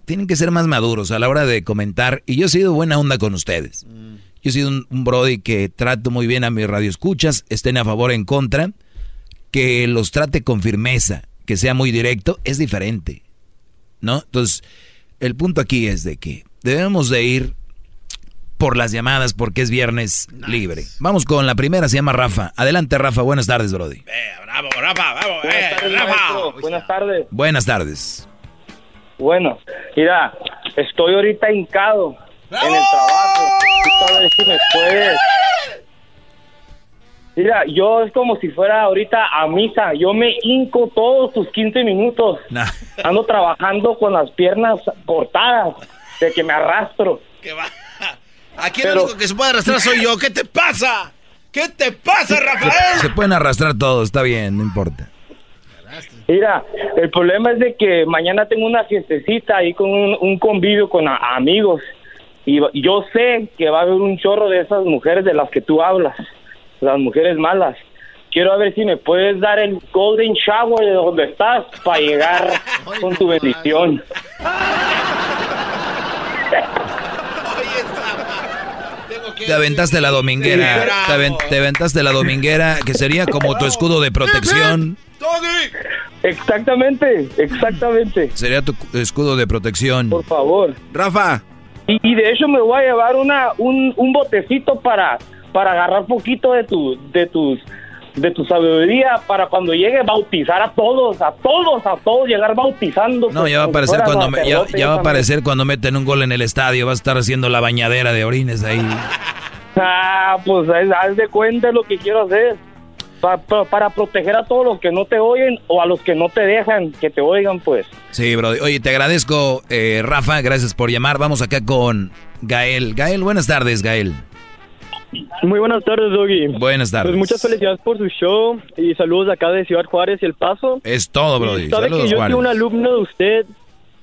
tienen que ser más maduros a la hora de comentar. Y yo he sido buena onda con ustedes. Yo he sido un, un brody que trato muy bien a mis radioescuchas, estén a favor o en contra, que los trate con firmeza, que sea muy directo, es diferente. ¿No? Entonces, el punto aquí es de que debemos de ir por las llamadas porque es viernes libre. Vamos con la primera, se llama Rafa. Adelante, Rafa. Buenas tardes, Brody. Bravo, Rafa, vamos, Buenas eh, tardes, Rafa. Buenas tardes. Buenas tardes. Bueno, mira, estoy ahorita hincado en el trabajo. Tú sabes si me puedes. Mira, yo es como si fuera ahorita a misa. Yo me hinco todos tus 15 minutos. Ando trabajando con las piernas cortadas, de que me arrastro. Aquí Pero- el único que se puede arrastrar soy yo. ¿Qué te pasa? ¿Qué te pasa, Rafael? Se pueden arrastrar todos, está bien, no importa. Mira, el problema es de que mañana tengo una fiestecita ahí con un, un convivio con a- amigos y va- yo sé que va a haber un chorro de esas mujeres de las que tú hablas, las mujeres malas. Quiero ver si me puedes dar el golden shower de donde estás para llegar con tu bendición. Te aventaste la dominguera. Te, aven- te aventaste la dominguera, que sería como tu escudo de protección. Exactamente, exactamente. Sería tu cu- escudo de protección. Por favor. Rafa. Y, y de hecho me voy a llevar una un, un botecito para para agarrar poquito de tu de tus de tu sabiduría para cuando llegue bautizar a todos, a todos, a todos llegar bautizando. No, ya va a si aparecer cuando me- ya, va a aparecer cuando meten un gol en el estadio. Va a estar haciendo la bañadera de orines ahí. Ah, pues haz, haz de cuenta lo que quiero hacer. Pa- pa- para proteger a todos los que no te oyen o a los que no te dejan que te oigan, pues. Sí, bro. Oye, te agradezco, eh, Rafa. Gracias por llamar. Vamos acá con Gael. Gael, buenas tardes, Gael. Muy buenas tardes, Doggy. Buenas tardes. Pues muchas felicidades por su show y saludos acá de Ciudad Juárez y El Paso. Es todo, Brody. Sabe Saludos, que yo Juárez. soy un alumno de usted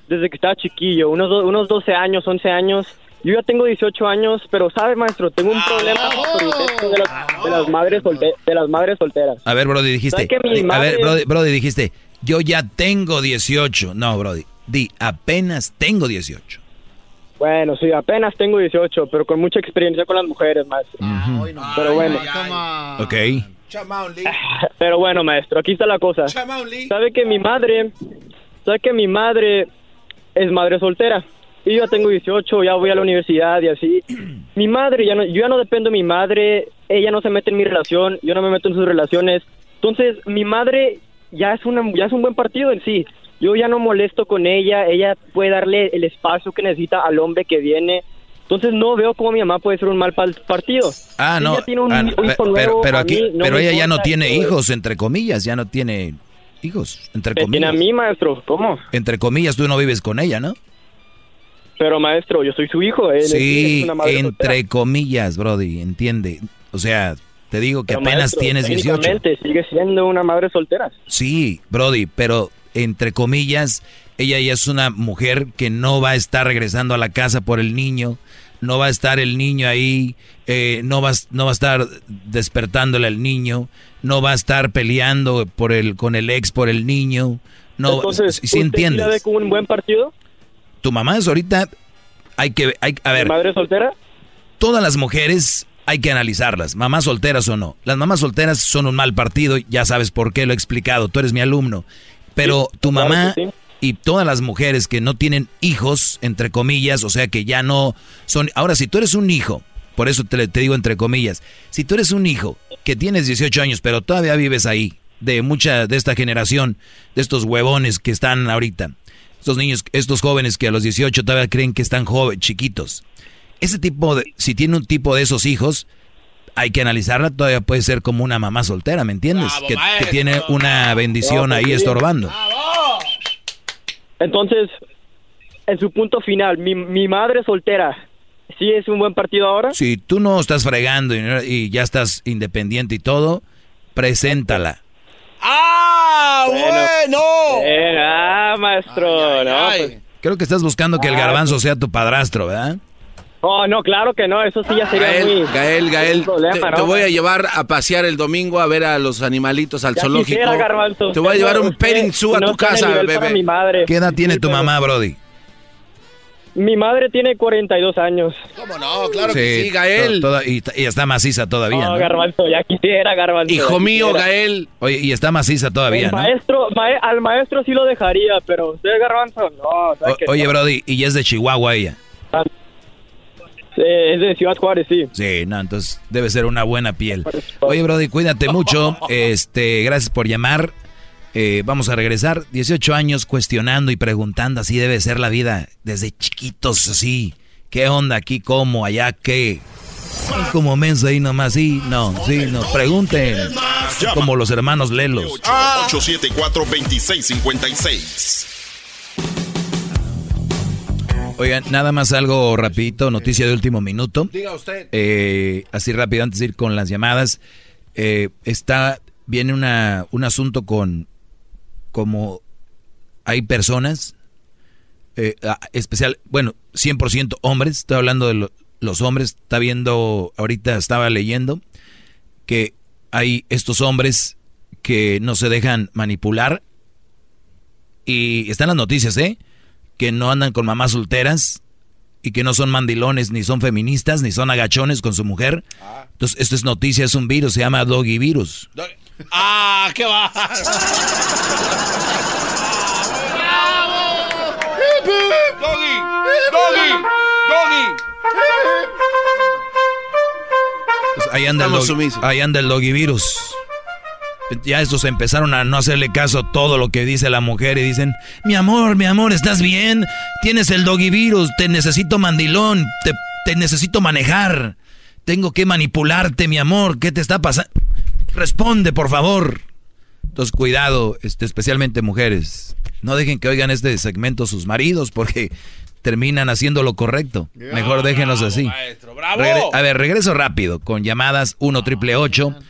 desde que estaba chiquillo, unos, do- unos 12 años, 11 años. Yo ya tengo 18 años, pero sabe, maestro, tengo un problema con de las, de las madres solte- de las madres solteras. A ver, Brody, dijiste. ¿Sabe que mi A madre- ver, Brody, Brody, dijiste. Yo ya tengo 18. No, Brody. Di, apenas tengo 18. Bueno, sí, apenas tengo 18, pero con mucha experiencia con las mujeres, maestro. Pero bueno. Ok. Pero bueno, maestro, aquí está la cosa. Sabe que mi madre, sabe que mi madre es madre soltera. Y yo ya tengo 18, ya voy a la universidad y así. Mi madre, ya no, yo ya no dependo de mi madre, ella no se mete en mi relación, yo no me meto en sus relaciones. Entonces, mi madre ya es, una, ya es un buen partido en sí. Yo ya no molesto con ella, ella puede darle el espacio que necesita al hombre que viene. Entonces, no veo cómo mi mamá puede ser un mal partido. Ah, no. ella tiene un hijo pe- pero, aquí, pero ella ya no tiene hijos, entre comillas, ya no tiene hijos, entre Me tiene a comillas. mí, maestro, ¿cómo? Entre comillas, tú no vives con ella, ¿no? Pero maestro, yo soy su hijo. Él Sí, es una madre soltera. entre comillas, Brody, entiende. O sea, te digo que Pero, apenas maestro, tienes 18. técnicamente sigue siendo una madre soltera. Sí, Brody, pero entre comillas, ella ya es una mujer que no va a estar regresando a la casa por el niño, no va a estar el niño ahí, eh, no, va, a- no va a estar despertándole al niño, no va a estar peleando por el, con el ex por el niño. No, Entonces, si ¿usted entiendes. la ve como un buen partido? Tu mamá es ahorita, hay que, hay, a ver. ¿Madre soltera? Todas las mujeres hay que analizarlas, mamás solteras o no. Las mamás solteras son un mal partido, ya sabes por qué, lo he explicado, tú eres mi alumno. Pero tu claro mamá sí. y todas las mujeres que no tienen hijos, entre comillas, o sea que ya no son... Ahora, si tú eres un hijo, por eso te, te digo entre comillas, si tú eres un hijo que tienes 18 años, pero todavía vives ahí, de mucha de esta generación, de estos huevones que están ahorita, estos niños, estos jóvenes que a los 18 todavía creen que están jóvenes, chiquitos. Ese tipo de, si tiene un tipo de esos hijos, hay que analizarla, todavía puede ser como una mamá soltera, ¿me entiendes? que, que tiene una bendición ahí pues, estorbando. Entonces, en su punto final, mi, mi madre soltera, ¿sí es un buen partido ahora? Si tú no estás fregando y, y ya estás independiente y todo, preséntala. ¡Ah, bueno! ah, maestro, no, pues- Creo que estás buscando que el Ah, garbanzo sea tu padrastro, ¿verdad? Oh, no, claro que no, eso sí ya sería Gael, muy... Gael, Gael, problema, te, ¿no? te voy a llevar a pasear el domingo a ver a los animalitos al Ya zoológico. quisiera, Garbanzo. te voy a llevar un petting zoo a no tu casa, bebé. mi madre. ¿Qué edad tiene Sí, tu pero- mamá, Brody? Mi madre tiene 42 años. ¿Cómo no? Claro que sí, Gael. to- toda- y, y está maciza todavía, No, ¿no? Garbanzo, ya quisiera, Garbanzo. Hijo mío, quisiera. Gael. Oye, y está maciza todavía, El ¿no? maestro, mae- al maestro sí lo dejaría, pero usted, Garbanzo, no. ¿sabe O- qué? oye, Brody, y es de Chihuahua ella. Eh, es de Ciudad Juárez, sí. Sí, no, entonces debe ser una buena piel. Oye, Brody, cuídate mucho. Este, gracias por llamar. Eh, vamos a regresar. 18 años cuestionando y preguntando, así debe ser la vida. Desde chiquitos, así. ¿Qué onda aquí? ¿Cómo? ¿Allá qué? Ay, Como mensa ahí nomás, sí, no, sí, no, pregunten. Como los hermanos Lelos. 874-2656. Oigan, nada más algo rapidito, noticia de último minuto. Diga usted. Eh, así rápido, antes de ir con las llamadas. Eh, está, viene una, un asunto con como hay personas, eh, ah, especial, bueno, 100% hombres, estoy hablando de lo- los hombres, está viendo, ahorita estaba leyendo que hay estos hombres que no se dejan manipular y están las noticias, ¿eh? Que no andan con mamás solteras y que no son mandilones, ni son feministas, ni son agachones con su mujer. Entonces, esto es noticia, es un virus, se llama Doggy Virus. ¡Ah, qué va! ¡Doggy! ¡Doggy! ¡Doggy! Pues ahí, anda el ahí anda el Doggy Virus. Ya estos empezaron a no hacerle caso a todo lo que dice la mujer y dicen, mi amor, mi amor, ¿estás bien? Tienes el Doggy Virus, te necesito mandilón, te, te necesito manejar, tengo que manipularte, mi amor, ¿qué te está pasando? Responde, por favor. Entonces, cuidado, este, especialmente mujeres. No dejen que oigan este segmento sus maridos porque terminan haciendo lo correcto. Mejor déjenlos así. ¡Bravo! Regre- a ver, regreso rápido con llamadas 1 triple 874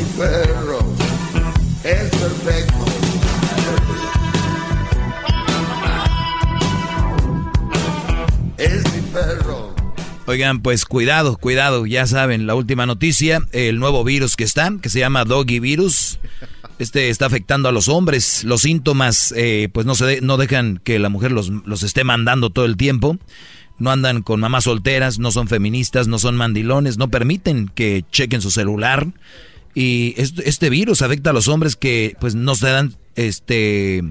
perro, es perfecto. Es mi perro. Oigan, pues cuidado, cuidado, ya saben, la última noticia, el nuevo virus que está, que se llama Doggy Virus. Este está afectando a los hombres. Los síntomas, eh, pues no se de- no dejan que la mujer los, los esté mandando todo el tiempo. No andan con mamás solteras, no son feministas, no son mandilones, no permiten que chequen su celular. Y este, virus afecta a los hombres que, pues, no se dan, este,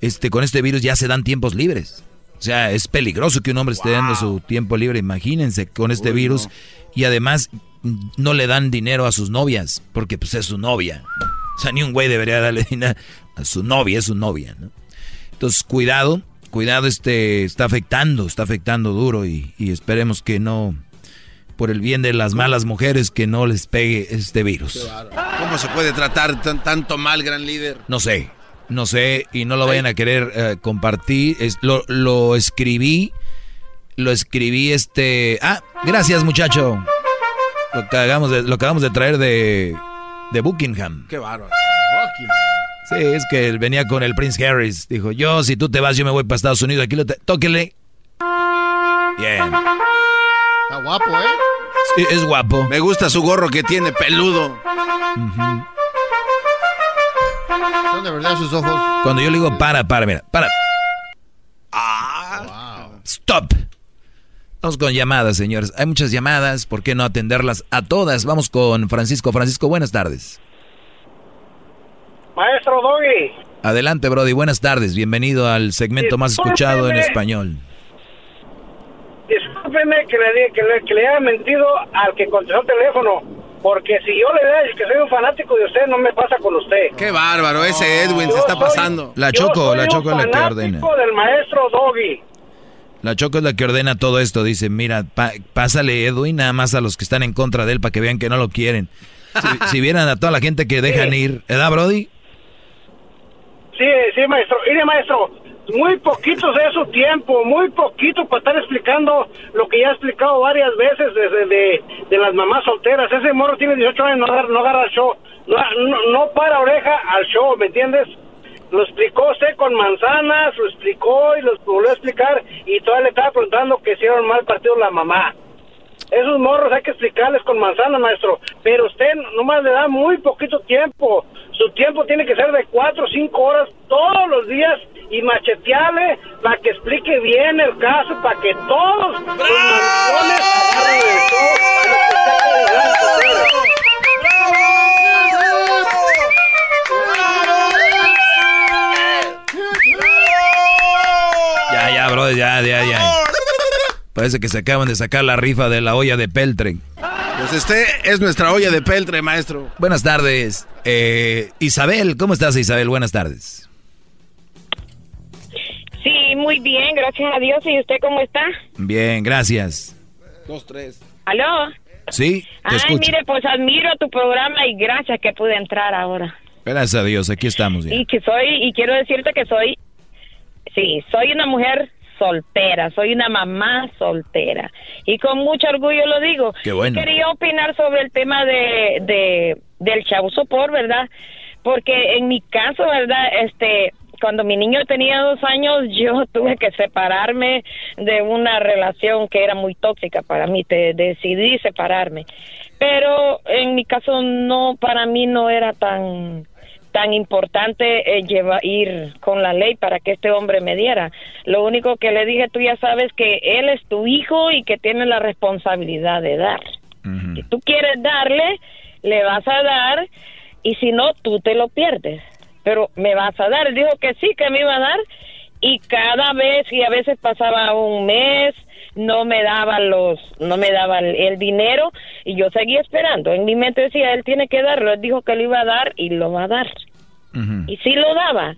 este, con este virus ya se dan tiempos libres. O sea, es peligroso que un hombre esté dando su tiempo libre, imagínense, con este Uy, virus. no. Y además no le dan dinero a sus novias, porque pues es su novia. O sea, ni un güey debería darle dinero a su novia, es su novia, ¿no? Entonces, cuidado, cuidado, este está afectando, está afectando duro y, y esperemos que no, por el bien de las malas mujeres, que no les pegue este virus. ¿Cómo se puede tratar tan- tanto mal, gran líder? No sé, no sé, y no lo vayan a querer eh, compartir. Es, lo, lo escribí, lo escribí este... Ah, gracias muchacho. Lo acabamos de, lo acabamos de traer de, de Buckingham. Qué bárbaro. Sí, es que él venía con el Prince Harris. Dijo, yo si tú te vas, yo me voy para Estados Unidos. Aquí lo tóquele. Bien. Está guapo, ¿eh? Sí, es guapo. Me gusta su gorro que tiene peludo. Son de verdad sus ojos. Cuando yo le digo para, para, mira, para. Stop. Vamos con llamadas, señores. Hay muchas llamadas, ¿por qué no atenderlas a todas? Vamos con Francisco. Francisco, buenas tardes. Maestro Doggy, Adelante, Brody, buenas tardes. Bienvenido al segmento más escuchado en español. Discúlpeme que le, que, le, que le haya mentido al que contestó el teléfono, porque si yo le digo que soy un fanático de usted, no me pasa con usted. Qué bárbaro, ese Edwin se está pasando. La Choco, la Choco es la que ordena. del maestro Doggy. La Choco es la que ordena todo esto. Dice, mira, pa- pásale Edwin nada más a los que están en contra de él para que vean que no lo quieren. Si, si vieran a toda la gente que dejan ir, ¿verdad, Brody? Sí, sí, maestro. Mire, maestro, muy poquito de su tiempo, muy poquito para estar explicando lo que ya he explicado varias veces desde de, las mamás solteras. Ese morro tiene 18 años, no agarra, el show, no, no, no para oreja al show, ¿me entiendes? Lo explicó usted con manzanas, lo explicó y lo volvió a explicar y todavía le estaba preguntando que hicieron mal partido la mamá. Esos morros hay que explicarles con manzanas, maestro. Pero usted nomás le da muy poquito tiempo. Su tiempo tiene que ser de cuatro o cinco horas todos los días y machetearle para que explique bien el caso, para que todos los mandones agarren el show a los que está colgando. Ya, ya, Brody, ya, ya, ya. Parece que se acaban de sacar la rifa de la olla de Peltre. Pues este es nuestra olla de peltre, maestro. Buenas tardes. Eh, Isabel, ¿cómo estás, Isabel? Buenas tardes. muy bien, gracias a Dios. ¿Y usted cómo está? Bien, gracias. Dos, tres. ¿Aló? Sí, te Ay, escucho. mire, pues admiro tu programa y gracias que pude entrar ahora. Gracias a Dios, aquí estamos ya. Y que soy, y quiero decirte que soy, sí, soy una mujer soltera, soy una mamá soltera. Y con mucho orgullo lo digo. Qué bueno. Quería opinar sobre el tema de, de del chavo sopor, ¿verdad? Porque en mi caso, ¿verdad? Este, cuando mi niño tenía dos años, yo tuve que separarme de una relación que era muy tóxica para mí. Te decidí separarme. Pero en mi caso no, para mí no era tan tan importante eh, lleva- ir con la ley para que este hombre me diera. Lo único que le dije, tú ya sabes que él es tu hijo y que tiene la responsabilidad de dar. Si tú quieres darle, le vas a dar y si no, tú te lo pierdes. Pero me vas a dar. Él dijo que sí, que me iba a dar y cada vez y a veces pasaba un mes no me daba los no me daba el, el dinero y yo seguía esperando. En mi mente decía él tiene que darlo él dijo que lo iba a dar y lo va a dar. Y sí lo daba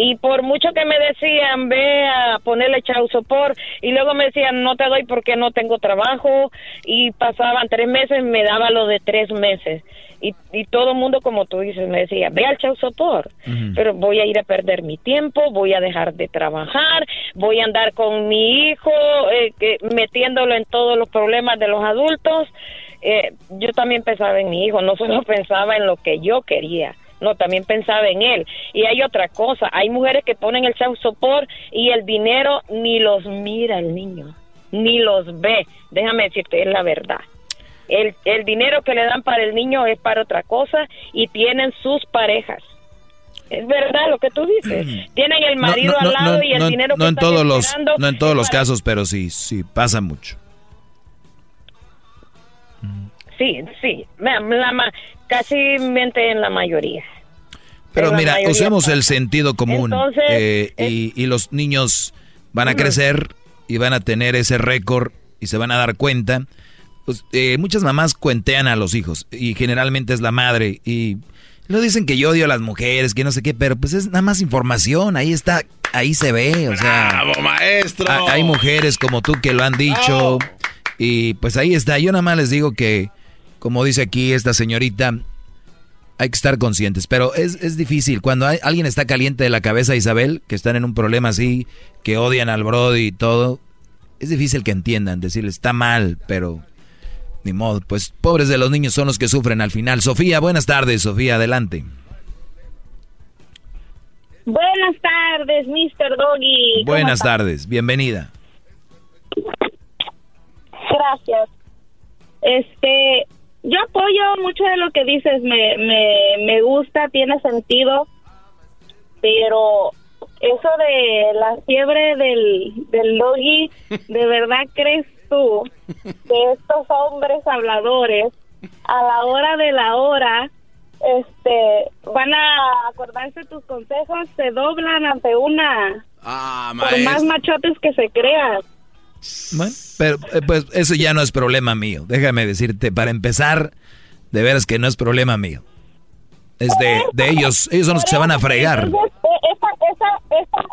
y por mucho que me decían ve a ponerle chau sopor y luego me decían no te doy porque no tengo trabajo y pasaban tres meses me daba lo de tres meses y, y todo el mundo como tú dices me decía ve al chau sopor pero voy a ir a perder mi tiempo, voy a dejar de trabajar, voy a andar con mi hijo, eh, que- metiéndolo en todos los problemas de los adultos. Eh, yo también pensaba en mi hijo, no solo pensaba en lo que yo quería. No, también pensaba en él. Y hay otra cosa, hay mujeres que ponen el child support y el dinero ni los mira el niño, ni los ve. Déjame decirte, es la verdad. El, el dinero que le dan para el niño es para otra cosa y tienen sus parejas. Es verdad lo que tú dices. Tienen el marido al lado y el no- dinero no que en están todos los no en todos los para- casos, pero sí, sí pasa mucho. Sí, sí, la, la casi mente en la mayoría. Pero mira, mayoría usemos pasa. el sentido común Entonces, eh, y, y los niños van a crecer y van a tener ese récord y se van a dar cuenta. Pues, eh, muchas mamás cuentean a los hijos y generalmente es la madre y lo dicen que yo odio a las mujeres, que no sé qué, pero pues es nada más información, ahí está, ahí se ve, o sea, ¡Bravo, maestro! ha- hay mujeres como tú que lo han dicho y pues ahí está. Yo nada más les digo que, como dice aquí esta señorita, hay que estar conscientes, pero es, es difícil. Cuando hay- alguien está caliente de la cabeza, Isabel, que están en un problema así, que odian al Brody y todo, es difícil que entiendan, decirles, está mal, pero ni modo. Pues pobres de los niños son los que sufren al final. Sofía, buenas tardes, Sofía, adelante. Buenas tardes, Mr. Doggy. ¿Cómo Buenas está? tardes, bienvenida. Gracias. Este, yo apoyo mucho de lo que dices, me, me, me gusta, tiene sentido, pero eso de la fiebre del, del doggy, ¿de verdad crees tú que estos hombres habladores a la hora de la hora este van a acordarse tus consejos, se doblan ante una Ah, por más machotes que se crean. Bueno, pero eh, pues eso ya no es problema mío. Déjame decirte, para empezar, de veras que no es problema mío. Es de, de ellos, ellos son los que se van a fregar. Entonces, eh, esa, esa, esa,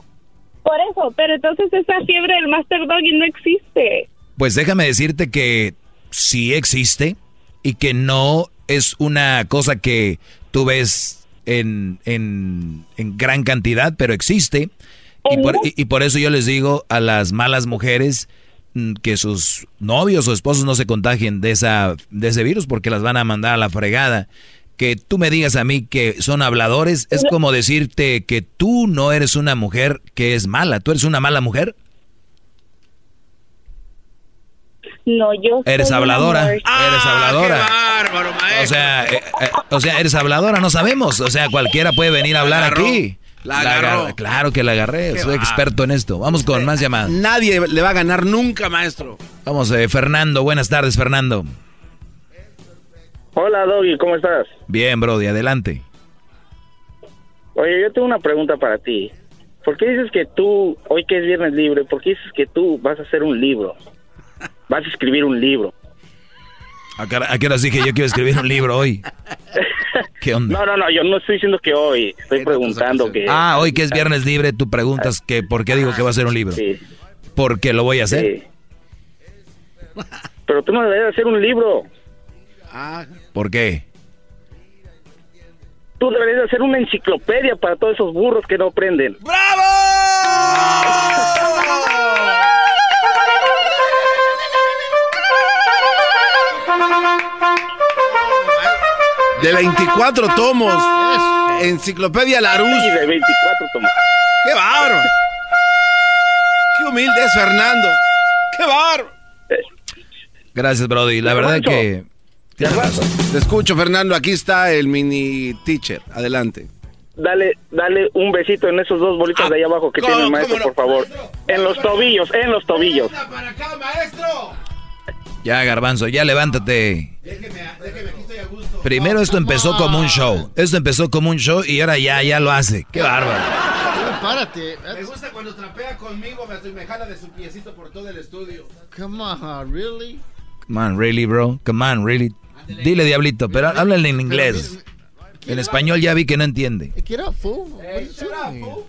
por eso, pero entonces esa fiebre del Master Doggy no existe. Pues déjame decirte que sí existe y que no es una cosa que tú ves en, en, en gran cantidad, pero existe. Y por, y- y por eso yo les digo a las malas mujeres mm, que sus novios o esposos no se contagien de, esa, de ese virus porque las van a mandar a la fregada. Que tú me digas a mí que son habladores es como decirte que tú no eres una mujer que es mala. ¿Tú eres una mala mujer? No, yo Eres habladora. Eres habladora. bárbaro, O sea, eh, eh, o sea, eres habladora, no sabemos. O sea, cualquiera puede venir a hablar aquí. La agarró. agar- Claro que la agarré. Qué Soy va. experto en esto. Vamos con más llamadas. Nadie le va a ganar nunca, maestro. Vamos, eh, Fernando. Buenas tardes, Fernando. Hola, Doggy, ¿cómo estás? Bien, Brody, adelante. Oye, yo tengo una pregunta para ti. ¿Por qué dices que tú, hoy que es viernes libre, por qué dices que tú vas a hacer un libro? Vas a escribir un libro. ¿A qué hora- a qué horas dije yo quiero escribir un libro hoy? ¿Qué onda? No, no, no, yo no estoy diciendo que hoy, estoy preguntando que... Ah, hoy que es viernes libre, tú preguntas que por qué digo que va a ser un libro. Sí. Porque lo voy a hacer. Pero tú no deberías hacer un libro. ¿Por qué? Tú deberías hacer una enciclopedia para todos esos burros que no aprenden. De 24 tomos. Enciclopedia Larus. Sí, de 24 tomos. ¡Qué bárbaro! ¡Qué humilde es Fernando! ¡Qué bárbaro! Gracias, Brody. La verdad que... Te escucho, Fernando. Aquí está el mini teacher. Adelante. Dale, dale un besito en esos dos bolitas de ahí abajo que ¿cómo- tiene el maestro, no? por favor. En los tobillos, en los tobillos. Ya, Garbanzo, ya levántate. Primero esto empezó como un show. Esto empezó como un show y ahora ya, ya lo hace. Qué bárbaro. Párate. Me gusta cuando trapea conmigo, me, jala de su piecito por todo el estudio. Come on, really? Come on, really, bro. Come on, really. Dile, diablito, pero háblale en inglés. En español ya vi que no entiende. Get up, fool. Shut up, fool.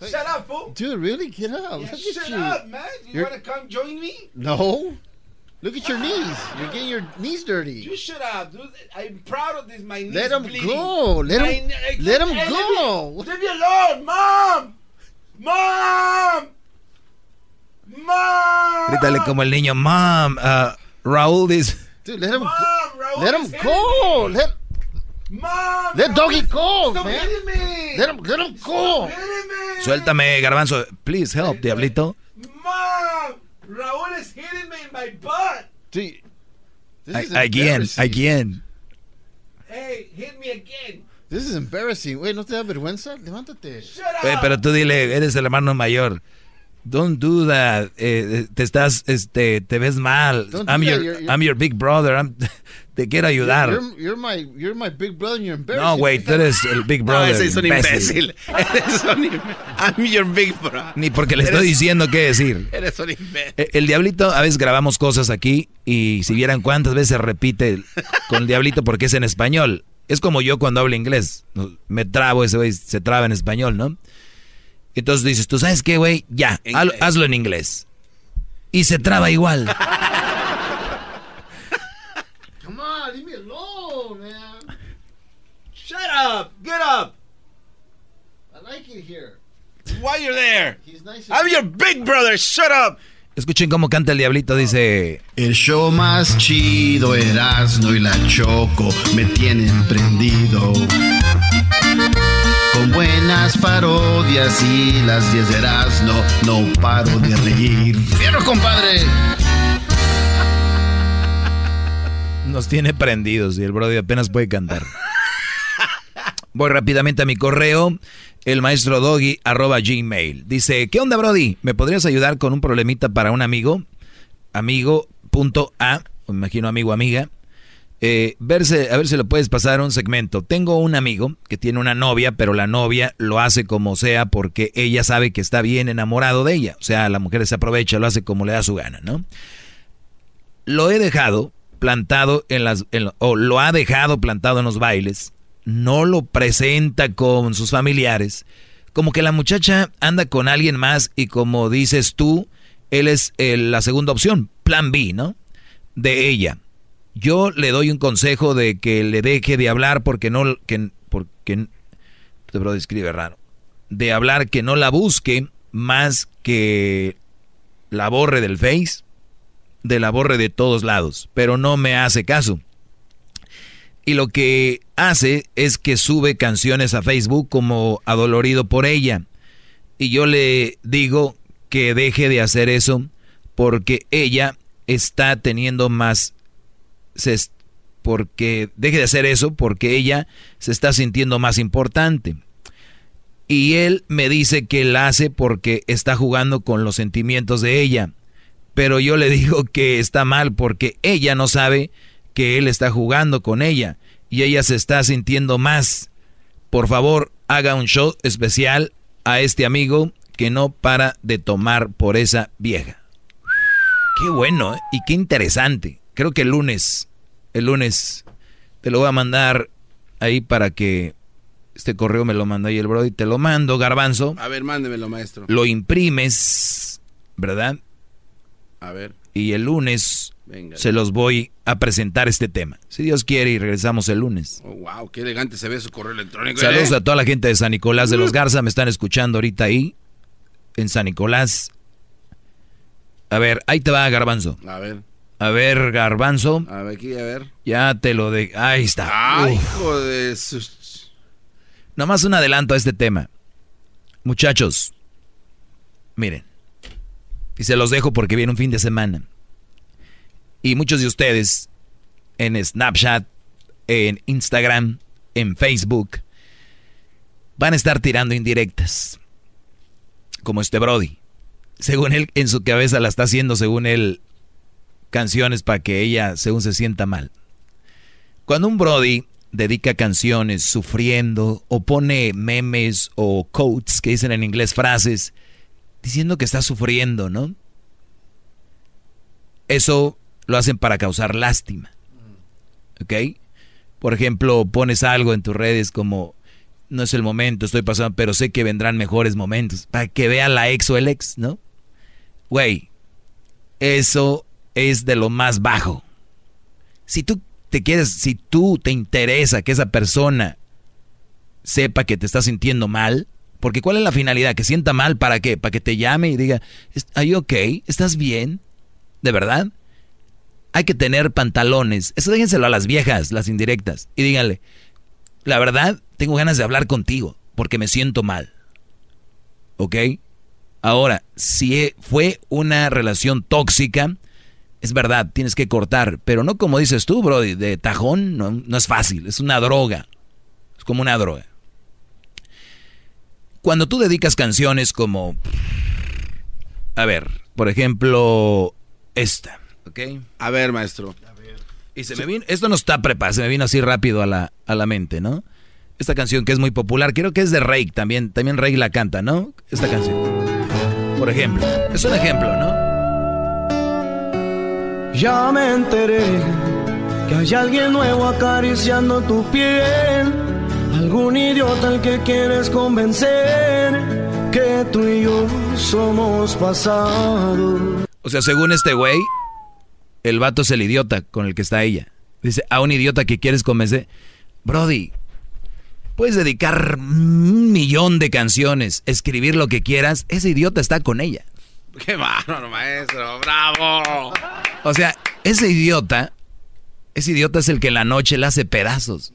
Shut up, fool. Dude, really? Get up. Shut up, man. You to come join me? No. Look at your knees. You're getting your knees dirty. You shut up, dude. I'm proud of this. My knees Let him bleeding. go. Let My him- ne- let him Hey, go. Leave me, leave me alone, mom. Mom. Mom. Grítale como el niño, mom, uh, Raúl dice... Dude, let him Mom, go. Raúl Let him is go. me. Let Mom. let doggy go, Stop man. hitting me. Let him let him go. Suéltame, Garbanzo. Please help, diablito. Mom. Raúl is hitting me in my butt. Is Again, again. Hey, hit me again. This is embarrassing. Wait, ¿no te da vergüenza? Levántate. Eh, pero tú dile, eres el hermano mayor. Don't do that. Eh, te estás, este, te ves mal. I'm your, You're- you're- I'm your big brother. I'm- te quiero ayudar. You're, you're my you're my big brother and you're embarrassing. No, güey, tú eres el big No, brother. ese es un imbécil. imbécil. Eres un im- I'm your big bro. Ni porque le estoy Eres- diciendo qué decir. Eres un imbécil. Eh, El diablito, a veces grabamos cosas aquí y si vieran cuántas veces repite el- con el diablito porque es en español. Es como yo cuando hablo inglés. No, Me trabo ese güey, se traba en español, ¿no? Entonces dices, ¿tú sabes qué, güey? Ya, haz- hazlo en inglés. Y se traba igual. Come on, leave me alone, man. Shut up. Get up. I like it here. Why you're there? He's nice. I'm your big brother. Shut up. Escuchen cómo canta el diablito, dice... El show más chido, Erasmo y la Choco me tienen prendido. Buenas parodias y las 10 de Erasmo, no paro de reír. ¡Fierro, compadre! Nos tiene prendidos y el Brody apenas puede cantar. Voy rápidamente a mi correo, el maestro doggy arroba gmail. Dice, ¿qué onda Brody? ¿Me podrías ayudar con un problemita para un amigo? Amigo punto A, me imagino amigo amiga. Eh, verse, a ver si lo puedes pasar un segmento. Tengo un amigo que tiene una novia, pero la novia lo hace como sea porque ella sabe que está bien enamorado de ella. O sea, la mujer se aprovecha, lo hace como le da su gana, ¿no? Lo he dejado plantado en las, o lo ha dejado plantado en los bailes, no lo presenta con sus familiares, como que la muchacha anda con alguien más y como dices tú, él es eh, la segunda opción, plan B, ¿no? De ella. Yo le doy un consejo de que le deje de hablar porque no, que, porque, este bro escribe raro, de hablar que no la busque más que la borre del Face, de la borre de todos lados, pero no me hace caso. Y lo que hace es que sube canciones a Facebook como adolorido por ella. Y yo le digo que deje de hacer eso porque ella está teniendo más... Se, porque deje de hacer eso porque ella se está sintiendo más importante. Y él me dice que la hace porque está jugando con los sentimientos de ella. Pero yo le digo que está mal porque ella no sabe que él está jugando con ella y ella se está sintiendo más. Por favor, haga un show especial a este amigo que no para de tomar por esa vieja. Qué bueno ¿eh? y qué interesante. Creo que el lunes El lunes te lo voy a mandar ahí para que este correo me lo manda ahí el Brody. Te lo mando, garbanzo. A ver, mándemelo, maestro. Lo imprimes, ¿verdad? A ver. Y el lunes Venga. se los voy a presentar este tema. Si Dios quiere y regresamos el lunes. Oh, wow, qué elegante se ve su correo electrónico. Saludos ¿eh? a toda la gente de San Nicolás de los Garza. Me están escuchando ahorita ahí. En San Nicolás. A ver, ahí te va, Garbanzo. A ver. A ver, Garbanzo. A ver, aquí, a ver. Ya te lo de... Ahí está. Ay, Uf. hijo de sus... Nomás un adelanto a este tema. Muchachos, miren. Y se los dejo porque viene un fin de semana. Y muchos de ustedes en Snapchat, en Instagram, en Facebook, van a estar tirando indirectas. Como este Brody. Según él, en su cabeza la está haciendo, según él, canciones para que ella, según se sienta mal. Cuando un Brody dedica canciones sufriendo o pone memes o quotes que dicen en inglés frases diciendo que está sufriendo, ¿no? Eso lo hacen para causar lástima. ¿Ok? Por ejemplo, pones algo en tus redes como no es el momento, estoy pasando, pero sé que vendrán mejores momentos. Para que vea la ex o el ex, ¿no? Güey, eso es de lo más bajo. Si tú te quieres, si tú te interesa que esa persona sepa que te está sintiendo mal, porque ¿cuál es la finalidad? Que sienta mal, ¿para qué? Para que te llame y diga, ¿are ok? ¿Estás bien? ¿De verdad? Hay que tener pantalones. Eso déjenselo a las viejas, las indirectas. Y díganle, la verdad, tengo ganas de hablar contigo porque me siento mal. ¿Ok? Ahora, si fue una relación tóxica, es verdad, tienes que cortar, pero no como dices tú, bro, de tajón, no, no es fácil, es una droga. Es como una droga. Cuando tú dedicas canciones como... A ver, por ejemplo, esta, ¿ok? A ver, maestro. Y se me vino, esto no está preparado, se me vino así rápido a la, a la mente, ¿no? Esta canción que es muy popular, creo que es de Rake también, también Rake la canta, ¿no? Esta canción. Por ejemplo, es un ejemplo, ¿no? Ya me enteré que hay alguien nuevo acariciando tu piel. Algún idiota al que quieres convencer que tú y yo somos pasado. O sea, según este güey, el vato es el idiota con el que está ella. Dice, a un idiota que quieres convencer. Brody, puedes dedicar un millón de canciones, escribir lo que quieras, ese idiota está con ella. Qué bárbaro, maestro. Bravo. O sea, ese idiota, ese idiota es el que en la noche le hace pedazos.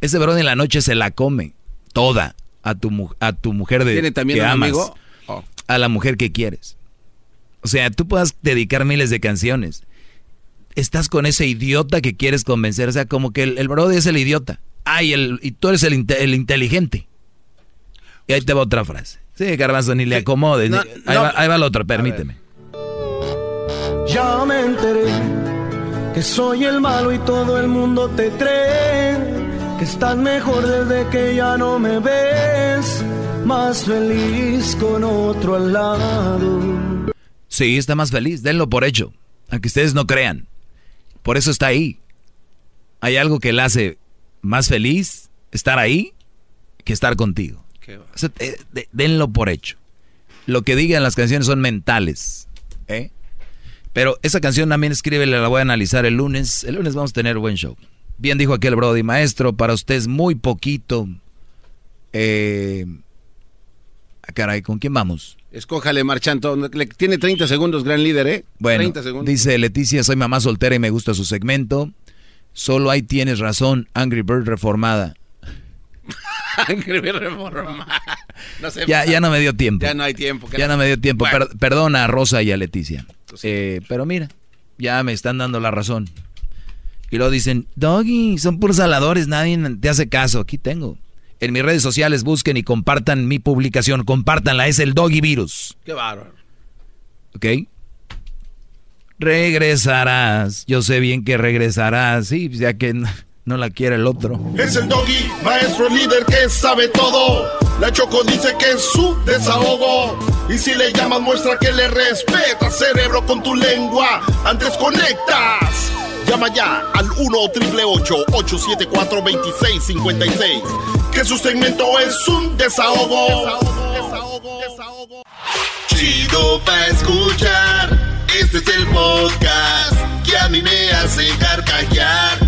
Ese brody en la noche se la come toda a tu, a tu mujer de ¿Tiene también que un amas, amigo? Oh. a la mujer que quieres. O sea, tú puedas dedicar miles de canciones. Estás con ese idiota que quieres convencer. O sea, como que el, el brody es el idiota. Ay, el, y tú eres el, el inteligente. Y ahí te va otra frase. Sí, Garbanzo, ni le acomodes. No, ni- ahí, va, ahí va la otra, permíteme. Ya me enteré que soy el malo y todo el mundo te cree. Que estás mejor desde que ya no me ves. Más feliz con otro al lado. Sí, está más feliz. Denlo por hecho. Aunque ustedes no crean. Por eso está ahí. Hay algo que le hace más feliz estar ahí que estar contigo. O sea, eh, de- denlo por hecho. Lo que digan las canciones son mentales. ¿eh? Pero esa canción también escribe, la voy a analizar el lunes. El lunes vamos a tener buen show. Bien dijo aquel Brody, maestro, para usted es muy poquito. Eh, ah, caray, ¿con quién vamos? Escójale, Marchanto. Tiene 30 segundos, gran líder, ¿eh? Bueno, 30 segundos. dice Leticia, soy mamá soltera y me gusta su segmento. Solo ahí tienes razón, Angry Bird reformada. Reforma. No sé. Ya, ya no me dio tiempo. Ya no hay tiempo. Ya no me dio tiempo. Bueno. Per- perdona a Rosa y a Leticia. Eh, pero mira, ya me están dando la razón. Y luego dicen, Doggy, son puros saladores, nadie te hace caso. Aquí tengo. En mis redes sociales busquen y compartan mi publicación. Compártanla, es el Doggy Virus. Qué bárbaro. ¿Ok? Regresarás. Yo sé bien que regresarás. Sí, ya que no, la quiere el otro. Es el doggy, maestro líder que sabe todo. La Choco dice que es su desahogo. Y si le llamas, muestra que le respeta, cerebro, con tu lengua. Antes conectas. Llama ya al 1-888-874-2656. Que su segmento es un desahogo. Chido pa' escuchar. Este es el podcast que a mí me hace carcajear.